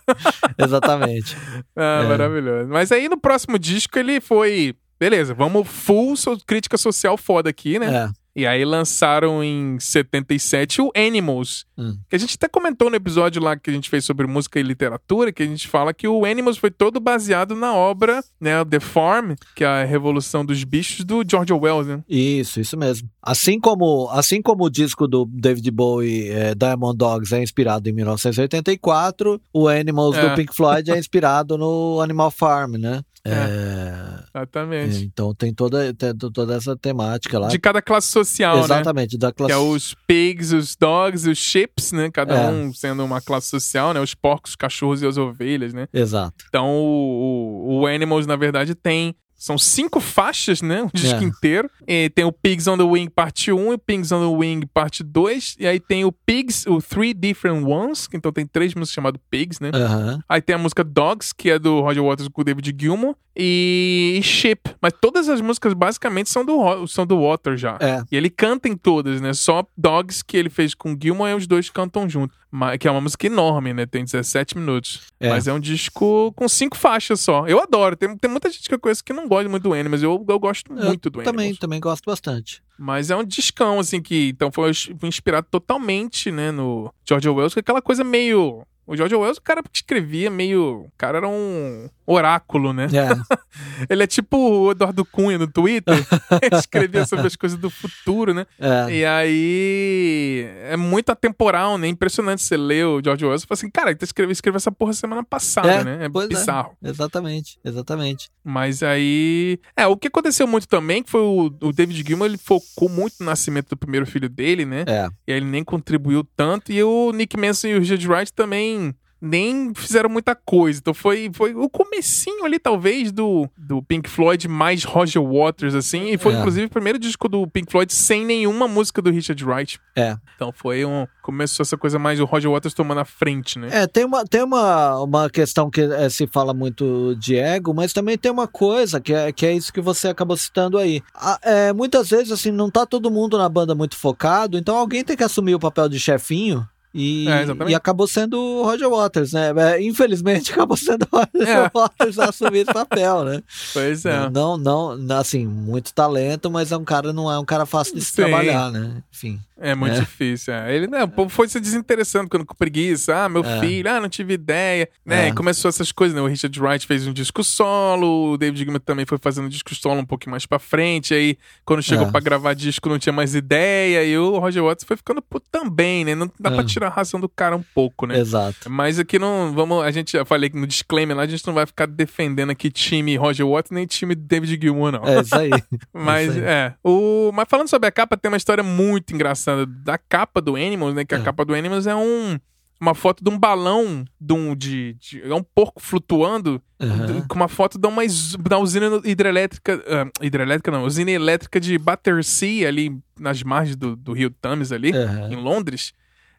Exatamente. ah, é. maravilhoso. Mas aí no próximo disco ele foi. Beleza, vamos full crítica social foda aqui, né? É. E aí lançaram em 77 o Animals, hum. que a gente até comentou no episódio lá que a gente fez sobre música e literatura, que a gente fala que o Animals foi todo baseado na obra, né, The Farm, que é a Revolução dos Bichos do George Orwell, né? Isso, isso mesmo. Assim como, assim como o disco do David Bowie, é, Diamond Dogs, é inspirado em 1984, o Animals é. do Pink Floyd é inspirado no Animal Farm, né? É, é, exatamente. É, então tem toda, tem toda essa temática lá. De cada classe social, né? Exatamente, né? da classe... Que é os pigs, os dogs, os chips, né? Cada é. um sendo uma classe social, né? Os porcos, os cachorros e as ovelhas, né? Exato. Então o, o, o Animals, na verdade, tem são cinco faixas, né? O disco é. inteiro. E tem o Pigs on the Wing parte 1 e o Pigs on the Wing parte 2. E aí tem o Pigs, o Three Different Ones, que então tem três músicas chamadas Pigs, né? Uhum. Aí tem a música Dogs, que é do Roger Waters com o David Gilmour. E Ship. Mas todas as músicas basicamente são do, são do Waters já. É. E ele canta em todas, né? Só Dogs que ele fez com Gilmour e os dois cantam junto. Que é uma música enorme, né? Tem 17 minutos. É. Mas é um disco com cinco faixas só. Eu adoro. Tem, tem muita gente que eu conheço que não gosta muito do Animals. Eu, eu gosto eu muito do também, Animals. Também gosto bastante. Mas é um discão, assim, que então foi inspirado totalmente, né, no George Orwell, que é aquela coisa meio o George Orwell, o cara que escrevia meio. O cara era um oráculo, né? É. ele é tipo o Eduardo Cunha no Twitter. ele escrevia sobre as coisas do futuro, né? É. E aí. É muito atemporal, né? Impressionante você ler o George Orwell e falar assim, cara, ele escreveu, escreveu essa porra semana passada, é, né? É, é. bizarro. Exatamente, exatamente. Mas aí. É, o que aconteceu muito também, que foi o, o David Gilmour, ele focou muito no nascimento do primeiro filho dele, né? É. E aí ele nem contribuiu tanto. E o Nick Manson e o Judge Wright também nem fizeram muita coisa. Então foi, foi o comecinho ali, talvez, do, do Pink Floyd mais Roger Waters, assim. E foi, é. inclusive, o primeiro disco do Pink Floyd sem nenhuma música do Richard Wright. É. Então foi um... Começou essa coisa mais o Roger Waters tomando a frente, né? É, tem uma, tem uma, uma questão que é, se fala muito de ego, mas também tem uma coisa que é, que é isso que você acabou citando aí. é, muitas vezes, assim, não tá todo mundo na banda muito focado, então alguém tem que assumir o papel de chefinho e, é, e acabou sendo o Roger Waters, né? É, infelizmente acabou sendo o Roger é. Waters a assumir esse papel, né? Pois é. Não, não, assim, muito talento, mas é um cara, não é um cara fácil de se Sim. trabalhar, né? Enfim. É muito é. difícil. É. Ele, né, o povo foi se desinteressando quando com preguiça. Ah, meu é. filho, ah, não tive ideia. Né? É. E começou essas coisas, né? O Richard Wright fez um disco solo, o David Gilmour também foi fazendo um disco solo um pouquinho mais pra frente. Aí, quando chegou é. pra gravar disco, não tinha mais ideia. E o Roger Waters foi ficando puto também, né? Não dá é. pra tirar a razão do cara um pouco, né? Exato. Mas aqui não. Vamos. A gente já falei que no disclaimer lá, a gente não vai ficar defendendo aqui time Roger Waters nem time David Gilmour, não. É isso aí. mas, isso aí. é. O, mas falando sobre a capa, tem uma história muito engraçada da capa do Animals, né? Que a é. capa do Animals é um uma foto de um balão de um, de, de é um porco flutuando uhum. com uma foto de uma da usina hidrelétrica uh, hidrelétrica não usina elétrica de Battersea ali nas margens do, do rio Thames ali uhum. em Londres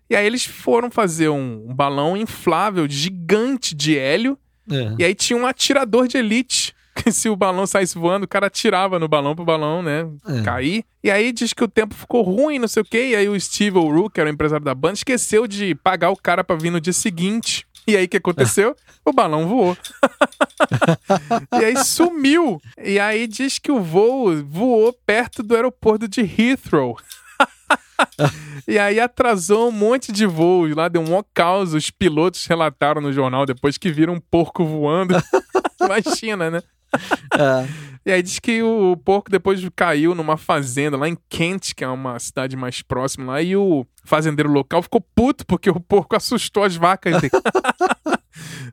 e aí eles foram fazer um, um balão inflável gigante de hélio uhum. e aí tinha um atirador de elite se o balão saísse voando, o cara atirava no balão pro balão, né, é. cair. E aí diz que o tempo ficou ruim, não sei o quê, e aí o Steve O'Rourke, que era o empresário da banda, esqueceu de pagar o cara pra vir no dia seguinte. E aí o que aconteceu? o balão voou. e aí sumiu. E aí diz que o voo voou perto do aeroporto de Heathrow. e aí atrasou um monte de voos lá, deu um caos. Os pilotos relataram no jornal depois que viram um porco voando. Imagina, né? É. E aí diz que o porco depois caiu numa fazenda lá em Kent, que é uma cidade mais próxima lá, e o fazendeiro local ficou puto porque o porco assustou as vacas dele.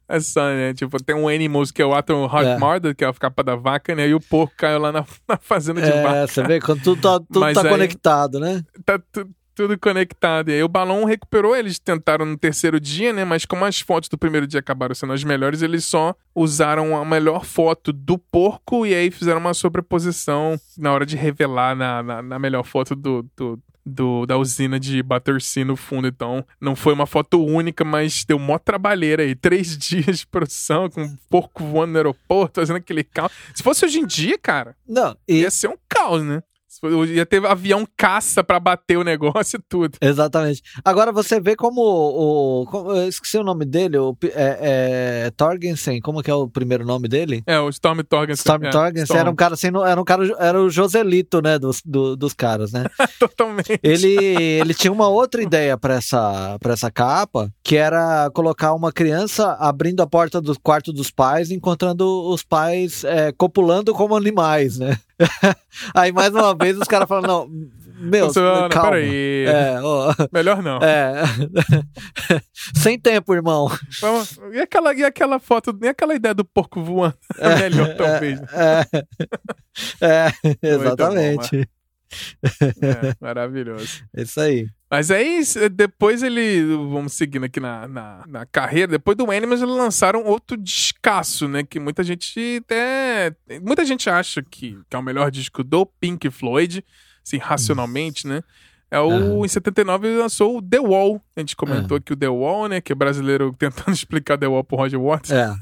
É só, né? Tipo, tem um Animals que é o Atom Heart é. Murder, que é a capa da vaca, né? E o porco caiu lá na, na fazenda de é, vaca. É, você vê quando tudo tá, tudo tá aí, conectado, né? Tá tudo tudo conectado. E aí o balão recuperou, eles tentaram no terceiro dia, né? Mas como as fotos do primeiro dia acabaram sendo as melhores, eles só usaram a melhor foto do porco e aí fizeram uma sobreposição na hora de revelar na, na, na melhor foto do, do, do, da usina de Battersea no fundo. Então, não foi uma foto única, mas deu mó trabalheira aí. Três dias de produção, com um porco voando no aeroporto, fazendo aquele caos. Se fosse hoje em dia, cara, não, e... ia ser um caos, né? Ia ter avião caça para bater o negócio e tudo. Exatamente. Agora você vê como o. Eu esqueci o nome dele, o, é, é, Torgensen, como que é o primeiro nome dele? É, o Storm Torgensen. Storm é, Torgensen Storm. era um cara assim, era um cara, era o Joselito, né, dos, do, dos caras, né? Totalmente. Ele, ele tinha uma outra ideia para essa, pra essa capa, que era colocar uma criança abrindo a porta do quarto dos pais, encontrando os pais é, copulando como animais, né? Aí mais uma vez os caras falam, não, meu, Você, calma. Peraí. É, ó, Melhor não. É. Sem tempo, irmão. E aquela, e aquela foto, nem aquela ideia do porco voando. É, melhor, é, talvez. É, é exatamente. Bom, é, maravilhoso. Isso aí. Mas aí, depois ele. Vamos seguindo aqui na, na, na, carreira. Depois do Animals, eles lançaram outro descasso, né? Que muita gente até. Muita gente acha que, que é o melhor disco do Pink Floyd, assim, racionalmente, né? É o, uhum. em 79 ele lançou o The Wall. A gente comentou uhum. aqui o The Wall, né? Que é brasileiro tentando explicar The Wall pro Roger Waters. É.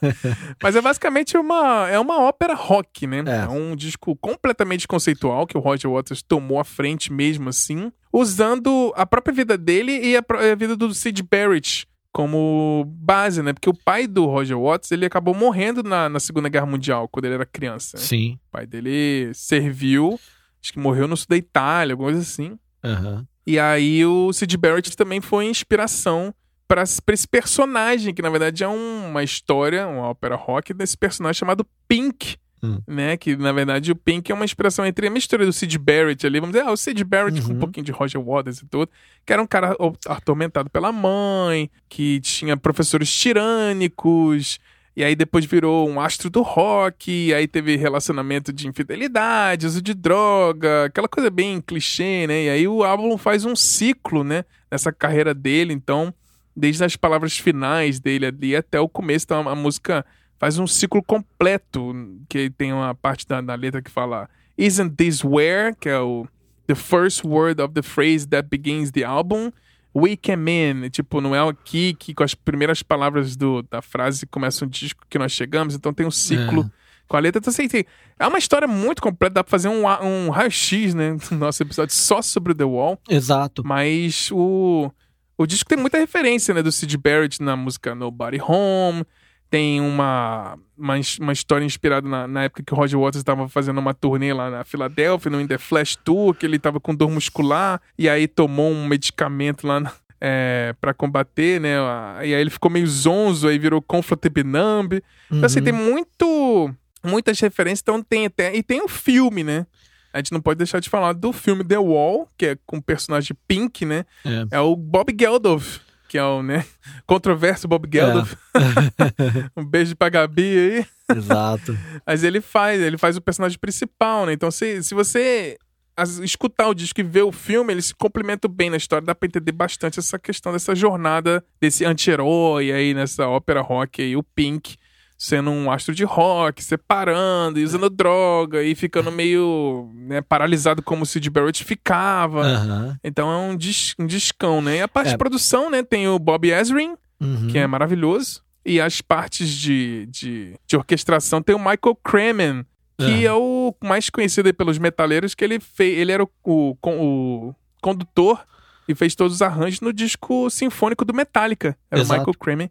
Mas é basicamente uma, é uma ópera rock, né? É. é. um disco completamente conceitual que o Roger Waters tomou à frente mesmo assim, usando a própria vida dele e a, a vida do Sid Barrett como base, né? Porque o pai do Roger Waters, ele acabou morrendo na, na Segunda Guerra Mundial, quando ele era criança. Né? Sim. O pai dele serviu Acho que morreu no sul da Itália, alguma coisa assim. Uhum. E aí o Sid Barrett também foi inspiração para esse personagem, que na verdade é uma história, uma ópera rock, desse personagem chamado Pink. Hum. Né, que na verdade o Pink é uma inspiração entre a mistura do Sid Barrett ali, vamos dizer, ah, o Sid Barrett uhum. com um pouquinho de Roger Waters e tudo, que era um cara atormentado pela mãe, que tinha professores tirânicos, e aí depois virou um astro do rock, aí teve relacionamento de infidelidade, uso de droga, aquela coisa bem clichê, né? E aí o álbum faz um ciclo, né? Nessa carreira dele, então, desde as palavras finais dele ali até o começo, então a música faz um ciclo completo, que tem uma parte da, da letra que fala Isn't this where? Que é o the first word of the phrase that begins the album. We Came In, tipo, não é aqui que com as primeiras palavras do, da frase começa um disco que nós chegamos, então tem um ciclo. É. Com a letra, então assim, tem, é uma história muito completa, dá pra fazer um, um raio-x, né? No nosso episódio só sobre The Wall. Exato. Mas o, o disco tem muita referência, né? Do Sid Barrett na música Nobody Home, tem uma, uma, uma história inspirada na, na, época que o Roger Waters estava fazendo uma turnê lá na Filadélfia, no In The Flash Tour, que ele estava com dor muscular e aí tomou um medicamento lá é, para combater, né? E aí ele ficou meio zonzo, aí virou Comfortable Numb. Uhum. Então, assim, tem muito, muitas referências. Então, tem até. E tem o um filme, né? A gente não pode deixar de falar do filme The Wall, que é com o personagem Pink, né? É, é o Bob Geldof que é o, né, controverso Bob Geldof. É. um beijo pra Gabi aí. Exato. Mas ele faz, ele faz o personagem principal, né? Então, se, se você as, escutar o disco e ver o filme, eles se complementam bem na história. Dá pra entender bastante essa questão dessa jornada desse anti-herói aí nessa ópera rock aí, o Pink sendo um astro de rock, separando e usando droga e ficando meio né, paralisado como o Sid Barrett ficava. Uhum. Então é um, dis um discão, né? E a parte é. de produção, né? Tem o Bob Ezrin, uhum. que é maravilhoso. E as partes de, de, de orquestração tem o Michael Kremen, que é. é o mais conhecido pelos metaleiros, que ele fez. Ele era o, o, o condutor e fez todos os arranjos no disco sinfônico do Metallica. Era Exato. o Michael Kremen,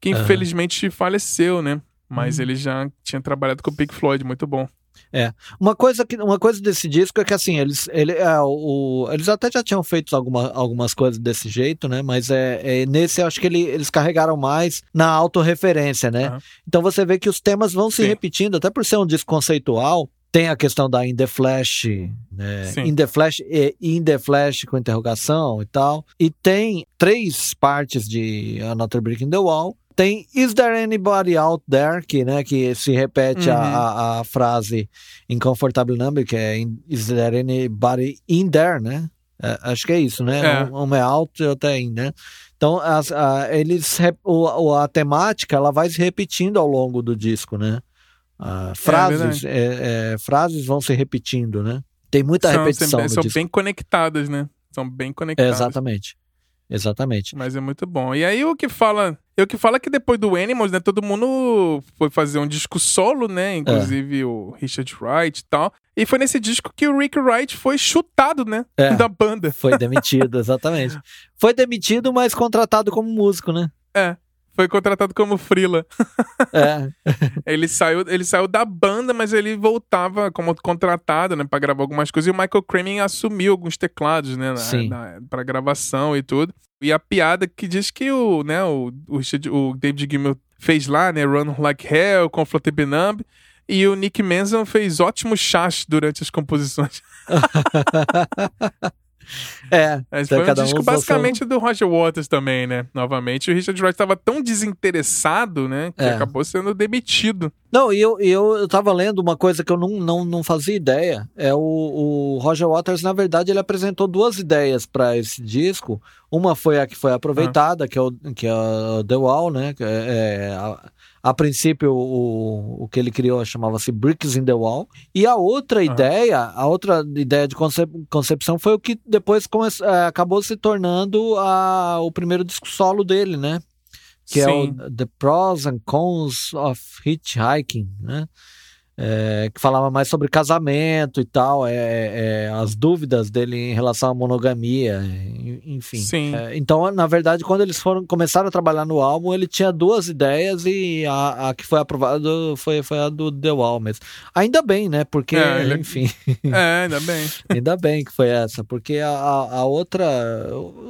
que infelizmente faleceu, né? Mas hum. ele já tinha trabalhado com o Pink Floyd, muito bom. É. Uma coisa, que, uma coisa desse disco é que, assim, eles, ele, é, o, eles até já tinham feito alguma, algumas coisas desse jeito, né? Mas é, é nesse eu acho que ele, eles carregaram mais na autorreferência, né? Uhum. Então você vê que os temas vão se Sim. repetindo, até por ser um disco conceitual. Tem a questão da In The Flash, né? In The Flash e In The Flash com interrogação e tal. E tem três partes de Another Brick in the Wall tem Is there anybody out there? Que, né, que se repete uhum. a, a, frase Incomfortable Number, que é Is there anybody in there, né? É, acho que é isso, né? É. Um, é out e outro é in, né? Então, as, a, eles, o, a temática ela vai se repetindo ao longo do disco, né? Uh, frases, é, é, frases vão se repetindo, né? Tem muita são, repetição. São, são bem conectadas, né? São bem conectadas. exatamente. Exatamente. Mas é muito bom. E aí o que fala. O que fala que depois do Animals, né? Todo mundo foi fazer um disco solo, né? Inclusive é. o Richard Wright e tal. E foi nesse disco que o Rick Wright foi chutado, né? É. Da banda. Foi demitido, exatamente. Foi demitido, mas contratado como músico, né? É foi contratado como frila. É. ele, saiu, ele saiu da banda, mas ele voltava como contratado, né, pra gravar algumas coisas. E o Michael Cremin assumiu alguns teclados, né, na, na, pra gravação e tudo. E a piada que diz que o, né, o, o, o David Gilmour fez lá, né, Run Like Hell, com Benamb, e o Nick Manson fez ótimos chás durante as composições. É. Mas então foi um disco um basicamente do Roger Waters também, né? Novamente, o Richard Wright estava tão desinteressado, né? Que é. acabou sendo demitido. Não, e eu, eu, eu tava lendo uma coisa que eu não, não, não fazia ideia. É o, o Roger Waters, na verdade, ele apresentou duas ideias para esse disco. Uma foi a que foi aproveitada, ah. que, é o, que é The Wall, né? É, é a, a princípio, o, o que ele criou chamava-se Bricks in the Wall. E a outra uhum. ideia, a outra ideia de concep concepção foi o que depois é, acabou se tornando a, o primeiro disco solo dele, né? Que Sim. é o The Pros and Cons of Hitchhiking, né? É, que falava mais sobre casamento e tal, é, é, as dúvidas dele em relação à monogamia, enfim. Sim. É, então, na verdade, quando eles foram começaram a trabalhar no álbum, ele tinha duas ideias e a, a que foi aprovada foi, foi a do The Wall mesmo. Ainda bem, né? Porque, é, enfim. É, ainda bem. ainda bem que foi essa, porque a, a outra,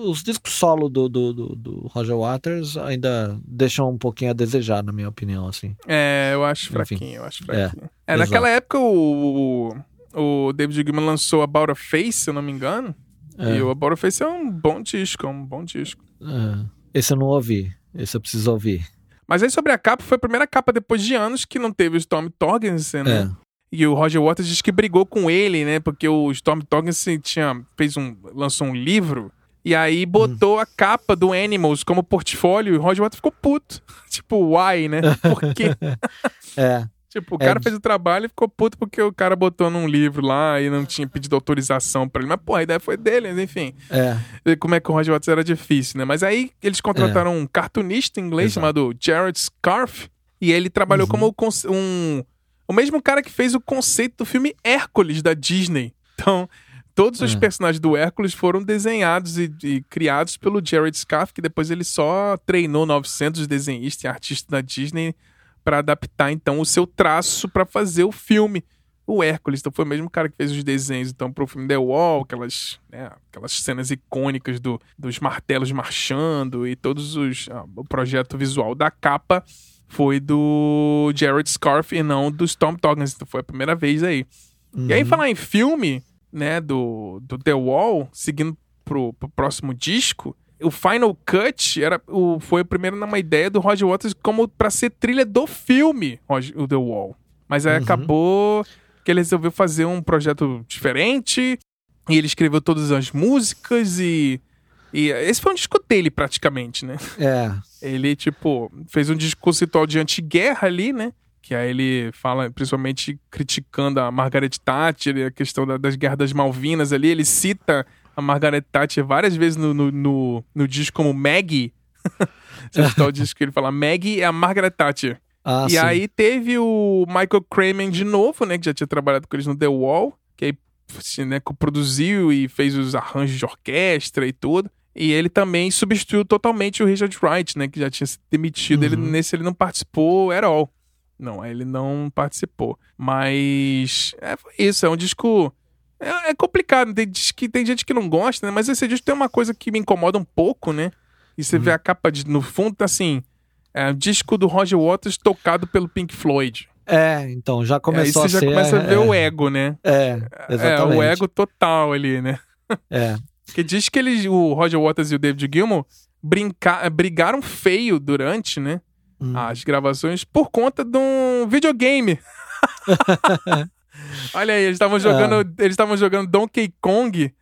os discos solo do, do, do, do, Roger Waters ainda deixam um pouquinho a desejar, na minha opinião, assim. É, eu acho fraquinho, eu acho é. fraquinho. É, Exato. naquela época o, o David Gilmour lançou About a Face, se eu não me engano. É. E o About a Face é um bom disco, é um bom disco. É. Esse eu não ouvi, esse eu preciso ouvir. Mas aí sobre a capa, foi a primeira capa depois de anos que não teve o Storm Torgensen, né? É. E o Roger Waters diz que brigou com ele, né? Porque o Storm Torgensen tinha, fez um, lançou um livro e aí botou hum. a capa do Animals como portfólio e o Roger Waters ficou puto. tipo, why, né? Por quê? é. Tipo, o cara é... fez o trabalho e ficou puto porque o cara botou num livro lá e não tinha pedido autorização para ele. Mas, pô, a ideia foi dele, enfim. É. Como é que o Roger Waters era difícil, né? Mas aí eles contrataram é. um cartunista inglês Exato. chamado Jared Scarf e ele trabalhou uhum. como um... O mesmo cara que fez o conceito do filme Hércules da Disney. Então, todos os é. personagens do Hércules foram desenhados e, e, criados pelo Jared Scarf, que depois ele só treinou 900 desenhistas e artistas da Disney para adaptar então o seu traço para fazer o filme. O Hércules, então foi o mesmo cara que fez os desenhos então pro filme The Wall, aquelas, né, aquelas cenas icônicas do, dos martelos marchando e todos os ah, o projeto visual da capa foi do Jared Scarf e não do Storm Toggins, então foi a primeira vez aí. Uhum. E aí uhum. falar em filme, né, do, do The Wall, seguindo pro, pro próximo disco, o Final Cut era, o, foi o primeiro numa ideia do Roger Waters como para ser trilha do filme, o The Wall. Mas aí uhum. acabou que ele resolveu fazer um projeto diferente e ele escreveu todas as músicas e. E esse foi um disco dele, praticamente, né? É. Ele, tipo, fez um disco conceitual de anti-guerra ali, né? Que aí ele fala, principalmente criticando a Margaret Thatcher, a questão da, das guerras das Malvinas ali. Ele cita a Margaret Thatcher várias vezes no, no, no, no disco como Maggie. Você citar o disco que ele fala Maggie é a Margaret Thatcher. Ah, e sim. aí teve o Michael Kramer de novo, né? Que já tinha trabalhado com eles no The Wall. Que aí assim, né, produziu e fez os arranjos de orquestra e tudo. E ele também substituiu totalmente o Richard Wright, né? Que já tinha sido demitido. Uhum. Ele, nesse ele não participou at all. Não, ele não participou. Mas é isso, é um disco. É, é complicado, tem, que, tem gente que não gosta, né? Mas esse disco tem uma coisa que me incomoda um pouco, né? E você uhum. vê a capa de, no fundo, tá assim. É um disco do Roger Waters tocado pelo Pink Floyd. É, então já começou Aí você a já ser, começa é, a ver é, o ego, né? É, exatamente. É, o ego total ali, né? É. Porque diz que eles, o Roger Waters e o David Gilmour brinca, brigaram feio durante, né? Hum. As gravações por conta de um videogame. Olha aí, eles estavam jogando, é. eles estavam jogando Donkey Kong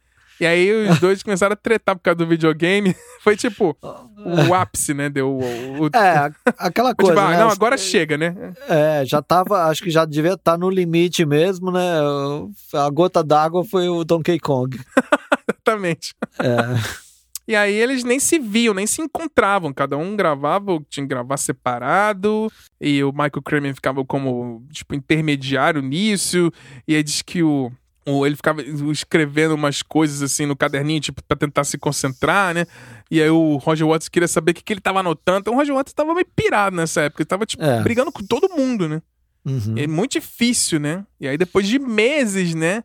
e aí os dois começaram a tretar por causa do videogame. Foi tipo o ápice, né? Deu o, o... É, aquela tipo, coisa. Tipo, ah, né? Não, agora chega, né? É, já tava, acho que já devia estar tá no limite mesmo, né? A gota d'água foi o Donkey Kong. Exatamente. É. E aí eles nem se viam, nem se encontravam. Cada um gravava, tinha que gravar separado. E o Michael Kramer ficava como, tipo, intermediário nisso. E aí diz que o, ele ficava escrevendo umas coisas assim no caderninho, tipo, pra tentar se concentrar, né? E aí o Roger Waters queria saber o que, que ele tava anotando. Então o Roger Waters tava meio pirado nessa época. Ele tava, tipo, é. brigando com todo mundo, né? Uhum. É muito difícil, né? E aí depois de meses, né?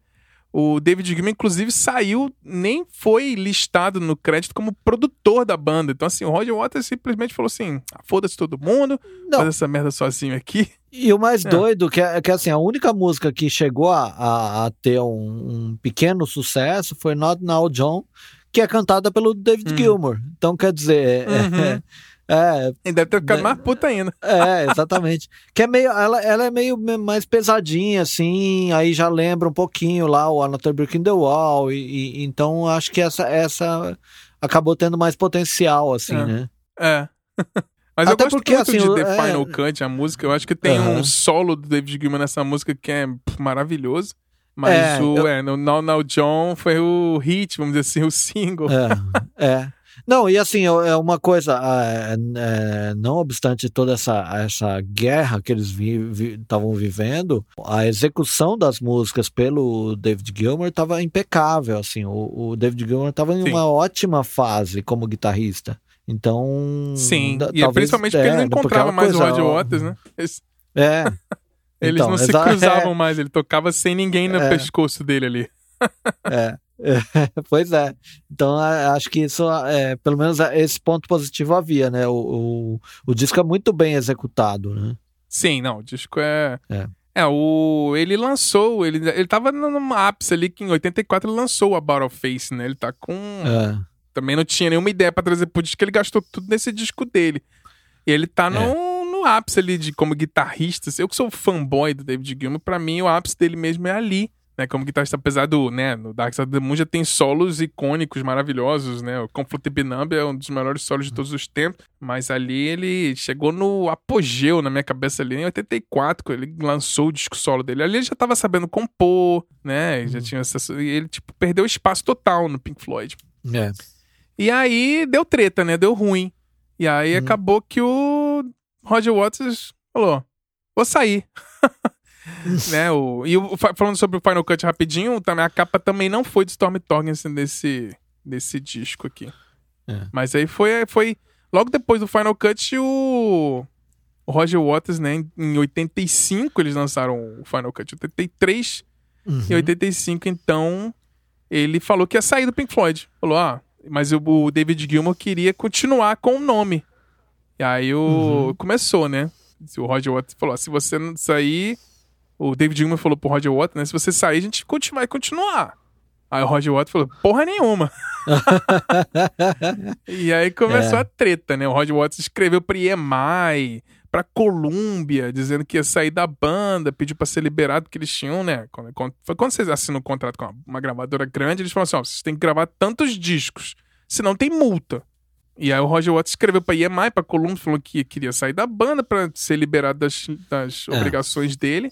O David Gilmour, inclusive, saiu, nem foi listado no crédito como produtor da banda. Então, assim, o Roger Waters simplesmente falou assim: ah, foda-se todo mundo, Não. faz essa merda sozinho aqui. E o mais é. doido, que é que assim, a única música que chegou a, a, a ter um, um, pequeno sucesso foi Not Now John, que é cantada pelo David hum. Gilmour. Então, quer dizer, uhum. é, é, e deve ter ficado né? mais puta ainda. É, exatamente. que é meio, ela, ela é meio mais pesadinha, assim, aí já lembra um pouquinho lá o Another Brick in the Wall, e, e, então acho que essa, essa acabou tendo mais potencial, assim, é. né? É. Mas Até eu gosto porque, muito assim, de The é... Final Cut, a música. Eu acho que tem uhum. um solo do David Gilman nessa música que é maravilhoso. Mas é, o eu... é, no Now Now John foi o hit, vamos dizer assim, o single. É, é. Não, e assim, é uma coisa, é, é, não obstante toda essa, essa guerra que eles estavam vi, vivendo, a execução das músicas pelo David Gilmour estava impecável, assim, o, o David Gilmour estava em Sim. uma ótima fase como guitarrista. Então. Sim, e talvez, principalmente porque é, ele não encontrava mais coisa, o Roger Waters, né? Eles... É. Eles então, não se cruzavam é... mais, ele tocava sem ninguém no é. pescoço dele ali. é. pois é. Então acho que isso, é, pelo menos esse ponto positivo havia, né? O, o, o, disco é muito bem executado, né? Sim, não, o disco é. É, é o, ele lançou, ele, ele tava numa ápice ali que em 84 ele lançou a Battle Face, né? Ele tá com. É. Também não tinha nenhuma ideia para trazer pro disco, ele gastou tudo nesse disco dele. E ele tá no, é. no ápice ali de como guitarrista. Eu que sou fanboy do David Gilmour, pra mim o ápice dele mesmo é ali né, como guitarrista, apesar do, né, no Dark Side of the Moon já tem solos icônicos, maravilhosos, né, o Comfortable Number é um dos melhores solos de todos os tempos, mas ali ele chegou no apogeu na minha cabeça ali em 84, quando ele lançou o disco solo dele, ali ele já tava sabendo compor, né, já uhum. tinha acesso, e ele, tipo, perdeu espaço total no Pink Floyd. É. E aí deu treta, né, deu ruim, e aí uhum. acabou que o Roger Waters falou, vou sair. né, o, e o, falando sobre o Final Cut rapidinho, também, a capa também não foi de Storm Torgensen desse, desse disco aqui. É. Mas aí foi, foi. Logo depois do Final Cut, o, o Roger Waters, né? Em 85 eles lançaram o Final Cut. 83 uhum. e 85, então ele falou que ia sair do Pink Floyd. Falou, ah, mas o, o David Gilmour queria continuar com o nome. E aí o, uhum. começou, né? O Roger Waters falou: ah, se você não sair, o David Gilman falou pro Roger Waters, né? Se você sair, a gente vai continuar. Aí o Roger Waters falou, porra nenhuma. e aí começou é. a treta, né? O Roger Waters escreveu pra EMI, pra Columbia, dizendo que ia sair da banda, pediu pra ser liberado, porque eles tinham, né? Quando, foi quando vocês assinam um contrato com uma, uma gravadora grande, eles falaram assim, ó, vocês têm que gravar tantos discos, senão tem multa. E aí o Roger Waters escreveu pra EMI, pra Columbia, falou que queria sair da banda pra ser liberado das, das é. obrigações dele.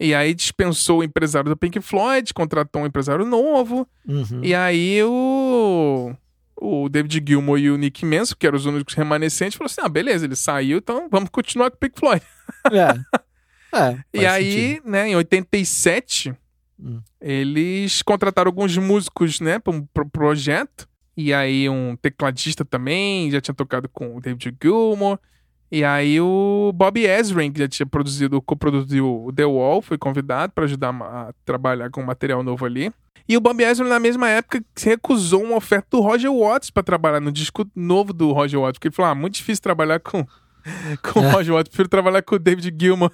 E aí dispensou o empresário do Pink Floyd, contratou um empresário novo. Uhum. E aí o, o David Gilmour e o Nick Manson, que eram os únicos remanescentes, falaram assim: ah, beleza, ele saiu, então vamos continuar com o Pink Floyd. É. é e aí, sentido. né, em 87, hum. eles contrataram alguns músicos, né, para um pro projeto. E aí um tecladista também, já tinha tocado com o David Gilmour. E aí o Bob Ezrin, que já tinha produzido, coproduziu The Wall, foi convidado para ajudar a trabalhar com material novo ali. E o Bob Ezrin, na mesma época, recusou uma oferta do Roger Waters para trabalhar no disco novo do Roger Waters, porque ele falou: ah, muito difícil trabalhar com, com o é. Roger Waters, prefiro trabalhar com o David Gilmour.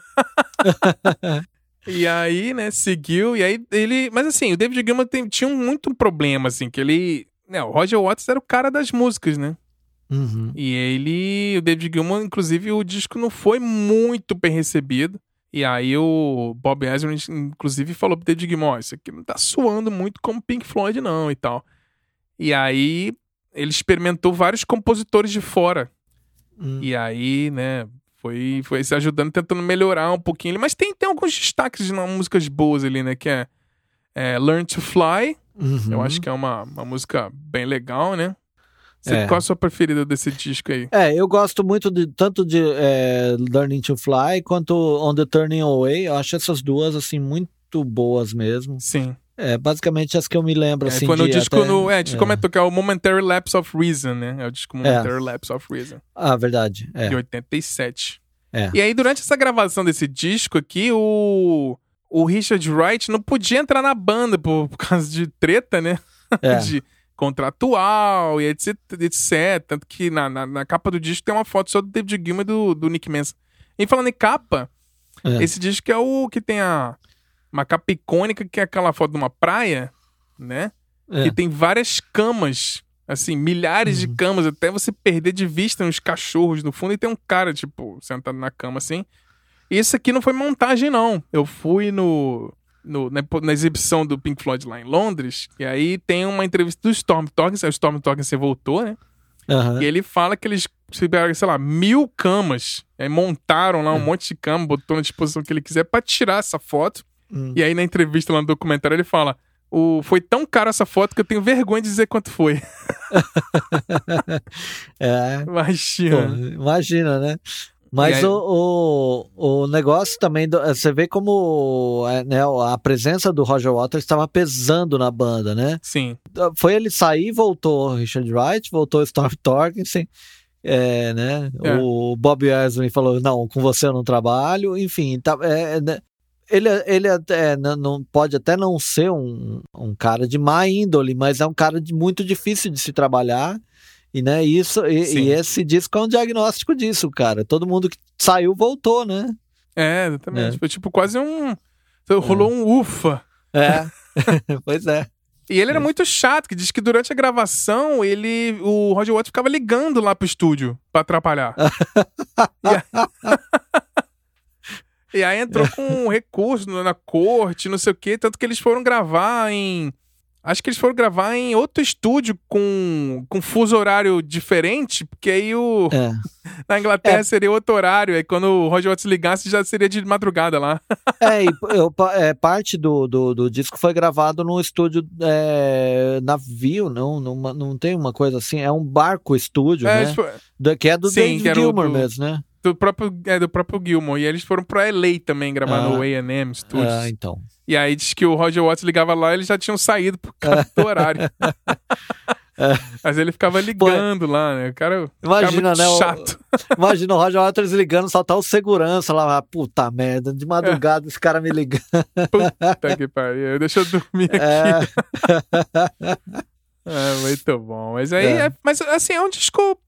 e aí, né, seguiu, e aí ele... Mas assim, o David Gilmour tem, tinha muito problema, assim, que ele... Né, o Roger Waters era o cara das músicas, né? Uhum. E ele, o David Gilmour, inclusive, o disco não foi muito bem recebido. E aí o Bob Ezrin, inclusive, falou pro David Gilmour, isso aqui não tá suando muito como Pink Floyd, não, e tal. E aí ele experimentou vários compositores de fora. Hum. E aí, né, foi, foi se ajudando, tentando melhorar um pouquinho. Mas tem, tem alguns destaques de músicas boas ali, né, que é, é Learn to Fly. Uhum. Eu acho que é uma, uma música bem legal, né? Você, é. Qual a sua preferida desse disco aí? É, eu gosto muito de tanto de é, Learning to Fly quanto On the Turning Away. Eu acho essas duas, assim, muito boas mesmo. Sim. É, basicamente as que eu me lembro, é, assim. Foi no disco, até... no, é, a gente é. comentou que é o Momentary Lapse of Reason, né? É o disco Momentary é. Lapse of Reason. Ah, verdade. É. De 87. É. E aí, durante essa gravação desse disco aqui, o, o Richard Wright não podia entrar na banda por, por causa de treta, né? É. de, contratual e etc, etc. Tanto que na, na, na, capa do disco tem uma foto só do David Gilmour e do, do Nick Manson. E falando em capa, é. esse disco é o que tem a uma capa icônica, que é aquela foto de uma praia, né? É. Que tem várias camas, assim, milhares uhum. de camas, até você perder de vista uns cachorros no fundo e tem um cara, tipo, sentado na cama assim. E esse aqui não foi montagem, não. Eu fui no no, na, na, exibição do Pink Floyd lá em Londres, e aí tem uma entrevista do Storm Torgerson, o Storm Torgerson voltou, né? Uhum. E ele fala que eles pegaram, sei lá, mil camas, aí montaram lá um uhum. monte de cama, botou na disposição que ele quiser para tirar essa foto. Uhum. E aí na entrevista lá no documentário ele fala: o, foi tão caro essa foto que eu tenho vergonha de dizer quanto foi. é. Imagina. Pô, imagina, né? Mas aí... o, o, o negócio também, do, você vê como é, né, a presença do Roger Waters estava pesando na banda, né? Sim. Foi ele sair, voltou Richard Wright, voltou Storm Torgerson, é, né? É. O Bob Ezrin falou, não, com você eu não trabalho, enfim, tá, é, né? ele, ele até não pode até não ser um, um cara de má índole, mas é um cara de, muito difícil de se trabalhar e, né, isso, e, e, esse disco é um diagnóstico disso, cara. Todo mundo que saiu voltou, né? É, exatamente. É. Foi tipo quase um. Rolou é. um ufa. É, pois é. E ele era é. muito chato, que diz que durante a gravação, ele. O Roger Waters ficava ligando lá pro estúdio pra atrapalhar. e, aí... e aí entrou com um recurso na corte, não sei o quê, tanto que eles foram gravar em Acho que eles foram gravar em outro estúdio com, com fuso horário diferente, porque aí o. É. Na Inglaterra é. seria outro horário, aí quando o Roger Waters ligasse já seria de madrugada lá. é, e eu, é, parte do, do, do, disco foi gravado no estúdio é, navio, não, não, não tem uma coisa assim, é um barco estúdio, é, né? Foi... Do, que é do Sim, David Gilmour do... mesmo, né? Do próprio, é, do próprio Gilmour. E eles foram pra LA também gravar ah. no A&M Studios. Ah, então. E aí diz que o Roger Waters ligava lá e eles já tinham saído por causa do horário. É. Mas ele ficava ligando Pô, lá, né? O cara, imagina, né? chato. O, imagina o Roger Waters ligando, só tá o segurança lá. Ah, puta merda, de madrugada é. esse cara me ligando. Puta que pariu, deixa eu dormir é. aqui. É. muito bom. Mas aí, é. é. mas assim, é um disco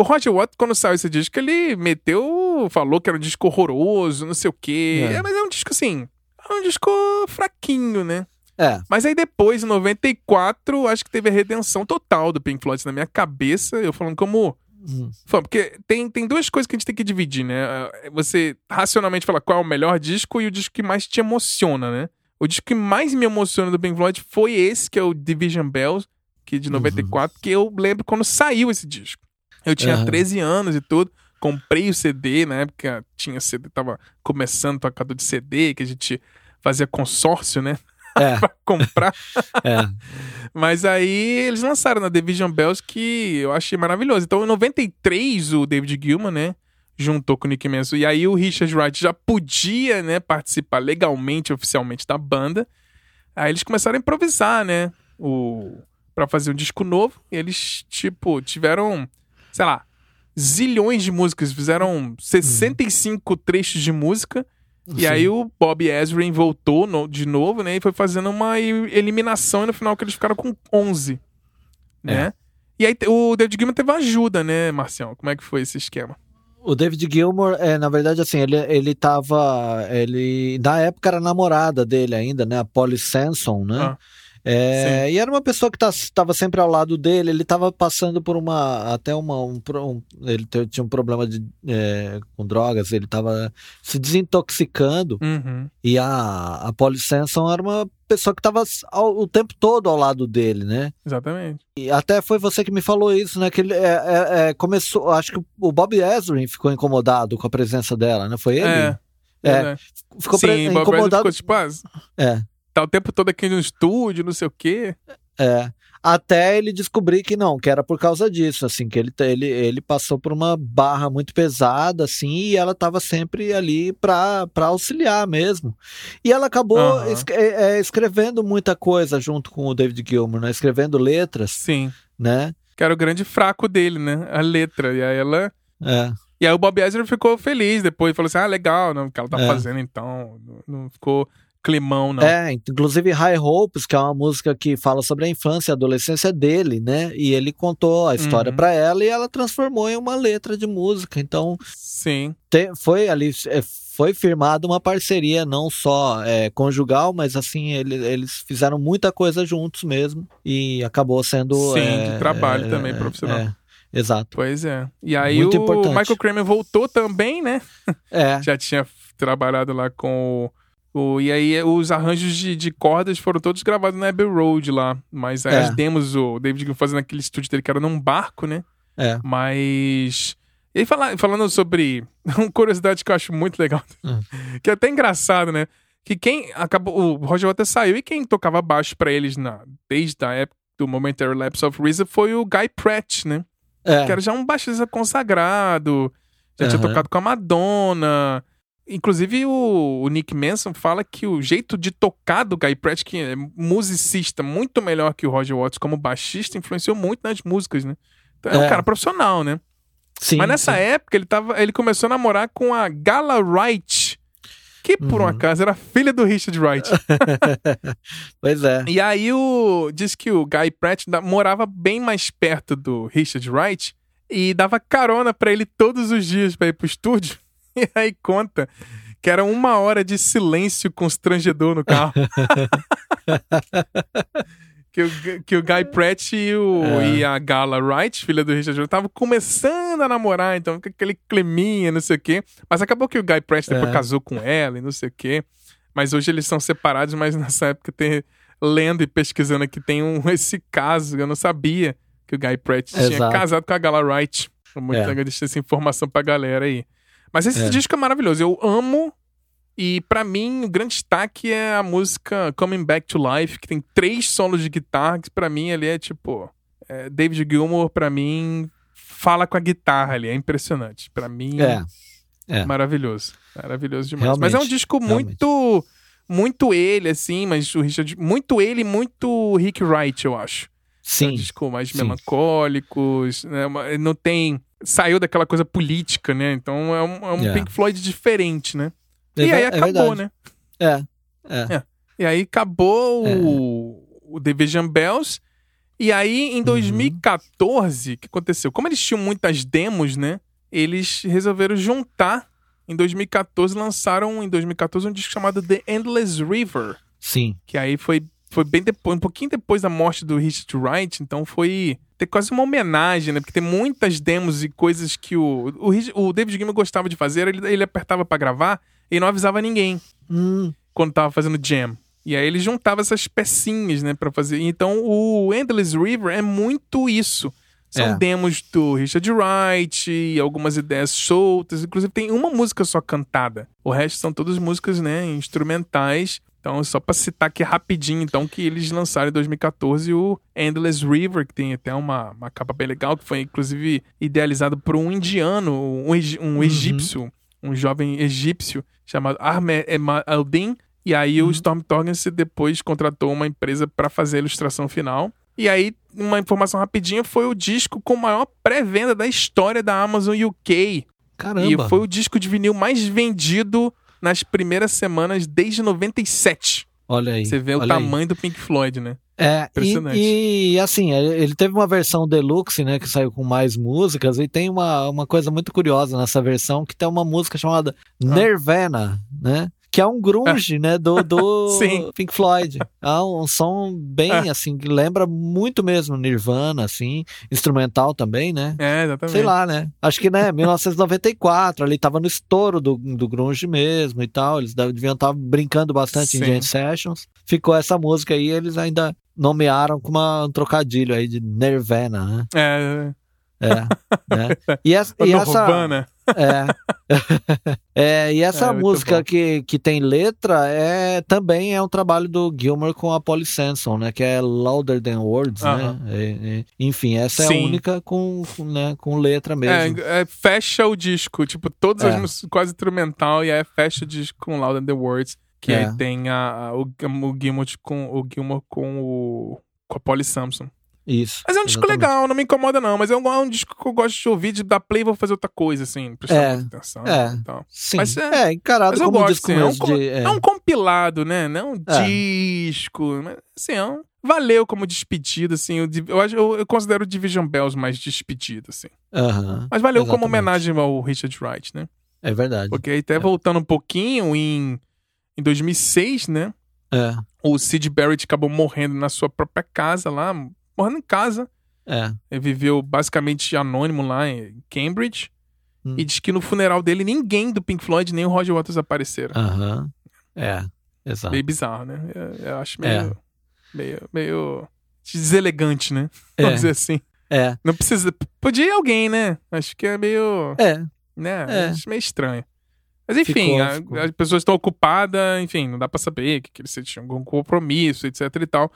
o Roger Waters, quando saiu esse disco, ele meteu. Falou que era um disco horroroso, não sei o quê. É. É, mas é um disco assim é um disco fraquinho, né? É. Mas aí depois, em 94, acho que teve a redenção total do Pink Floyd na minha cabeça. Eu falando como. Hum. Porque tem, tem duas coisas que a gente tem que dividir, né? É, você racionalmente fala qual é o melhor disco e o disco que mais te emociona, né? O disco que mais me emociona do Pink Floyd foi esse, que é o Division Bells, que é de 94, uhum. que eu lembro quando saiu esse disco. Eu tinha uhum. 13 anos e tudo comprei o CD, na época tinha CD, tava começando tocador de CD, que a gente fazia consórcio, né? É. pra comprar. é. Mas aí eles lançaram na Division Bells que eu achei maravilhoso. Então em 93 o David Gilman, né? Juntou com o Nick Manson. E aí o Richard Wright já podia, né? Participar legalmente, oficialmente da banda. Aí eles começaram a improvisar, né? O... Pra fazer um disco novo. E eles, tipo, tiveram, sei lá, zilhões de músicas, fizeram 65 trechos de música. Sim. E aí o Bob Ezrin voltou no, de novo, né? E foi fazendo uma eliminação e no final que eles ficaram com 11, né? É. E aí o David Gilmour teve ajuda, né, Marcião? Como é que foi esse esquema? O David Gilmour, é, na verdade, assim, ele, ele tava. Ele, na época era namorada dele ainda, né? A Polly Sanson, né? Ah. É, e era uma pessoa que estava tá, sempre ao lado dele. Ele estava passando por uma. Até uma. Um, um, ele tinha um problema de, é, com drogas, ele estava se desintoxicando. Uhum. E a, a Polly Sanson era uma pessoa que estava o tempo todo ao lado dele, né? Exatamente. E até foi você que me falou isso, né? Que ele é, é, é começou. Acho que o Bob Ezrin ficou incomodado com a presença dela, né? Foi ele? É. É, ficou Sim, pre... incomodado. Ficou, tipo, ah, é tá o tempo todo aqui no estúdio, não sei o quê. É. Até ele descobrir que não, que era por causa disso, assim, que ele, ele, ele passou por uma barra muito pesada, assim, e ela estava sempre ali para auxiliar mesmo. E ela acabou uhum. es é, é, escrevendo muita coisa junto com o David Gilmour, né? Escrevendo letras. Sim. Né? Que era o grande fraco dele, né? A letra. E aí ela. É. E aí o Bob Ezra ficou feliz depois, falou assim: ah, legal, não, o que ela tá é. fazendo então. Não, não ficou climão, não. É, inclusive High Hopes, que é uma música que fala sobre a infância e adolescência dele, né? E ele contou a história uhum. para ela e ela transformou em uma letra de música. Então, sim. Te, foi ali é, foi firmada uma parceria não só é, conjugal, mas assim ele, eles fizeram muita coisa juntos mesmo e acabou sendo sim é, de trabalho é, também profissional. É, exato. Pois é. E aí Muito o importante. Michael Kramer voltou também, né? É. Já tinha trabalhado lá com o o, e aí os arranjos de, de, cordas foram todos gravados na Abbey Road lá. Mas é. as demos, o David fazendo aquele estúdio dele que era num barco, né? É. Mas. E aí fala, falando sobre. Uma curiosidade que eu acho muito legal. Hum. Que é até engraçado, né? Que quem acabou. O Roger Waters saiu e quem tocava baixo para eles na, desde a época do Momentary Lapse of Reason foi o Guy Pratt, né? É. Que era já um baixista consagrado. Já uhum. tinha tocado com a Madonna. Inclusive, o, o, Nick Manson fala que o jeito de tocar do Guy Pratt, que é musicista muito melhor que o Roger Waters como baixista, influenciou muito nas músicas, né? Então, é, é um cara profissional, né? Sim, Mas nessa sim. época, ele, tava, ele começou a namorar com a Gala Wright, que por uhum. um acaso era filha do Richard Wright. pois é. E aí, o, diz que o Guy Pratt morava bem mais perto do Richard Wright e dava carona para ele todos os dias para ir pro estúdio. E aí conta que era uma hora de silêncio constrangedor no carro. que, o, que o Guy Pratt e, o, é. e a Gala Wright, filha do Richard Jones, estavam começando a namorar, então, com aquele climinha, não sei o quê. Mas acabou que o Guy Pratt depois é. casou com ela e não sei o quê. Mas hoje eles são separados, mas nessa época tem lendo e pesquisando aqui tem um, esse caso, eu não sabia que o Guy Pratt Exato. tinha casado com a Gala Wright. Muito é. legal deixar essa informação pra galera aí. Mas esse é. disco é maravilhoso. Eu amo. E para mim, o grande destaque é a música Coming Back to Life, que tem três solos de guitarra, que pra mim ali é tipo. É, David Gilmour, pra mim, fala com a guitarra ali. É impressionante. Pra mim, é. é. maravilhoso. Maravilhoso demais. Realmente, mas é um disco muito. Muito ele, assim, mas o Richard. Muito ele muito Rick Wright, eu acho. Sim. É um disco mais melancólicos, né? Não tem saiu daquela coisa política, né? Então é um, é um é. Pink Floyd diferente, né? É, e aí acabou, né? É, é. é. E aí acabou o, o Division Bells. E aí, em 2014, uhum. o que aconteceu? Como eles tinham muitas demos, né? Eles resolveram juntar. Em 2014, lançaram em 2014 um disco chamado The Endless River. Sim. Que aí foi, foi bem depois, um pouquinho depois da morte do Richard Wright. Então foi ter quase uma homenagem, né? Porque tem muitas demos e coisas que o, o, o David Gilmour gostava de fazer. Ele, ele apertava para gravar e não avisava ninguém hum. quando tava fazendo jam. E aí ele juntava essas pecinhas, né, para fazer. Então o Endless River é muito isso. São é. demos do Richard Wright algumas ideias soltas. Inclusive tem uma música só cantada. O resto são todas músicas, né, instrumentais. Então, só para citar aqui rapidinho, então, que eles lançaram em 2014 o Endless River, que tem até uma, uma capa bem legal, que foi inclusive idealizado por um indiano, um, um uhum. egípcio, um jovem egípcio chamado Ahmed Eldin. E aí uhum. o Storm Torrance depois contratou uma empresa para fazer a ilustração final. E aí uma informação rapidinha, foi o disco com maior pré-venda da história da Amazon UK. Caramba. E foi o disco de vinil mais vendido nas primeiras semanas desde 97. Olha aí. Você vê o tamanho aí. do Pink Floyd, né? É, Impressionante. E, e, assim, ele teve uma versão deluxe, né, que saiu com mais músicas, e tem uma, uma coisa muito curiosa nessa versão, que tem uma música chamada ah. Nirvana, né? Que é um grunge, né, do, do Pink Floyd. É um som bem, é. assim, que lembra muito mesmo Nirvana, assim, instrumental também, né? É, exatamente. Sei lá, né? Acho que, né, 1994, ali tava no estouro do, do grunge mesmo e tal, eles deviam estar brincando bastante Sim. em Jam Sessions. Ficou essa música aí, eles ainda nomearam com uma, um trocadilho aí de Nirvana, né? É, é, né? E essa, e essa é. É, e essa é, música que, que tem letra é também é um trabalho do Gilmore com a Polly Sanson, né? Que é Louder Than Words, uh -huh. né? E, e, enfim, essa Sim. é a única com, né, com letra mesmo. É, é fecha o disco, tipo, todas as é. músicas quase instrumental e aí fecha o disco com Louder Than Words. Que aí é. tem a, a o, o Gilmore com o Gilmore com o com a Polly Samson. Isso. Mas é um disco legal, não me incomoda, não. Mas é um, é um disco que eu gosto de ouvir, de dar play e vou fazer outra coisa, assim. Prestar é, atenção. É. Então. Sim. Mas é, é encarado mas como gosto, um disco assim, mesmo. É um, de, é. um compilado, né? Não é um disco. Mas, assim, é um, valeu como despedida, assim. Eu, eu, eu, eu considero o Division Bells mais despedida, assim. Uhum, mas valeu exatamente. como homenagem ao Richard Wright, né? É verdade. Porque até voltando um pouquinho, em, em 2006, né? É. O Sid Barrett acabou morrendo na sua própria casa lá, morrendo em casa. É. Ele viveu basicamente anônimo lá em Cambridge. Hum. E diz que no funeral dele ninguém do Pink Floyd nem o Roger Waters apareceram. Aham. Uhum. É, exato. Meio bizarro, né? Eu, eu acho meio, é. meio, meio deselegante, né? Vamos é. dizer assim. É. Não precisa. Podia ir alguém, né? Acho que é meio. É. Né? É. Acho meio estranho. Mas enfim, ficou, a, ficou. as pessoas estão ocupadas, enfim, não dá pra saber que, que eles tinham algum compromisso, etc e tal.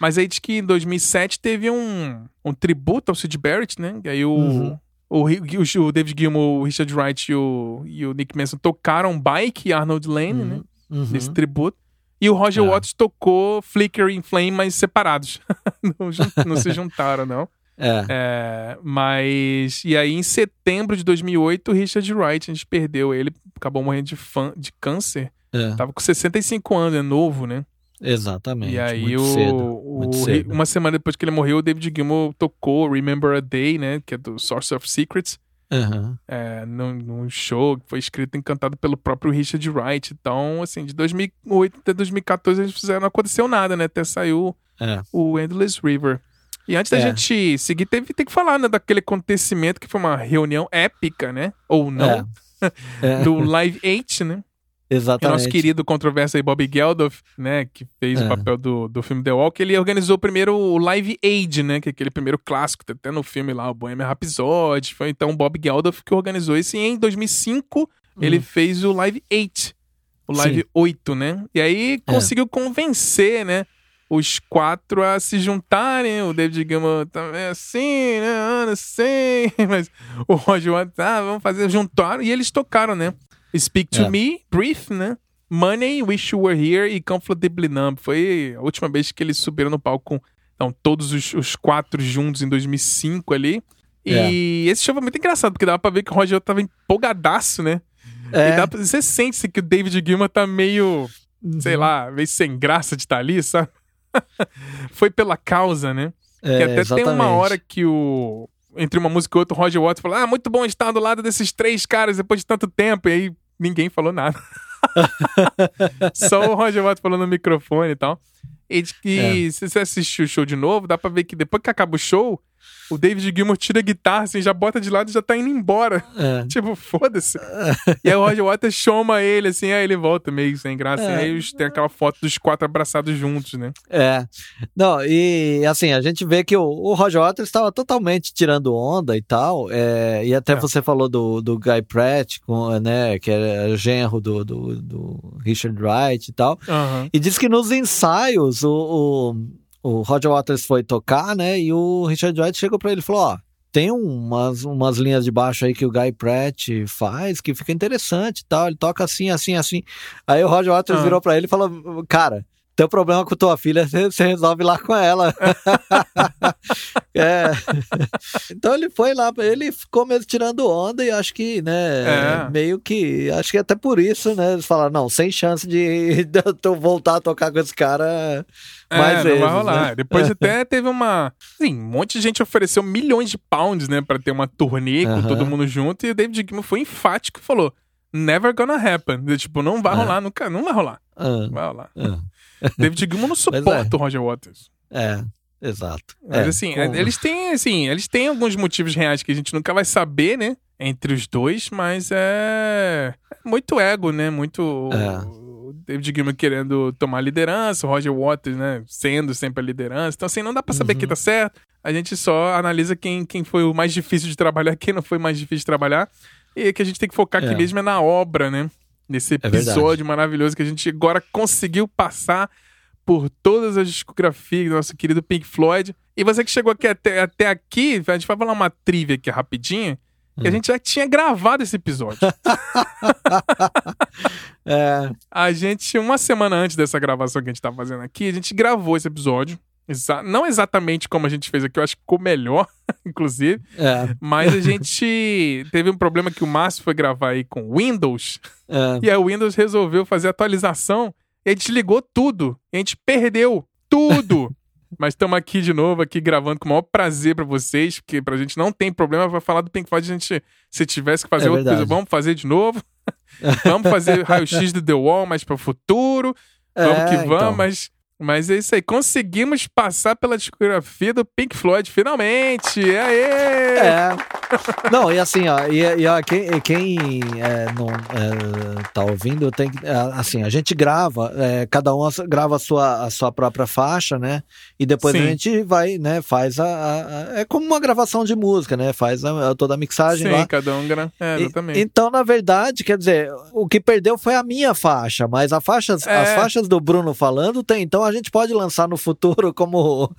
Mas aí diz que em 2007 teve um, um tributo ao Sid Barrett, né? E aí o, uhum. o, o, o, David Gilmour, o Richard Wright e o, e o Nick Manson tocaram Bike e Arnold Lane, uhum. né? Uhum. Nesse tributo. E o Roger é. Waters tocou Flicker in Flame, mas separados. não, não se juntaram, não. É. é. Mas. E aí, em setembro de 2008, o Richard Wright, a gente perdeu ele, acabou morrendo de, fã, de câncer. É. Tava com 65 anos, é novo, né? Exatamente. E aí, muito o, cedo, o, uma semana depois que ele morreu, o David Gilmour tocou Remember a Day, né? Que é do Source of Secrets. Uhum. É, num, num, show que foi escrito e encantado pelo próprio Richard Wright. Então, assim, de 2008 até 2014 eles fizeram, não aconteceu nada, né? Até saiu é. o Endless River. E antes da é. gente seguir, teve, tem que falar né, daquele acontecimento que foi uma reunião épica, né? Ou não. É. do Live 8, né? Exatamente. o nosso querido controverso aí, Bob Geldof, né, que fez é. o papel do, do filme The Walk, ele organizou primeiro o Live Aid, né, que é aquele primeiro clássico, tá até no filme lá, o Bohemian Rhapsody, foi então o Bob Geldof que organizou esse, e em 2005 hum. ele fez o Live 8, o Live Sim. 8, né, e aí é. conseguiu é. convencer, né, os quatro a se juntarem. O David Gilmour também tá assim, né? Ana, assim. Mas o Roger Waters, ah, vamos fazer. Juntaram e eles tocaram, né? Speak to é. Me, Brief, né? Money, Wish You Were Here e Comfortably Numb. Foi a última vez que eles subiram no palco com então, todos os, os quatro juntos em 2005 ali. E é. esse show foi muito engraçado, porque dava pra ver que o Roger tava empolgadaço, né? É. Pra, você sente que o David Gilmour tá meio, uhum. sei lá, meio sem graça de estar tá ali, sabe? foi pela causa, né? É, que até exatamente. tem uma hora que o entre uma música e outra, o Roger Waters falou: Ah, muito bom estar do lado desses três caras depois de tanto tempo. E aí ninguém falou nada. Só o Roger Waters falou no microfone e tal. E que é. se você assistir o show de novo, dá pra ver que depois que acaba o show, o David Gilmour tira a guitarra, assim, já bota de lado e já tá indo embora. É. tipo, foda-se. e aí o Roger Waters chama ele, assim, aí ele volta meio sem graça. É. E aí tem aquela foto dos quatro abraçados juntos, né? É. Não, e assim, a gente vê que o, o Roger Waters estava totalmente tirando onda e tal. É, e até é. você falou do, do Guy Pratt, com, né, que é genro do, do, do Richard Wright e tal. Uhum. E diz que nos ensaios o, o o Roger Waters foi tocar, né? E o Richard Wright chegou para ele e falou: Ó, tem umas, umas linhas de baixo aí que o Guy Pratt faz que fica interessante e tal. Ele toca assim, assim, assim. Aí o Roger Waters ah. virou para ele e falou: Cara, Teu problema com tua filha, você resolve lá com ela. é. Então ele foi lá, ele ficou mesmo tirando onda e acho que, né, é. meio que, acho que até por isso, né, eles falaram, não, sem chance de, de eu voltar a tocar com esse cara mais é, vezes, não vai rolar. Né? Depois até teve uma, assim, um monte de gente ofereceu milhões de pounds, né, para ter uma turnê com todo mundo junto e o David Gilmour foi enfático e falou, never gonna happen. Tipo, não vai é. rolar, nunca, não vai rolar. Não vai rolar. David Gilmour não suporta o Roger Waters. É, Exato. Mas é, assim, com... eles têm, assim, eles têm alguns motivos reais que a gente nunca vai saber, né? Entre os dois, mas é, é muito ego, né? Muito. É. O David Gilmour querendo tomar liderança, o Roger Waters, né? Sendo sempre a liderança. Então, assim, não dá pra saber uhum. quem tá certo. A gente só analisa quem, quem foi o mais difícil de trabalhar, quem não foi mais difícil de trabalhar. E que a gente tem que focar aqui é. mesmo é na obra, né? Nesse é episódio maravilhoso que a gente agora conseguiu passar por todas as discografias do nosso querido Pink Floyd. E você que chegou aqui até, até aqui, a gente vai falar uma trivia aqui rapidinho. Que a hum. gente já tinha gravado esse episódio. é. A gente, uma semana antes dessa gravação que a gente tá fazendo aqui, a gente gravou esse episódio. Exa não exatamente como a gente fez aqui, eu acho que ficou melhor, inclusive. É. Mas a gente teve um problema que o Márcio foi gravar aí com Windows. É. E a Windows resolveu fazer atualização e a gente ligou tudo. E a gente perdeu tudo. Mas estamos aqui de novo, aqui gravando com o maior prazer para vocês, porque pra gente não tem problema para falar do Pink Floyd. A gente, se tivesse que fazer é outra coisa, vamos fazer de novo. vamos fazer raio-x do The Wall mais para o futuro. Vamos é, que vamos, então. mas mas é isso aí, conseguimos passar pela discografia do Pink Floyd, finalmente! Aê! É. Não, e assim, ó, e, e ó, quem, quem é, não é, tá ouvindo, tem é, assim, a gente grava, é, cada um grava a sua, a sua própria faixa, né? E depois Sim. a gente vai, né, faz a, a, É como uma gravação de música, né? Faz a, toda a mixagem Sim, lá. cada um grava. É, exatamente. E, então, na verdade, quer dizer, o que perdeu foi a minha faixa, mas a faixa, as é. faixas do Bruno falando tem, então a gente pode lançar no futuro como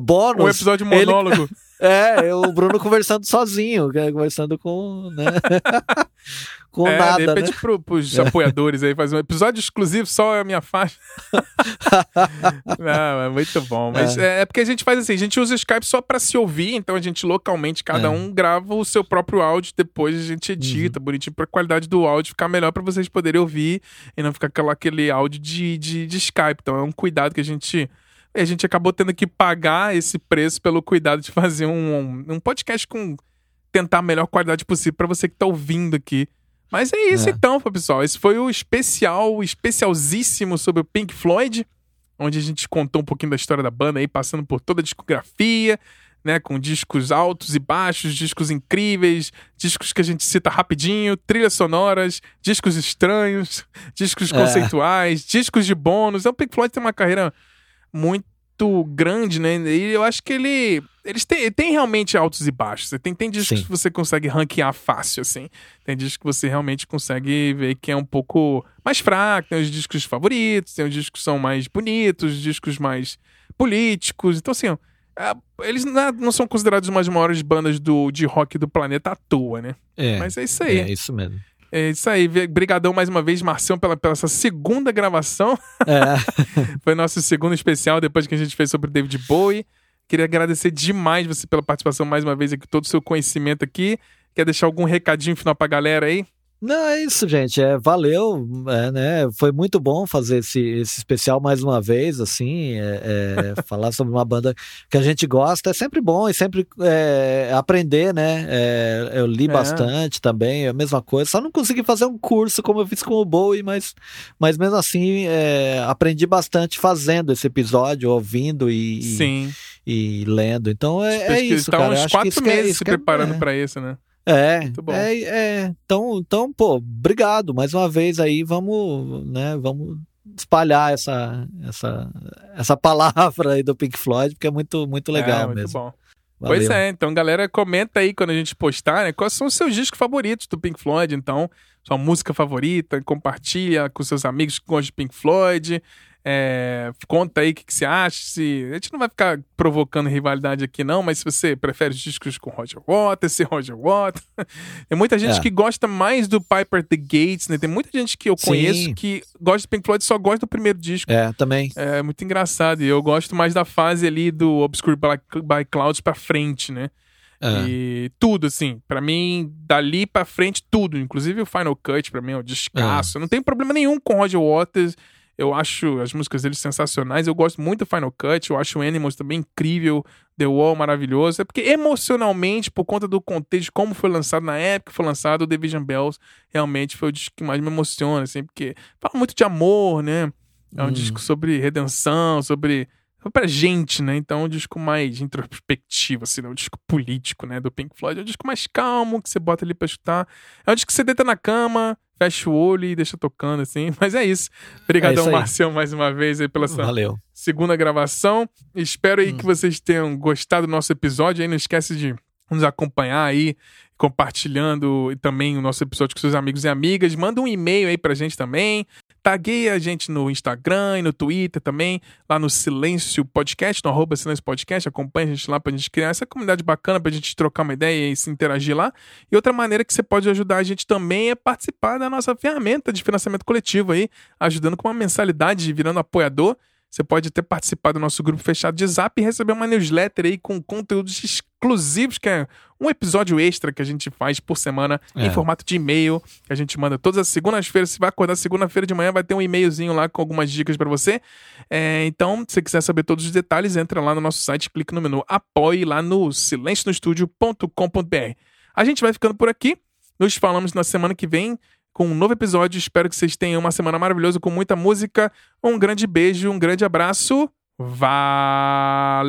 bônus. Um episódio monólogo. Ele... É, o Bruno conversando sozinho, conversando com. Né? com é, nada. De repente, né? pro, pros apoiadores aí, fazer um episódio exclusivo só a minha faixa. Não, é muito bom. Mas é. é. porque a gente faz assim: a gente usa o Skype só pra se ouvir, então a gente localmente, cada é. um grava o seu próprio áudio, depois a gente edita uhum. bonitinho pra qualidade do áudio ficar melhor pra vocês poderem ouvir e não ficar aquela, aquele áudio de, de, de Skype. Então é um cuidado que a gente a gente acabou tendo que pagar esse preço pelo cuidado de fazer um, um podcast com tentar a melhor qualidade possível para você que tá ouvindo aqui. Mas é isso é. então, pessoal. Esse foi o especial, especialzíssimo sobre o Pink Floyd, onde a gente contou um pouquinho da história da banda aí, passando por toda a discografia, né, com discos altos e baixos, discos incríveis, discos que a gente cita rapidinho, trilhas sonoras, discos estranhos, discos é. conceituais, discos de bônus. Então, o Pink Floyd tem uma carreira muito grande, né? E eu acho que ele. Eles têm, tem realmente altos e baixos. Tem, tem discos Sim. que você consegue ranquear fácil, assim. Tem discos que você realmente consegue ver que é um pouco mais fraco. Tem os discos favoritos, tem os discos que são mais bonitos, discos mais políticos. Então, assim, é, eles não são considerados uma das maiores bandas do, de rock do planeta à toa, né? É. Mas é isso aí. É isso mesmo. É isso aí. Brigadão mais uma vez, Marcião, pela, pela essa segunda gravação. É. Foi nosso segundo especial depois que a gente fez sobre o David Bowie. Queria agradecer demais você pela participação mais uma vez aqui, todo o seu conhecimento aqui. Quer deixar algum recadinho final pra galera aí? Não, é isso, gente. É, valeu, é, né? Foi muito bom fazer esse, esse especial mais uma vez, assim, é, é, falar sobre uma banda que a gente gosta é sempre bom e sempre é, aprender, né? É, eu li é. bastante também, é a mesma coisa. Só não consegui fazer um curso como eu fiz com o Bowie, mas, mas mesmo assim aprendi bastante fazendo esse episódio, ouvindo e, Sim. e, e lendo. Então é, é isso, tá cara. uns quatro meses se preparando para isso, né? É, é, é, então, então, pô, obrigado mais uma vez aí, vamos, né, vamos espalhar essa, essa, essa palavra aí do Pink Floyd, porque é muito, muito legal é, muito mesmo. Bom. Valeu. Pois é, então galera, comenta aí quando a gente postar, né, quais são os seus discos favoritos do Pink Floyd, então, sua música favorita, compartilha com seus amigos que gostam de Pink Floyd, É, conta aí o que, que, você acha. Se, a gente não vai ficar provocando rivalidade aqui, não, mas se você prefere os discos com Roger Waters, se Roger Waters. Tem muita gente é. que gosta mais do Piper the Gates, né? Tem muita gente que eu Sim. conheço que gosta do Pink Floyd só gosta do primeiro disco. É, também. É muito engraçado. E eu gosto mais da fase ali do Obscure by Clouds pra frente, né? É. E tudo, assim, para mim, dali para frente, tudo. Inclusive o Final Cut, para mim, é um descasso. É. Eu não tenho problema nenhum com Roger Waters. Eu acho as músicas dele sensacionais. Eu gosto muito do Final Cut. Eu acho o Animals também incrível. The Wall maravilhoso. É porque emocionalmente, por conta do contexto, como foi lançado na época que foi lançado, o Division Bells realmente foi o disco que mais me emociona, assim, porque fala muito de amor, né? É um hum. disco sobre redenção, sobre pra gente, né? Então é um disco mais introspectivo, assim, né? um disco político, né? Do Pink Floyd. É um disco mais calmo, que você bota ali pra escutar. É um disco que você deita na cama, fecha o olho e deixa tocando, assim. Mas é isso. Obrigadão, é Marcel, mais uma vez aí pela sua Valeu. segunda gravação. Espero aí hum. que vocês tenham gostado do nosso episódio. Aí não esquece de nos acompanhar aí, compartilhando e também o nosso episódio com seus amigos e amigas. Manda um e-mail aí pra gente também. Tagueia a gente no Instagram e no Twitter também, lá no Silêncio Podcast, no arroba Silêncio Podcast. Acompanha a gente lá pra gente criar essa comunidade bacana pra gente trocar uma ideia e se interagir lá. E outra maneira que você pode ajudar a gente também é participar da nossa ferramenta de financiamento coletivo aí, ajudando com uma mensalidade, virando apoiador. Você pode ter participado do nosso grupo fechado de Zap e receber uma newsletter aí com conteúdos exclusivos, que é um episódio extra que a gente faz por semana é. em formato de e-mail, que a gente manda todas as segundas-feiras. Se vai acordar segunda-feira de manhã, vai ter um e-mailzinho lá com algumas dicas para você. É, então, se você quiser saber todos os detalhes, entra lá no nosso site, clica no menu Apoie lá no silencionostudio.com.br. A gente vai ficando por aqui. Nos falamos na semana que vem com um novo episódio. Espero que vocês tenham uma semana maravilhosa com muita música. Um grande beijo, um grande abraço. Valeu!